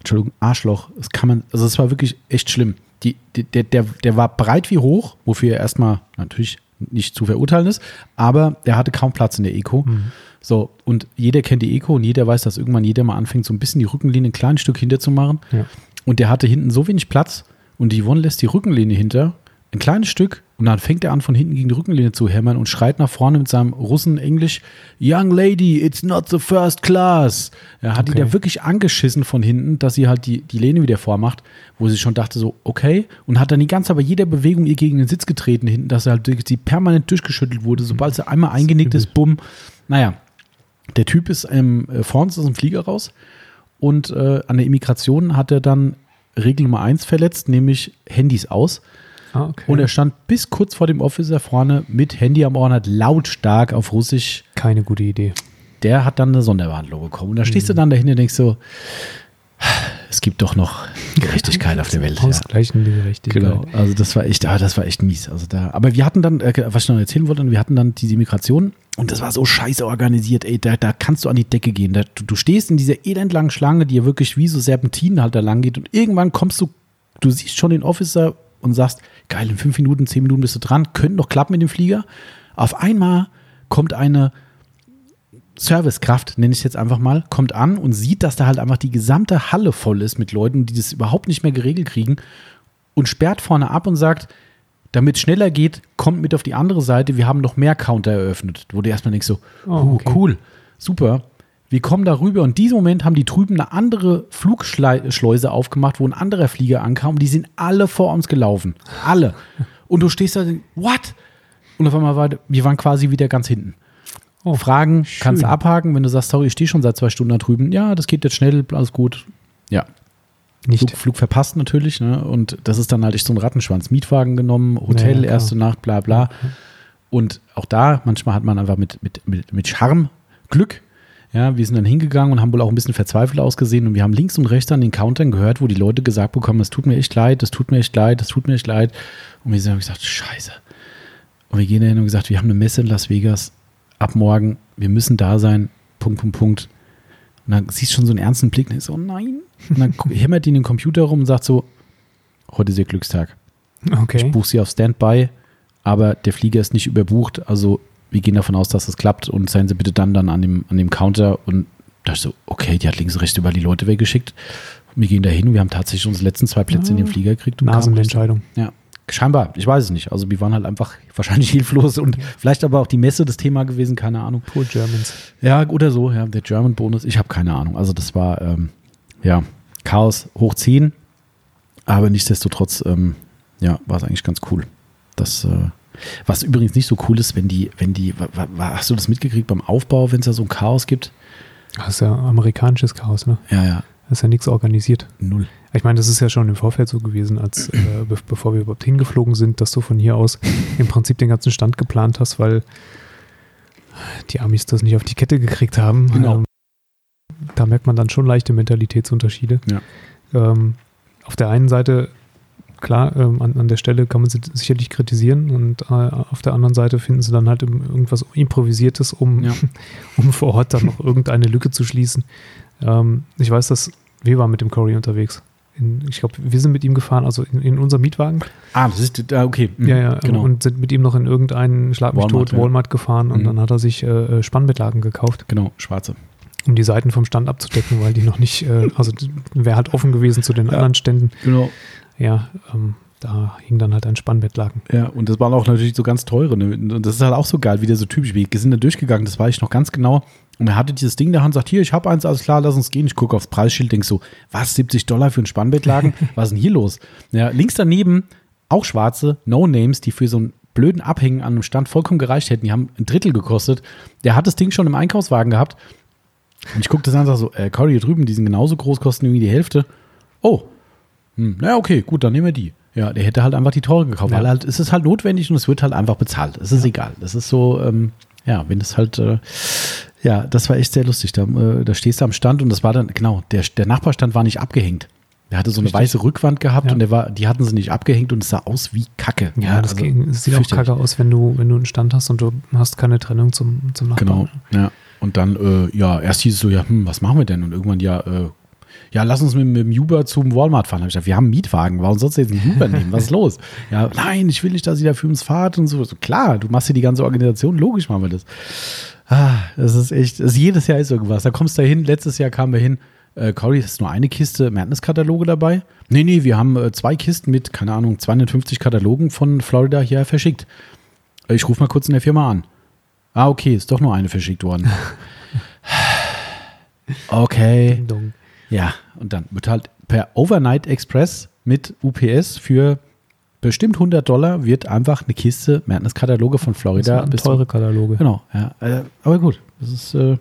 Entschuldigung, Arschloch. Das kann man, also es war wirklich echt schlimm. Die, der, der, der war breit wie hoch, wofür er erstmal natürlich nicht zu verurteilen ist, aber er hatte kaum Platz in der Eco. Mhm. So, und jeder kennt die Eco und jeder weiß, dass irgendwann jeder mal anfängt, so ein bisschen die Rückenlinie ein kleines Stück hinter zu machen. Ja. Und der hatte hinten so wenig Platz und die Yvonne lässt die Rückenlinie hinter, ein kleines Stück und dann fängt er an, von hinten gegen die Rückenlinie zu hämmern und schreit nach vorne mit seinem Russen-Englisch: Young Lady, it's not the first class. Er hat okay. die da wirklich angeschissen von hinten, dass sie halt die, die Lehne wieder vormacht, wo sie schon dachte, so, okay. Und hat dann die ganze Zeit bei jeder Bewegung ihr gegen den Sitz getreten hinten, dass er halt sie permanent durchgeschüttelt wurde, sobald sie einmal eingenickt ist, bumm. Naja, der Typ ist ähm, vor uns aus dem Flieger raus und äh, an der Immigration hat er dann Regel Nummer eins verletzt, nämlich Handys aus. Ah, okay. Und er stand bis kurz vor dem Officer vorne mit Handy am Ohr und hat lautstark auf Russisch. Keine gute Idee. Der hat dann eine Sonderbehandlung bekommen. Und da stehst mhm. du dann dahinter und denkst so, es gibt doch noch Gerechtigkeit auf der Welt. Ausgleichende ja. Gerechtigkeit. Genau. Also das war echt, ah, das war echt mies. Also da, aber wir hatten dann, äh, was ich noch erzählen wollte, wir hatten dann diese Migration und das war so scheiße organisiert, ey, da, da kannst du an die Decke gehen. Da, du, du, stehst in dieser elendlangen Schlange, die ja wirklich wie so Serpentinen halt da lang geht und irgendwann kommst du, du siehst schon den Officer und sagst, geil, in fünf Minuten, zehn Minuten bist du dran, könnte noch klappen mit dem Flieger. Auf einmal kommt eine Servicekraft, nenne ich es jetzt einfach mal, kommt an und sieht, dass da halt einfach die gesamte Halle voll ist mit Leuten, die das überhaupt nicht mehr geregelt kriegen und sperrt vorne ab und sagt, damit es schneller geht, kommt mit auf die andere Seite, wir haben noch mehr Counter eröffnet. Wo du erstmal denkst so, oh, okay. cool, super. Wir kommen da rüber und in diesem Moment haben die drüben eine andere Flugschleuse aufgemacht, wo ein anderer Flieger ankam und die sind alle vor uns gelaufen. Alle. Und du stehst da und denkst, what? Und auf einmal war, wir waren quasi wieder ganz hinten. Oh, Fragen schön. kannst du abhaken, wenn du sagst, sorry, ich stehe schon seit zwei Stunden da drüben. Ja, das geht jetzt schnell, alles gut. Ja. Nicht. Flug, Flug verpasst natürlich, ne? Und das ist dann halt echt so ein Rattenschwanz. Mietwagen genommen, Hotel, ja, erste Nacht, bla bla. Und auch da, manchmal hat man einfach mit, mit, mit, mit Charme Glück ja, wir sind dann hingegangen und haben wohl auch ein bisschen verzweifelt ausgesehen und wir haben links und rechts an den Countern gehört, wo die Leute gesagt bekommen, es tut mir echt leid, das tut mir echt leid, das tut mir echt leid. Und wir haben gesagt, scheiße. Und wir gehen dahin und gesagt, wir haben eine Messe in Las Vegas ab morgen, wir müssen da sein, Punkt, Punkt, Punkt. Und dann siehst du schon so einen ernsten Blick und ich so, nein. Und dann hämmert die in den Computer rum und sagt so, heute ist ihr Glückstag. Okay. Ich buche sie auf Standby, aber der Flieger ist nicht überbucht, also wir gehen davon aus, dass es klappt und seien Sie bitte dann dann an dem, an dem Counter und da so, okay, die hat links und rechts über die Leute weggeschickt. Wir gehen da hin, wir haben tatsächlich unsere letzten zwei Plätze in den Flieger gekriegt. Nasenentscheidung. Ja, scheinbar, ich weiß es nicht. Also wir waren halt einfach wahrscheinlich hilflos und vielleicht aber auch die Messe das Thema gewesen, keine Ahnung. Poor Germans. Ja, oder so, ja, der German Bonus, ich habe keine Ahnung. Also das war, ähm, ja, Chaos hoch 10, aber nichtsdestotrotz, ähm, ja, war es eigentlich ganz cool. Das, äh, was übrigens nicht so cool ist, wenn die, wenn die, hast du das mitgekriegt beim Aufbau, wenn es da so ein Chaos gibt? Das ist ja amerikanisches Chaos, ne? Ja, ja. Das ist ja nichts organisiert. Null. Ich meine, das ist ja schon im Vorfeld so gewesen, als äh, be bevor wir überhaupt hingeflogen sind, dass du von hier aus im Prinzip den ganzen Stand geplant hast, weil die Amis das nicht auf die Kette gekriegt haben. Genau. Ähm, da merkt man dann schon leichte Mentalitätsunterschiede. Ja. Ähm, auf der einen Seite klar, ähm, an, an der Stelle kann man sie sicherlich kritisieren und äh, auf der anderen Seite finden sie dann halt irgendwas Improvisiertes, um, ja. um vor Ort dann noch irgendeine Lücke zu schließen. Ähm, ich weiß, dass wir waren mit dem Corey unterwegs. In, ich glaube, wir sind mit ihm gefahren, also in, in unserem Mietwagen. Ah, das ist, ah, okay. Mhm, ja, ja, genau. Und sind mit ihm noch in irgendeinen Schlag mich Walmart, tot, Walmart gefahren und mhm. dann hat er sich äh, äh, Spannbettlagen gekauft. Genau, schwarze. Um die Seiten vom Stand abzudecken, weil die noch nicht, äh, also wäre halt offen gewesen zu den ja, anderen Ständen. Genau ja, ähm, da hing dann halt ein Spannbettlaken. Ja, und das waren auch natürlich so ganz teure. Ne? Und das ist halt auch so geil, wieder so typisch. Wir sind da durchgegangen, das war ich noch ganz genau. Und er hatte dieses Ding in der Hand, sagt, hier, ich habe eins, alles klar, lass uns gehen. Ich gucke aufs Preisschild, denk so, was, 70 Dollar für ein Spannbettlagen? was ist denn hier los? Ja, links daneben auch schwarze No-Names, die für so einen blöden Abhängen an einem Stand vollkommen gereicht hätten. Die haben ein Drittel gekostet. Der hat das Ding schon im Einkaufswagen gehabt. Und ich gucke das an und sage so, äh, Cory, hier drüben, die sind genauso groß, kosten irgendwie die Hälfte. Oh, hm, na okay, gut, dann nehmen wir die. Ja, der hätte halt einfach die teure gekauft, ja. weil halt, es ist halt notwendig und es wird halt einfach bezahlt. Es ist ja. egal. Das ist so, ähm, ja, wenn das halt, äh, ja, das war echt sehr lustig. Da, äh, da stehst du am Stand und das war dann, genau, der, der Nachbarstand war nicht abgehängt. Der hatte so eine Richtig. weiße Rückwand gehabt ja. und der war, die hatten sie nicht abgehängt und es sah aus wie Kacke. Ja, das also, ging, es sieht auch kacke aus, wenn du, wenn du einen Stand hast und du hast keine Trennung zum, zum Nachbarn. Genau, ja. Und dann, äh, ja, erst hieß es so, ja, hm, was machen wir denn? Und irgendwann, ja, äh, ja, lass uns mit, mit dem Uber zum Walmart fahren. Hab ich gesagt, wir haben einen Mietwagen, warum sollst du jetzt einen Uber nehmen? Was ist los? Ja, nein, ich will nicht, dass ihr da für uns fahrt und so. so. Klar, du machst hier die ganze Organisation, logisch machen wir das. Ah, das ist echt, das ist jedes Jahr ist irgendwas. Da kommst du hin, letztes Jahr kamen wir hin, äh, Cory, ist nur eine Kiste Madness-Kataloge dabei? Nee, nee, wir haben äh, zwei Kisten mit, keine Ahnung, 250 Katalogen von Florida hier verschickt. Äh, ich rufe mal kurz in der Firma an. Ah, okay, ist doch nur eine verschickt worden. okay. Ja, und dann wird halt per Overnight Express mit UPS für bestimmt 100 Dollar wird einfach eine Kiste Madness-Kataloge von Florida. Das teure Kataloge. Genau, ja. Äh, aber gut, das ist, äh,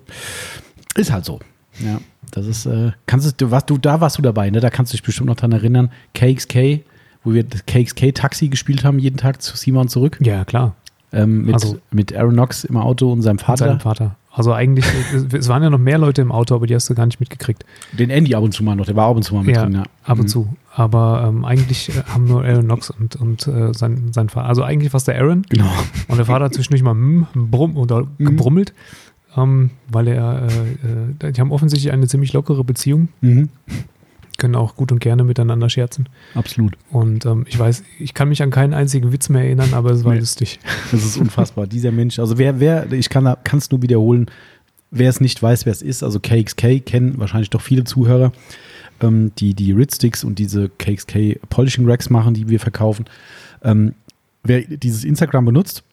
ist halt so. Ja, das ist, äh, kannst du, was, du, da warst du dabei, ne? Da kannst du dich bestimmt noch dran erinnern. KXK, wo wir das KXK Taxi gespielt haben, jeden Tag zu Simon zurück. Ja, klar. Ähm, mit, also, mit Aaron Knox im Auto und seinem Vater. Und seinem Vater. Also eigentlich, es waren ja noch mehr Leute im Auto, aber die hast du gar nicht mitgekriegt. Den Andy ab und zu mal noch, der war ab und zu mal mit ja, drin, ja. Ab und mhm. zu. Aber ähm, eigentlich äh, haben nur Aaron Knox und, und äh, sein, sein Vater. Also eigentlich war es der Aaron. Genau. Und der Vater hat zwischendurch mal hm, brumm oder mhm. gebrummelt, ähm, weil er, äh, äh, die haben offensichtlich eine ziemlich lockere Beziehung. Mhm können auch gut und gerne miteinander scherzen. Absolut. Und ähm, ich weiß, ich kann mich an keinen einzigen Witz mehr erinnern, aber es war nee. lustig. Das ist unfassbar. Dieser Mensch, also wer, wer, ich kann es nur wiederholen, wer es nicht weiß, wer es ist, also KXK kennen wahrscheinlich doch viele Zuhörer, ähm, die die Rid-Sticks und diese KXK Polishing Racks machen, die wir verkaufen. Ähm, wer dieses Instagram benutzt,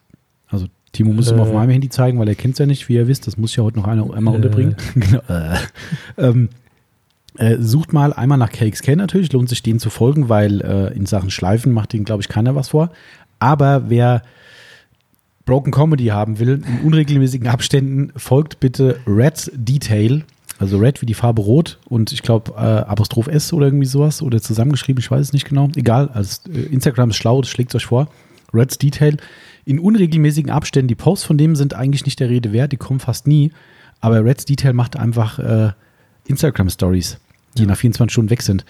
also Timo muss äh, ihm auf meinem Handy zeigen, weil er kennt es ja nicht, wie ihr wisst. Das muss ja heute noch einer einmal äh, unterbringen. genau. Äh, ähm, äh, sucht mal einmal nach KXK natürlich, lohnt sich denen zu folgen, weil äh, in Sachen Schleifen macht ihnen, glaube ich, keiner was vor. Aber wer Broken Comedy haben will, in unregelmäßigen Abständen, folgt bitte Red's Detail. Also Red wie die Farbe Rot und ich glaube äh, Apostroph S oder irgendwie sowas oder zusammengeschrieben, ich weiß es nicht genau. Egal, also äh, Instagram ist schlau, das schlägt euch vor. Red's Detail. In unregelmäßigen Abständen, die Posts von dem sind eigentlich nicht der Rede wert, die kommen fast nie. Aber Red's Detail macht einfach äh, Instagram Stories die ja. nach 24 Stunden weg sind.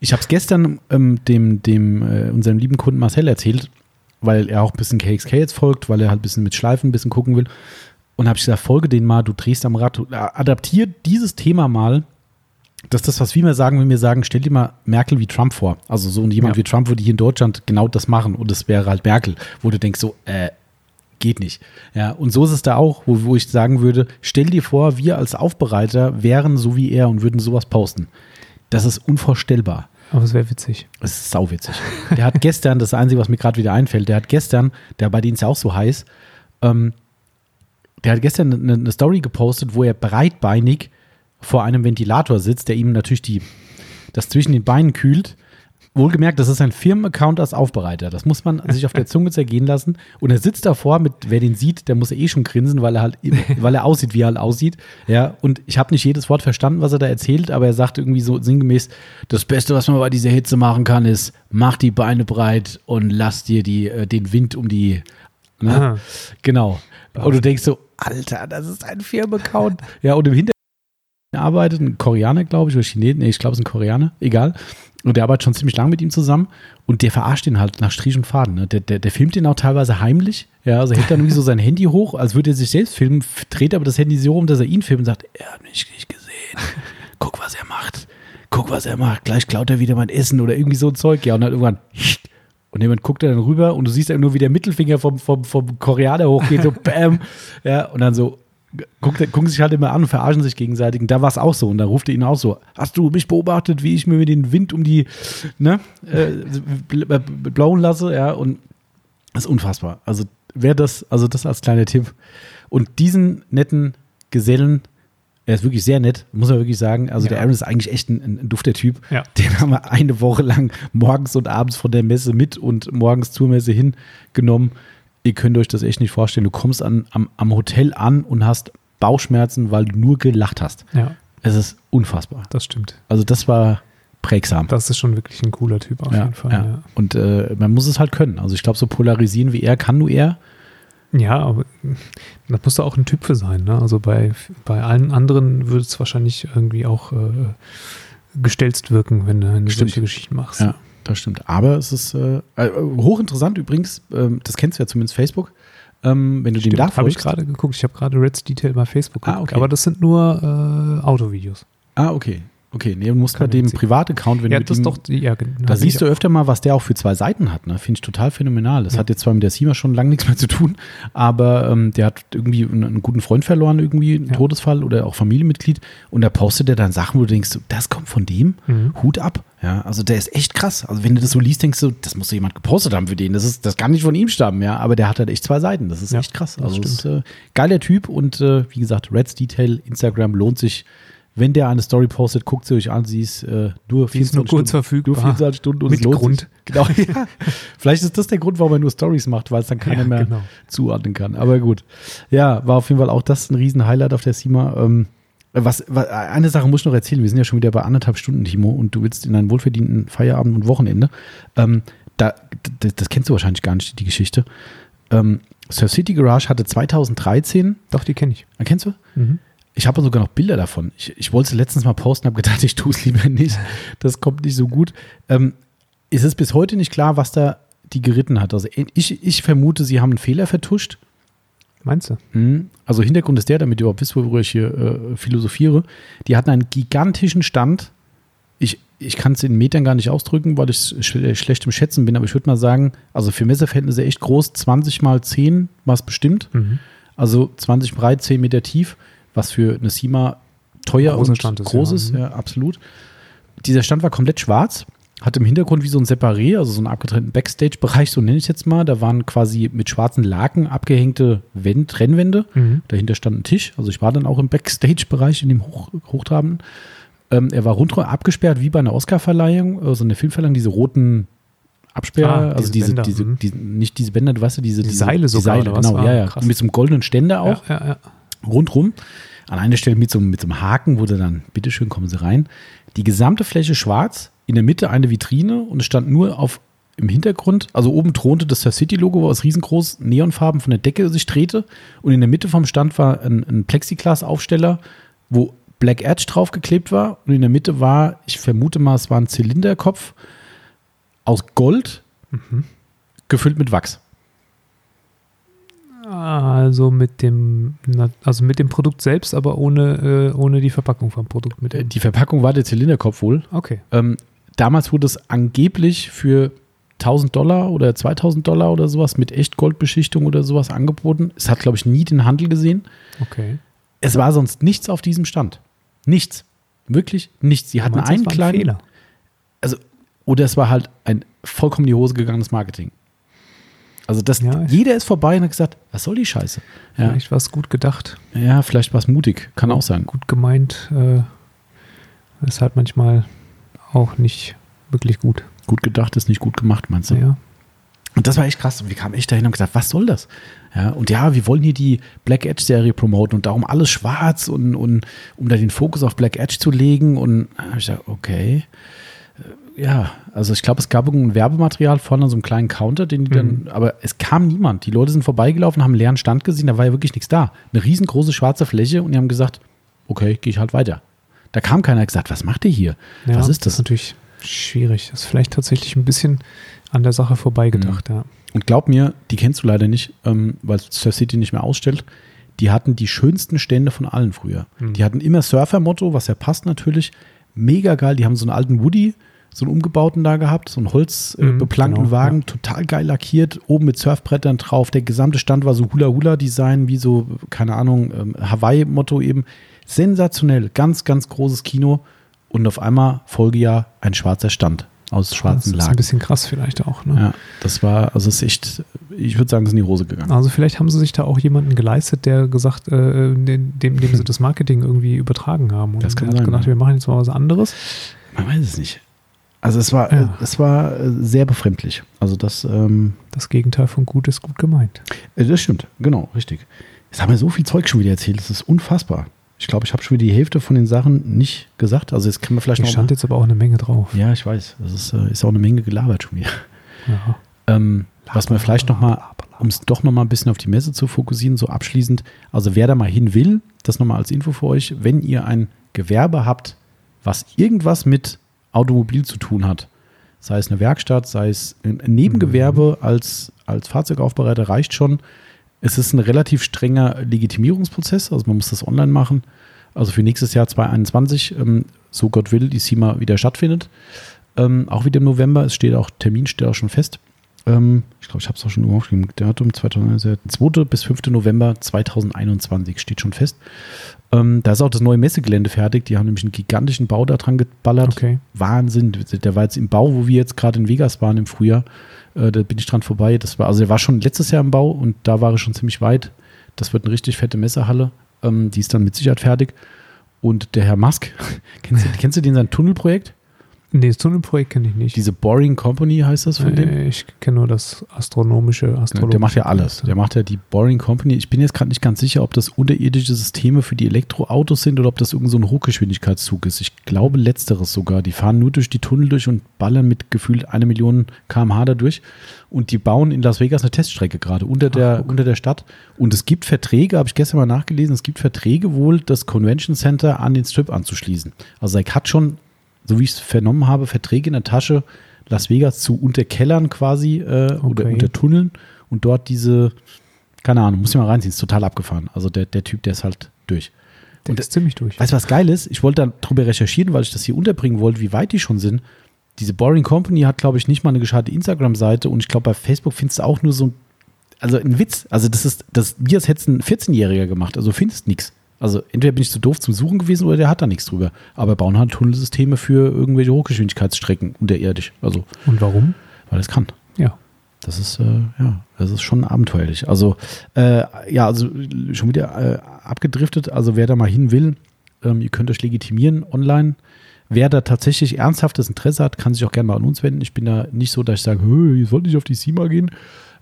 Ich habe es gestern ähm, dem, dem äh, unserem lieben Kunden Marcel erzählt, weil er auch ein bisschen KXK jetzt folgt, weil er halt ein bisschen mit Schleifen ein bisschen gucken will. Und habe ich gesagt, folge den mal, du drehst am Rad, äh, adaptier dieses Thema mal. Das ist das, was wir mir sagen, wenn wir sagen, stell dir mal Merkel wie Trump vor. Also so jemand ja. wie Trump würde hier in Deutschland genau das machen und das wäre halt Merkel, wo du denkst so, äh, geht nicht. Ja, und so ist es da auch, wo, wo ich sagen würde, stell dir vor, wir als Aufbereiter wären so wie er und würden sowas posten. Das ist unvorstellbar. Aber es wäre witzig. Es ist sauwitzig. Der hat gestern, das Einzige, was mir gerade wieder einfällt, der hat gestern, der bei denen ist ja auch so heiß, ähm, der hat gestern eine, eine Story gepostet, wo er breitbeinig vor einem Ventilator sitzt, der ihm natürlich die, das zwischen den Beinen kühlt Wohlgemerkt, das ist ein Firmenaccount als Aufbereiter. Das muss man sich auf der Zunge zergehen lassen. Und er sitzt davor mit, wer den sieht, der muss eh schon grinsen, weil er halt, weil er aussieht, wie er halt aussieht. Ja, und ich habe nicht jedes Wort verstanden, was er da erzählt, aber er sagt irgendwie so sinngemäß, das Beste, was man bei dieser Hitze machen kann, ist, mach die Beine breit und lass dir die, äh, den Wind um die, ne? Genau. Und du denkst so, Alter, das ist ein Firmenaccount. Ja, und im Hintergrund arbeitet ein Koreaner, glaube ich, oder Chinesen, nee, ich glaube, es ist ein Koreaner, egal. Und der arbeitet schon ziemlich lange mit ihm zusammen und der verarscht ihn halt nach Strich und Faden. Ne? Der, der, der filmt ihn auch teilweise heimlich. Ja, also hält dann irgendwie so sein Handy hoch, als würde er sich selbst filmen, dreht aber das Handy so rum, dass er ihn filmt und sagt, er hat mich nicht gesehen. Guck, was er macht. Guck, was er macht. Gleich klaut er wieder mein Essen oder irgendwie so ein Zeug. Ja, und dann irgendwann, und jemand guckt dann rüber und du siehst dann nur, wie der Mittelfinger vom, vom, vom Koreaner hochgeht, so bam. Ja, und dann so, guck, gucken sich halt immer an und verarschen sich gegenseitig. Und da war es auch so. Und da ruft er ihn auch so: Hast du mich beobachtet, wie ich mir den Wind um die, ne, äh, blauen lasse? Ja, und das ist unfassbar. Also, wer das, also das als kleiner Tipp. Und diesen netten Gesellen. Er ist wirklich sehr nett, muss man wirklich sagen. Also Ja. der Aaron ist eigentlich echt ein, ein dufter Typ. Ja. Den haben wir eine Woche lang morgens und abends von der Messe mit und morgens zur Messe hingenommen. Ihr könnt euch das echt nicht vorstellen. Du kommst an, am, am Hotel an und hast Bauchschmerzen, weil du nur gelacht hast. Ja, Es ist unfassbar. das stimmt. Also das war prägsam. Das ist schon wirklich ein cooler Typ auf ja, jeden Fall. ja. Ja, Und äh, man muss es halt können. Also ich glaube, so polarisieren wie er kann nur er. ja aber da musst du auch ein Typ für sein. Ne? Also bei, bei allen anderen würde es wahrscheinlich irgendwie auch äh, gestelzt wirken, wenn du, wenn du solche Geschichten machst. Ja, das stimmt. Aber es ist äh, äh, hochinteressant übrigens, ähm, das kennst du ja zumindest Facebook, ähm, wenn du dem Stimmt, da habe ich folgst. gerade geguckt. Ich habe gerade Reds Detail bei Facebook Ah, geguckt. okay. Aber das sind nur äh, Autovideos. Ah, okay. Okay, nee, du musst bei dem. Privataccount, wenn ja, du das ihm, doch. Ja, genau. da siehst du öfter mal, was der auch für zwei Seiten hat. Ne? Finde ich total phänomenal. Das Ja. hat jetzt zwar mit der Sima schon lange nichts mehr zu tun, aber ähm, der hat irgendwie einen, einen guten Freund verloren, irgendwie einen Ja. Todesfall oder auch Familienmitglied. Und da postet er dann Sachen, wo du denkst, das kommt von dem, Mhm. Hut ab. Ja, also der ist echt krass. Also wenn du das so liest, denkst du, das muss jemand gepostet haben für den. Das ist, das kann nicht von ihm stammen, ja. Aber der hat halt echt zwei Seiten. Das ist Ja, echt krass. das Also ist, äh, geiler Typ und äh, wie gesagt, Reds Detail, Instagram lohnt sich. Wenn der eine Story postet, guckt sie euch an. Sie ist äh, nur Die ist nur 24 kurz Stunden, verfügbar. Nur 24 Stunden und Mit Grund. Sich. Genau, ja. Vielleicht ist das der Grund, warum er nur Stories macht, weil es dann keiner Ja, mehr genau. zuordnen kann. Aber gut. Ja, war auf jeden Fall auch das ein Riesen-Highlight auf der SEMA. Ähm, was, was, eine Sache muss ich noch erzählen. Wir sind ja schon wieder bei anderthalb Stunden, Timo, und du willst in einen wohlverdienten Feierabend und Wochenende. Ähm, da, d- das kennst du wahrscheinlich gar nicht, die Geschichte. Ähm, Surf City Garage hatte 2013, Doch, die kenne ich. äh, kennst du? Mhm. Ich habe sogar noch Bilder davon. Ich, ich wollte es letztens mal posten, habe gedacht, ich tue es lieber nicht. Das kommt nicht so gut. Ähm, es ist bis heute nicht klar, was da die geritten hat. Also ich, ich vermute, sie haben einen Fehler vertuscht. Meinst du? Mhm. Also Hintergrund ist der, damit ihr überhaupt wisst, worüber ich hier äh, philosophiere. Die hatten einen gigantischen Stand. Ich, ich kann es in Metern gar nicht ausdrücken, weil ich sch schlecht im Schätzen bin, aber ich würde mal sagen, also für Messerverhältnisse echt groß, 20 mal 10 war es bestimmt. Mhm. Also 20 breit, 10 Meter tief, was für eine SIMA teuer Großer und Stand ist, groß ja. ist, Mhm. ja, absolut. Dieser Stand war komplett schwarz, hatte im Hintergrund wie so ein Separé, also so einen abgetrennten Backstage-Bereich, so nenne ich es jetzt mal. Da waren quasi mit schwarzen Laken abgehängte Wend Rennwände. Mhm. Dahinter stand ein Tisch. Also ich war dann auch im Backstage-Bereich, in dem Hoch Hochtrabenden. Ähm, er war rundherum abgesperrt wie bei einer Oscar-Verleihung, also eine Filmverleihung, diese roten Absperr, Ah, also diese Bänder, diese, diese, nicht diese Bänder, du weißt ja, diese, Die diese Seile sogar, die Seile, genau, Ah, ja, ja. krass. Mit so einem goldenen Ständer auch Ja, ja, ja. rundrum. An einer Stelle mit so, einem- mit so einem Haken wurde dann, bitteschön, kommen Sie rein. Die gesamte Fläche schwarz, in der Mitte eine Vitrine und es stand nur auf im Hintergrund, also oben thronte das Surf City Logo, was riesengroß Neonfarben von der Decke sich drehte und in der Mitte vom Stand war ein, ein Plexiglas-Aufsteller, wo Black Edge draufgeklebt war und in der Mitte war, ich vermute mal, es war ein Zylinderkopf aus Gold, gefüllt mit Wachs. Also mit dem, also mit dem Produkt selbst, aber ohne, äh, ohne die Verpackung vom Produkt mit. Die Verpackung war der Zylinderkopf wohl. Okay. Ähm, damals wurde es angeblich für 1000 Dollar oder 2000 Dollar oder sowas mit Echtgoldbeschichtung oder sowas angeboten. Es hat, glaube ich, nie den Handel gesehen. Okay. Es war sonst nichts auf diesem Stand. Nichts. Wirklich nichts. Sie hatten Meinst einen kleinen. Fehler. Also, oder es war halt ein vollkommen in die Hose gegangenes Marketing. Also, das, Ja, jeder ist vorbei und hat gesagt, was soll die Scheiße? Ja, Vielleicht war es gut gedacht, ja vielleicht war es mutig. Kann auch sein. gut gemeint. Äh, ist halt manchmal auch nicht wirklich gut. Gut gedacht ist nicht gut gemacht, meinst du? Ja. Und das war echt krass. Und wir kamen echt dahin und haben gesagt, was soll das? Ja, und ja, wir wollen hier die Black Edge-Serie promoten und darum alles schwarz und, und um da den Fokus auf Black Edge zu legen. Und da hab ich gesagt, okay. Äh, Ja, also ich glaube, es gab ein Werbematerial vorne, so einen kleinen Counter, den die dann, aber es kam niemand. Die Leute sind vorbeigelaufen, haben einen leeren Stand gesehen, da war ja wirklich nichts da. Eine riesengroße schwarze Fläche und die haben gesagt, okay, gehe ich halt weiter. Da kam keiner und gesagt, was macht ihr hier? ja, was ist Das das? ist natürlich schwierig. Das ist vielleicht tatsächlich ein bisschen an der Sache vorbeigedacht, ja. Und glaub mir, die kennst du leider nicht, ähm, weil Surf City nicht mehr ausstellt. Die hatten die schönsten Stände von allen früher. Mhm. Die hatten immer Surfer-Motto, was ja passt natürlich. Mega geil. Die haben so einen alten Woody, so einen umgebauten da gehabt, so einen holzbeplankten äh, Mhm, genau, Wagen, total geil lackiert, oben mit Surfbrettern drauf. Der gesamte Stand war so Hula-Hula-Design, wie so, keine Ahnung, ähm, Hawaii-Motto eben. Sensationell, ganz, ganz großes Kino. Und auf einmal Folgejahr ein schwarzer Stand aus Das schwarzen ist ein Lagen. bisschen krass vielleicht auch. Ne? Ja, das war, also es ist echt, ich würde sagen, es ist in die Hose gegangen. Also vielleicht haben sie sich da auch jemanden geleistet, der gesagt, äh, dem, dem sie das Marketing irgendwie übertragen haben. Und das kann hat sein, gedacht, ja. wir machen jetzt mal was anderes. Man weiß es nicht. Also es war, Ja. es war äh, sehr befremdlich. Also das, ähm, Das Gegenteil von gut ist gut gemeint. äh, das stimmt, genau, richtig. Jetzt haben wir so viel Zeug schon wieder erzählt, das ist unfassbar. Ich glaube, ich habe schon wieder die Hälfte von den Sachen nicht gesagt. Also jetzt können wir vielleicht Hier noch stand jetzt aber auch eine Menge drauf. Ja, ich weiß. Das ist, äh, ist auch eine Menge gelabert schon wieder. Ja. Ähm, was wir vielleicht noch mal, um es doch noch mal ein bisschen auf die Messe zu fokussieren, so abschließend. Also wer da mal hin will, das noch mal als Info für euch, wenn ihr ein Gewerbe habt, was irgendwas mit Automobil zu tun hat, sei es eine Werkstatt, sei es ein Nebengewerbe als, als Fahrzeugaufbereiter, reicht schon. Es ist ein relativ strenger Legitimierungsprozess, also man muss das online machen. Also für nächstes Jahr 2021, ähm, so Gott will, die SEMA wieder stattfindet. Ähm, auch wieder im November. Es steht auch, Termin steht auch schon fest. Ähm, ich glaube, ich habe es auch schon irgendwo aufgeschrieben. Datum 2000, 2. bis 5. November 2021 steht schon fest. Ähm, da ist auch das neue Messegelände fertig. Die haben nämlich einen gigantischen Bau da dran geballert. Okay. Wahnsinn. Der war jetzt im Bau, wo wir jetzt gerade in Vegas waren im Frühjahr. Äh, da bin ich dran vorbei. Das war, also der war schon letztes Jahr im Bau und da war er schon ziemlich weit. Das wird eine richtig fette Messehalle. Ähm, die ist dann mit Sicherheit fertig. Und der Herr Musk, kennst du, kennst du den sein Tunnelprojekt? Nee, das Tunnelprojekt kenne ich nicht. Diese Boring Company heißt das von dem? ich kenne nur das astronomische, astrologische. Der macht ja alles. Der macht ja die Boring Company. Ich bin jetzt gerade nicht ganz sicher, ob das unterirdische Systeme für die Elektroautos sind oder ob das irgend so ein Hochgeschwindigkeitszug ist. Ich glaube letzteres sogar. Die fahren nur durch die Tunnel durch und ballern mit gefühlt eine Million kmh da durch. Und die bauen in Las Vegas eine Teststrecke gerade unter der, Ach, unter der Stadt. Und es gibt Verträge, habe ich gestern mal nachgelesen, es gibt Verträge wohl, das Convention Center an den Strip anzuschließen. Also er hat schon, so wie ich es vernommen habe, Verträge in der Tasche, Las Vegas zu unterkellern quasi äh, oder Okay. unter Tunneln und dort diese, keine Ahnung, muss ich mal reinziehen, ist total abgefahren. Also der, der Typ, der ist halt durch. Der Und ist ziemlich durch. Weißt du, was geil ist? Ich wollte darüber recherchieren, weil ich das hier unterbringen wollte, wie weit die schon sind. Diese Boring Company hat, glaube ich, nicht mal eine gescheite Instagram-Seite und ich glaube, bei Facebook findest du auch nur so ein, also ein Witz. Also das ist, das, wie als hätte es ein 14-Jähriger gemacht. Also findest nichts. Also entweder bin ich zu doof zum Suchen gewesen oder der hat da nichts drüber. Aber bauen halt Tunnelsysteme für irgendwelche Hochgeschwindigkeitsstrecken unterirdisch. Also, Und warum? weil es kann. Ja. Das ist, äh, ja, das ist schon abenteuerlich. Also, äh, ja, also schon wieder äh, abgedriftet. Also, wer da mal hin will, ähm, ihr könnt euch legitimieren online. Wer da tatsächlich ernsthaftes Interesse hat, kann sich auch gerne mal an uns wenden. Ich bin da nicht so, dass ich sage, "Hö, ihr sollt nicht auf die SIMA gehen.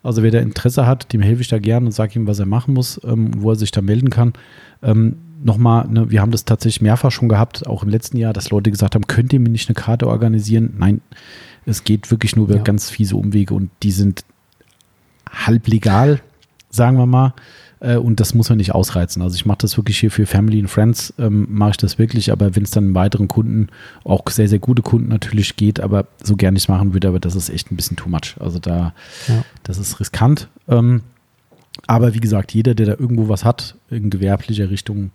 Also, wer da Interesse hat, dem helfe ich da gerne und sage ihm, was er machen muss, ähm, wo er sich da melden kann. Ähm, Nochmal, ne, wir haben das tatsächlich mehrfach schon gehabt, auch im letzten Jahr, dass Leute gesagt haben, könnt ihr mir nicht eine Karte organisieren? Nein, es geht wirklich nur über Ja. ganz fiese Umwege und die sind halb legal, sagen wir mal. Äh, Und das muss man nicht ausreizen. Also ich mache das wirklich hier für Family and Friends, ähm, mache ich das wirklich, aber wenn es dann weiteren Kunden, auch sehr, sehr gute Kunden natürlich geht, aber so gerne ich es machen würde, aber das ist echt ein bisschen too much. Also da, Ja. das ist riskant. Ähm, aber wie gesagt, jeder, der da irgendwo was hat, in gewerblicher Richtung,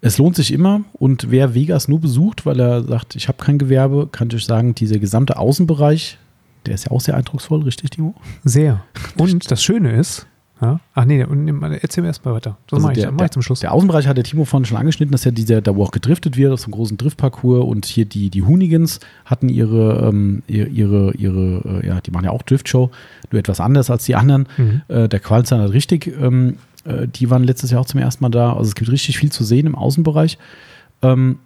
es lohnt sich immer. Und wer Vegas nur besucht, weil er sagt, ich habe kein Gewerbe, kann ich euch sagen, dieser gesamte Außenbereich, der ist ja auch sehr eindrucksvoll, richtig, Timo? Sehr. Und das Schöne ist, ja, ach nee, und, erzähl mir erstmal weiter. Das Also mache ich, mach ich zum Schluss. Der Außenbereich hat der Timo vorhin schon angeschnitten, dass ja dieser, da wo auch gedriftet wird, auf so einem großen Driftparcours und hier die, die Hoonigans hatten ihre, ähm, ihre, ihre, ihre äh, ja, die machen ja auch Driftshow, nur etwas anders als die anderen. Mhm. Äh, der Qualzahn hat richtig, ähm, äh, die waren letztes Jahr auch zum ersten Mal da. Also es gibt richtig viel zu sehen im Außenbereich. Ähm,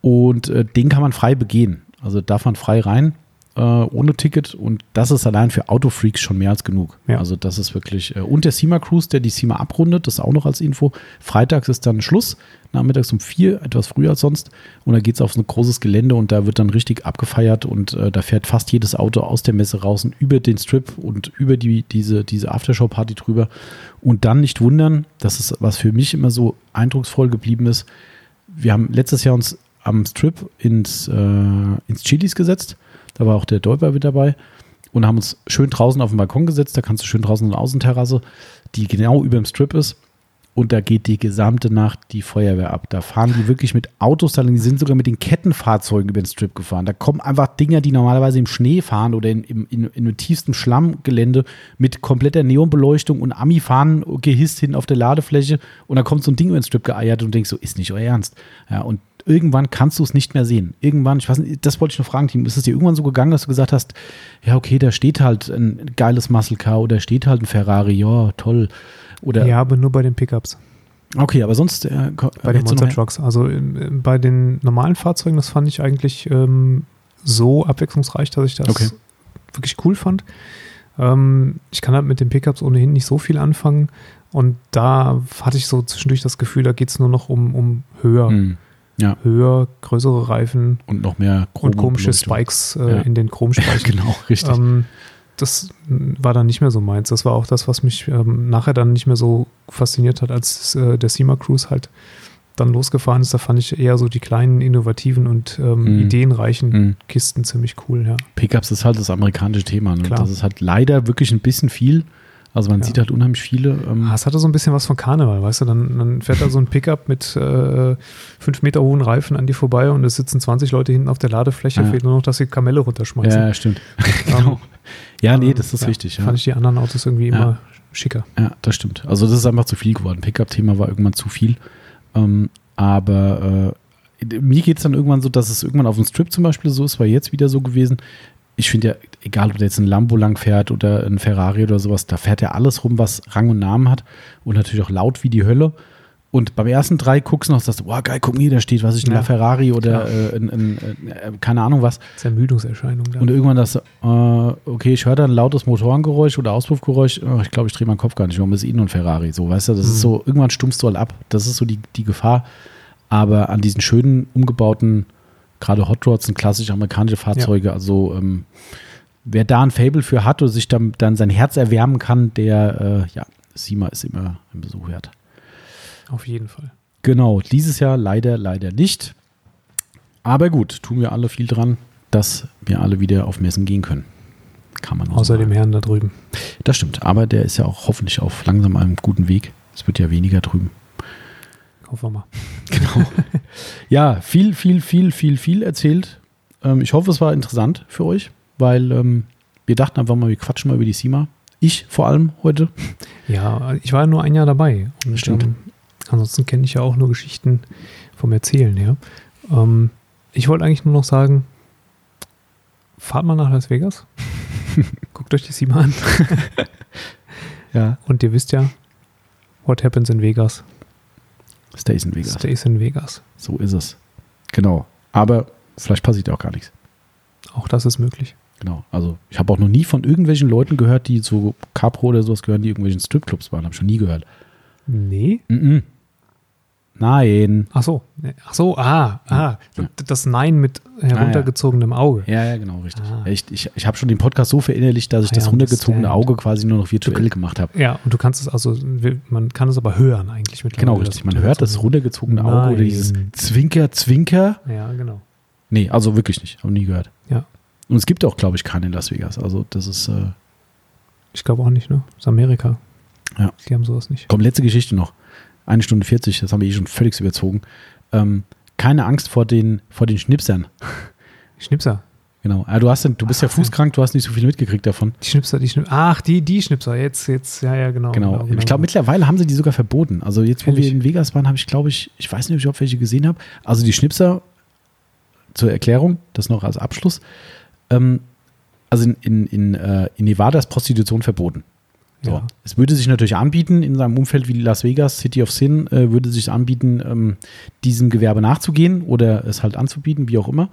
und äh, den kann man frei begehen. Also darf man frei rein, äh, ohne Ticket. Und das ist allein für Autofreaks schon mehr als genug. Ja. Also das ist wirklich. Äh, und der SEMA Cruise, der die SEMA abrundet, das auch noch als Info. Freitags ist dann Schluss, nachmittags um vier, etwas früher als sonst. Und da geht es auf so ein großes Gelände und da wird dann richtig abgefeiert und äh, da fährt fast jedes Auto aus der Messe raus und über den Strip und über die, diese, diese Aftershow-Party drüber. Und dann nicht wundern, das ist, was für mich immer so eindrucksvoll geblieben ist. Wir haben letztes Jahr uns am Strip ins, äh, ins Chilis gesetzt. Da war auch der Dolper mit dabei und haben uns schön draußen auf den Balkon gesetzt. Da kannst du schön draußen eine Außenterrasse, die genau über dem Strip ist. Und da geht die gesamte Nacht die Feuerwehr ab. Da fahren die wirklich mit Autos, die sind sogar mit den Kettenfahrzeugen über den Strip gefahren. Da kommen einfach Dinger, die normalerweise im Schnee fahren oder in, in, in, in dem tiefsten Schlammgelände mit kompletter Neonbeleuchtung und Ami-Fahnen gehisst hin auf der Ladefläche. Und da kommt so ein Ding über den Strip geeiert und denkst so, ist nicht euer Ernst. Ja, und irgendwann kannst du es nicht mehr sehen. Irgendwann, ich weiß nicht, das wollte ich noch fragen, Team, ist es dir irgendwann so gegangen, dass du gesagt hast, ja, okay, da steht halt ein geiles Muscle Car oder steht halt ein Ferrari, ja, toll. Oder, ja, aber nur bei den Pickups. Okay, aber sonst. Äh, bei den Monster Trucks. Also äh, bei den normalen Fahrzeugen, das fand ich eigentlich ähm, so abwechslungsreich, dass ich das okay. wirklich cool fand. Ähm, ich kann halt mit den Pickups ohnehin nicht so viel anfangen. Und da hatte ich so zwischendurch das Gefühl, da geht es nur noch um, um höher. Hm. Ja. Höher, größere Reifen. Und noch mehr Chrom Und komische Spikes äh, ja. in den Chromspeichen. genau, richtig. Ähm, das war dann nicht mehr so meins. Das war auch das, was mich ähm, nachher dann nicht mehr so fasziniert hat, als äh, der SEMA Cruise halt dann losgefahren ist. Da fand ich eher so die kleinen, innovativen und ähm, mm. ideenreichen mm. Kisten ziemlich cool. Ja. Pickups ist halt das amerikanische Thema. Ne? Das ist halt leider wirklich ein bisschen viel. Also man ja. sieht halt unheimlich viele. Ähm ah, es hatte so ein bisschen was von Karneval, weißt du? Dann, dann fährt da so ein Pickup mit äh, fünf Meter hohen Reifen an die vorbei und es sitzen 20 Leute hinten auf der Ladefläche. Ja. Fehlt nur noch, dass sie Kamelle runterschmeißen. Ja, stimmt. genau. Ja, nee, das ist ja, richtig. Ja. Fand ich die anderen Autos irgendwie immer schicker. Ja, das stimmt. Also das ist einfach zu viel geworden. Pickup-Thema war irgendwann zu viel. Ähm, aber äh, mir geht es dann irgendwann so, dass es irgendwann auf dem Strip zum Beispiel so ist, war jetzt wieder so gewesen ich finde ja, egal ob der jetzt ein Lambo lang fährt oder ein Ferrari oder sowas, da fährt ja alles rum, was Rang und Namen hat und natürlich auch laut wie die Hölle. Und beim ersten drei guckst du noch, sagst du, boah, geil, guck mal, da steht, was ich, ein ja. Ferrari oder äh, ein, ein, äh, keine Ahnung was. Das ist Ermüdungserscheinung. Da. Und irgendwann das, äh, okay, ich höre da ein lautes Motorengeräusch oder Auspuffgeräusch, oh, ich glaube, ich drehe meinen Kopf gar nicht um, ist eh nur ein Ferrari. So, weißt du, das mhm. ist so, irgendwann stummst du halt ab. Das ist so die, die Gefahr. Aber an diesen schönen, umgebauten gerade Hot Rods sind klassisch amerikanische Fahrzeuge. Ja. Also ähm, wer da ein Fable für hat und sich dann, dann sein Herz erwärmen kann, der, äh, ja, Sima ist immer ein Besuch wert. Auf jeden Fall. Genau, dieses Jahr leider, leider nicht. Aber gut, tun wir alle viel dran, dass wir alle wieder auf Messen gehen können. Kann man Außer dem Herrn da drüben. Das stimmt, aber der ist ja auch hoffentlich auf langsam einem guten Weg. Es wird ja weniger drüben. Hoffen wir mal. Genau. ja, viel, viel, viel, viel, viel erzählt. Ähm, ich hoffe, es war interessant für euch, weil ähm, wir dachten einfach mal, wir quatschen mal über die SIMA. Ich vor allem heute. Ja, ich war ja nur ein Jahr dabei. Und, Stimmt. Ähm, ansonsten kenne ich ja auch nur Geschichten vom Erzählen her. Ähm, ich wollte eigentlich nur noch sagen, fahrt mal nach Las Vegas. Guckt euch die SIMA an. ja. Und ihr wisst ja, what happens in Vegas Stays in Vegas. Stays in Vegas. So ist es. Genau. Aber vielleicht passiert auch gar nichts. Auch das ist möglich. Genau. Also ich habe auch noch nie von irgendwelchen Leuten gehört, die zu Capro oder sowas gehören, die irgendwelchen Stripclubs waren. Habe ich schon nie gehört. Nee? Mm -mm. Nein. Ach so. Ach so, ah, ah. Das Nein mit heruntergezogenem Auge. Ja, ja, genau, richtig. Ah. Ich, ich, ich habe schon den Podcast so verinnerlicht, dass ich ah, das runtergezogene Auge quasi nur noch virtuell gemacht habe. Ja, und du kannst es also, man kann es aber hören eigentlich mit Genau, richtig. Man hört das runtergezogene Nein. Auge oder dieses Zwinker, Zwinker. Ja, genau. Nee, also wirklich nicht. Habe nie gehört. Ja. Und es gibt auch, glaube ich, keinen in Las Vegas. Also das ist. Äh ich glaube auch nicht, ne? Das ist Amerika. Ja. Die haben sowas nicht. Komm, letzte Geschichte noch eine Stunde 40, das haben wir eh schon völlig überzogen. Ähm, keine Angst vor den, vor den Schnipsern. Schnipser? Genau. Ah, du, hast, du bist Ach, ja fußkrank, du hast nicht so viel mitgekriegt davon. Die Schnipser, die Schnipser. Ach, die, die Schnipser. Jetzt, jetzt, ja, ja, genau. Genau. genau, genau. Ich glaube, mittlerweile haben sie die sogar verboten. Also jetzt, wo Ehrlich? wir in Vegas waren, habe ich, glaube ich, ich weiß nicht, ob ich auch welche gesehen habe. Also die Schnipser, zur Erklärung, das noch als Abschluss. Ähm, also in, in, in, äh, in Nevada ist Prostitution verboten. So. Ja. Es würde sich natürlich anbieten, in seinem Umfeld wie Las Vegas, City of Sin, äh, würde sich anbieten, ähm, diesem Gewerbe nachzugehen oder es halt anzubieten, wie auch immer.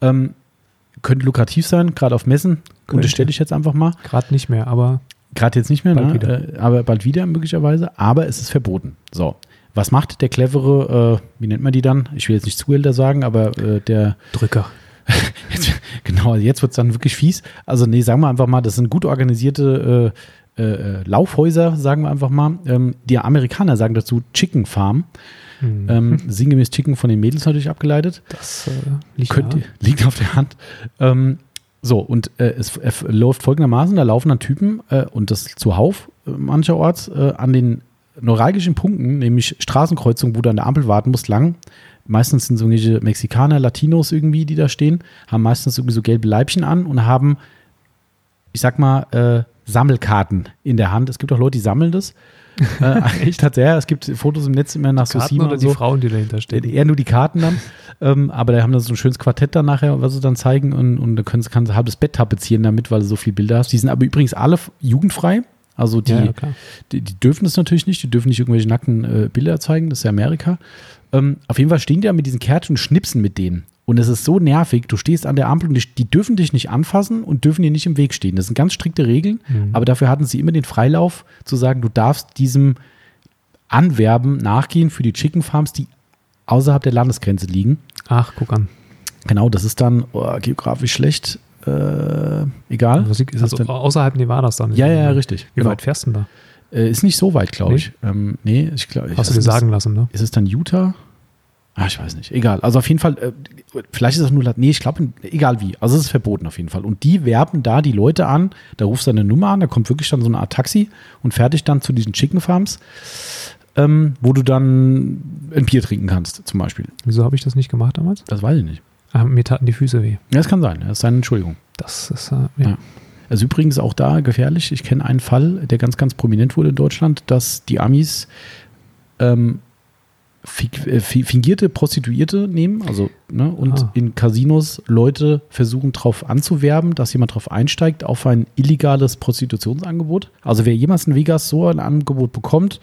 Ähm, könnte lukrativ sein, gerade auf Messen, könnte. unterstelle ich jetzt einfach mal. Gerade nicht mehr, aber. Gerade jetzt nicht mehr, bald ne? äh, aber bald wieder möglicherweise. Aber es ist verboten. So. Was macht der clevere, äh, wie nennt man die dann? Ich will jetzt nicht Zuhälter sagen, aber äh, der. Drücker. jetzt, genau, jetzt wird es dann wirklich fies. Also, nee, sagen wir einfach mal, das sind gut organisierte äh, äh, äh, Laufhäuser, sagen wir einfach mal. Ähm, die Amerikaner sagen dazu Chicken Farm. Mhm. Ähm, sinngemäß Chicken von den Mädels natürlich abgeleitet. Das äh, liegt, Könnt, liegt, auf der Hand. Ähm, so, und äh, es, es, läuft folgendermaßen: da laufen dann Typen äh, und das zuhauf äh, mancherorts äh, an den neuralgischen Punkten, nämlich Straßenkreuzungen, wo du an der Ampel warten musst, lang. Meistens sind so irgendwelche Mexikaner, Latinos irgendwie, die da stehen, haben meistens irgendwie so gelbe Leibchen an und haben, ich sag mal, Sammelkarten in der Hand. Es gibt auch Leute, die sammeln das. äh, echt hat er. Es gibt Fotos im Netz immer nach Susima oder und die so. Frauen, die dahinter stehen? Eher nur die Karten dann. ähm, aber da haben dann so ein schönes Quartett dann nachher, was sie dann zeigen. Und, und da können, sie- kannst du halbes Bett tapezieren damit, weil du so viele Bilder hast. Die sind aber übrigens alle jugendfrei. Also die, ja, ja, die, die dürfen es natürlich nicht. Die dürfen nicht irgendwelche nackten äh, Bilder zeigen. Das ist ja Amerika. Ähm, auf jeden Fall stehen die da mit diesen Kärtchen und schnipsen mit denen. Und es ist so nervig. Du stehst an der Ampel und die, die dürfen dich nicht anfassen und dürfen dir nicht im Weg stehen. Das sind ganz strikte Regeln. Mhm. Aber dafür hatten sie immer den Freilauf zu sagen, du darfst diesem Anwerben nachgehen für die Chicken Farms, die außerhalb der Landesgrenze liegen. Ach, guck an. Genau, das ist dann oh, geografisch schlecht. Äh, egal. Also, Ist es also außerhalb Nevadas dann. ja, ja, ja, richtig. Wie Genau. weit fährst du denn da? Äh, ist nicht so weit, glaube ich. Ähm, nee, ich glaube. Hast du dir sagen lassen, ne? Ist es dann Utah? Ah, ich weiß nicht. Egal. Also auf jeden Fall, äh, vielleicht ist das nur, nee, ich glaube, egal wie. Also es ist verboten auf jeden Fall. Und die werben da die Leute an, da rufst du eine Nummer an, da kommt wirklich dann so eine Art Taxi und fertig dann zu diesen Chicken Farms, ähm, wo du dann ein Bier trinken kannst, zum Beispiel. Wieso habe ich das nicht gemacht damals? Das weiß ich nicht. Ah, mir taten die Füße weh. Ja, das kann sein. Das ist seine Entschuldigung. Das ist, äh, ja. Ja. Also übrigens auch da gefährlich. Ich kenne einen Fall, der ganz, ganz prominent wurde in Deutschland, dass die Amis ähm, äh, fingierte Prostituierte nehmen, also ne, und Ah. in Casinos Leute versuchen darauf anzuwerben, dass jemand darauf einsteigt auf ein illegales Prostitutionsangebot. Also wer jemals in Vegas so ein Angebot bekommt,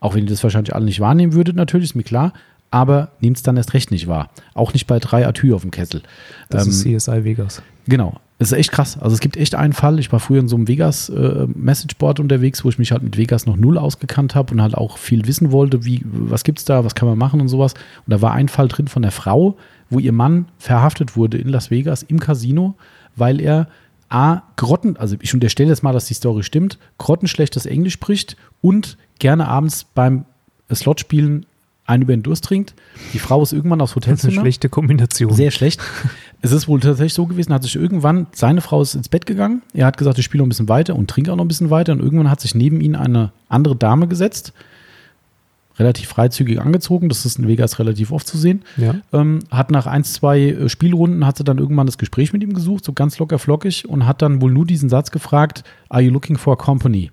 auch wenn ihr das wahrscheinlich alle nicht wahrnehmen würdet, natürlich, ist mir klar, aber nehmt es dann erst recht nicht wahr. Auch nicht bei drei Atü auf dem Kessel. Das Ähm, ist CSI Vegas. Genau. Es ist echt krass. Also es gibt echt einen Fall. Ich war früher in so einem Vegas äh, Messageboard unterwegs, wo ich mich halt mit Vegas noch null ausgekannt habe und halt auch viel wissen wollte, wie, was gibt's da, was kann man machen und sowas. Und da war ein Fall drin von der Frau, wo ihr Mann verhaftet wurde in Las Vegas im Casino, weil er A, Grotten, also ich unterstelle jetzt mal, dass die Story stimmt, grottenschlechtes Englisch spricht und gerne abends beim Slotspielen einen über den Durst trinkt. Die Frau ist irgendwann aufs Das ist eine Hotelzimmer. schlechte Kombination. Sehr schlecht. Es ist wohl tatsächlich so gewesen, hat sich irgendwann, seine Frau ist ins Bett gegangen, er hat gesagt, ich spiele noch ein bisschen weiter und trinke auch noch ein bisschen weiter und irgendwann hat sich neben ihn eine andere Dame gesetzt, relativ freizügig angezogen, das ist in Vegas relativ oft zu sehen, ja. ähm, hat nach ein, zwei äh, Spielrunden, hat sie dann irgendwann das Gespräch mit ihm gesucht, so ganz locker flockig und hat dann wohl nur diesen Satz gefragt, are you looking for a company?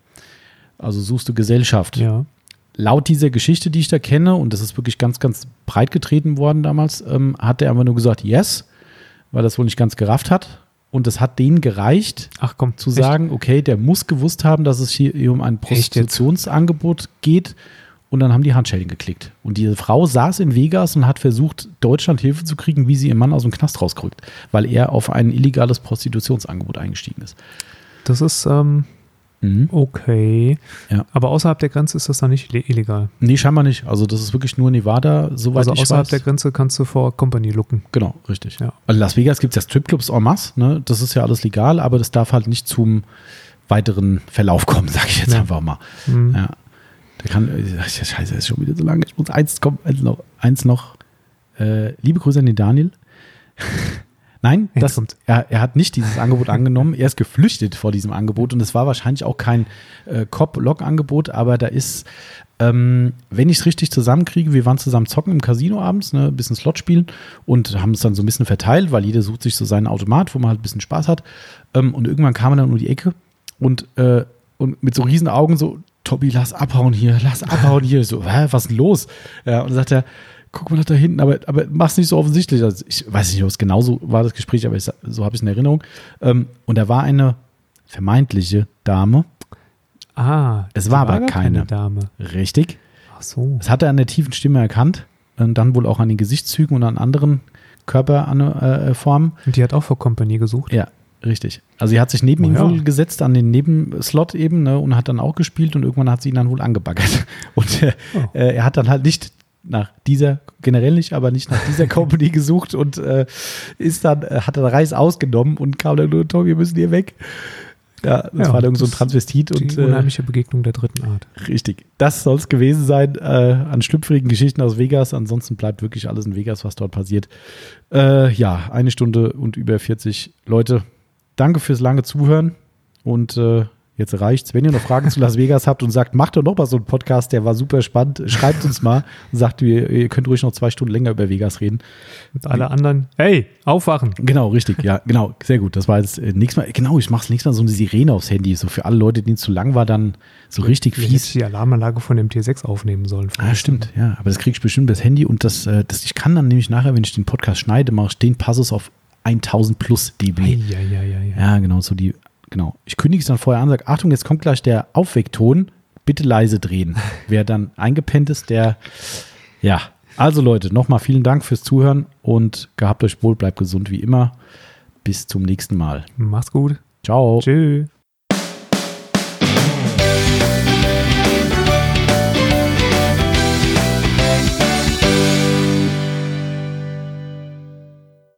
Also suchst du Gesellschaft? ja. Laut dieser Geschichte, die ich da kenne, und das ist wirklich ganz, ganz breit getreten worden damals, ähm, hat er einfach nur gesagt, yes, weil das wohl nicht ganz gerafft hat. Und das hat denen gereicht, Ach komm, zu echt? sagen, okay, der muss gewusst haben, dass es hier um ein? Prostitutionsangebot geht. Und dann haben die Handschellen geklickt. Und diese Frau saß in Vegas und hat versucht, Deutschland Hilfe zu kriegen, wie sie ihren Mann aus dem Knast rausgerückt, weil er auf ein illegales Prostitutionsangebot eingestiegen ist. Das ist ähm, Mhm. okay. Ja. Aber außerhalb der Grenze ist das dann nicht ille- illegal. Nee, scheinbar nicht. Also das ist wirklich nur Nevada, soweit Also ich außerhalb weiß. der Grenze kannst du vor Company looken. Genau, richtig. Ja. In Las Vegas gibt es ja Stripclubs en masse, ne? Das ist ja alles legal, aber das darf halt nicht zum weiteren Verlauf kommen, sage ich jetzt Ja. einfach mal. Mhm. Ja. Der kann, äh, scheiße, ist schon wieder so lange. Ich muss eins kommen, eins noch. Eins noch. Äh, liebe Grüße an den Daniel. Nein, das, er, er hat nicht dieses Angebot angenommen. Er ist geflüchtet vor diesem Angebot und es war wahrscheinlich auch kein äh, Cop-Log-Angebot, aber da ist, ähm, wenn ich es richtig zusammenkriege, wir waren zusammen zocken im Casino abends, ne, ein bisschen Slot spielen und haben es dann so ein bisschen verteilt, weil jeder sucht sich so seinen Automat, wo man halt ein bisschen Spaß hat. Ähm, und irgendwann kam er dann um die Ecke und, äh, und mit so riesen Augen so, Tobi, lass abhauen hier, lass abhauen hier. So, was ist denn los? Ja, und dann sagt er, guck mal nach da hinten, aber, aber mach's nicht so offensichtlich. Also ich weiß nicht, ob es genauso war, das Gespräch, aber ich, so habe ich es in Erinnerung. Ähm, und da war eine vermeintliche Dame, Ah, Es die war aber gar keine. Dame. richtig. Ach so. Das hat er an der tiefen Stimme erkannt. Und dann wohl auch an den Gesichtszügen und an anderen Körperformen. Und die hat auch vor Company gesucht. Ja, richtig. Also sie hat sich neben Oh ihn ja. wohl gesetzt an den Nebenslot eben ne, und hat dann auch gespielt und irgendwann hat sie ihn dann wohl angebaggert. Und äh, Oh. äh, er hat dann halt nicht nach dieser, generell nicht, aber nicht nach dieser Company gesucht und äh, ist dann, äh, hat dann Reis ausgenommen und kam dann nur, Tom, wir müssen hier weg. Ja, das Ja, war dann so ein Transvestit Die und äh, unheimliche Begegnung der dritten Art. Richtig. Das soll es gewesen sein äh, an schlüpfrigen Geschichten aus Vegas. Ansonsten bleibt wirklich alles in Vegas, was dort passiert. Äh, ja, eine Stunde und über 40 Leute. Danke fürs lange Zuhören und äh, Jetzt reicht's. Wenn ihr noch Fragen zu Las Vegas habt und sagt, macht doch noch mal so einen Podcast, der war super spannend, schreibt uns mal und sagt, ihr, ihr könnt ruhig noch zwei Stunden länger über Vegas reden. Und alle anderen, hey, aufwachen. Genau, richtig, ja, genau, sehr gut. Das war jetzt äh, nächstes Mal, genau, ich mach's nächstes Mal so eine Sirene aufs Handy, so für alle Leute, denen es zu lang war, dann so richtig Vielleicht fies. hätte die Alarmanlage von dem T6 aufnehmen sollen. Ah, stimmt, ja, aber das krieg ich bestimmt das Handy und das, äh, das, ich kann dann nämlich nachher, wenn ich den Podcast schneide, mache ich den Passus auf 1000 plus dB. Ja, ja, ja, ja. Ja, genau, so die, genau. Ich kündige es dann vorher an, sage, Achtung, jetzt kommt gleich der Aufweckton, bitte leise drehen. Wer dann eingepennt ist, der, ja. Also Leute, nochmal vielen Dank fürs Zuhören und gehabt euch wohl, bleibt gesund wie immer. Bis zum nächsten Mal. Mach's gut. Ciao. Tschüss.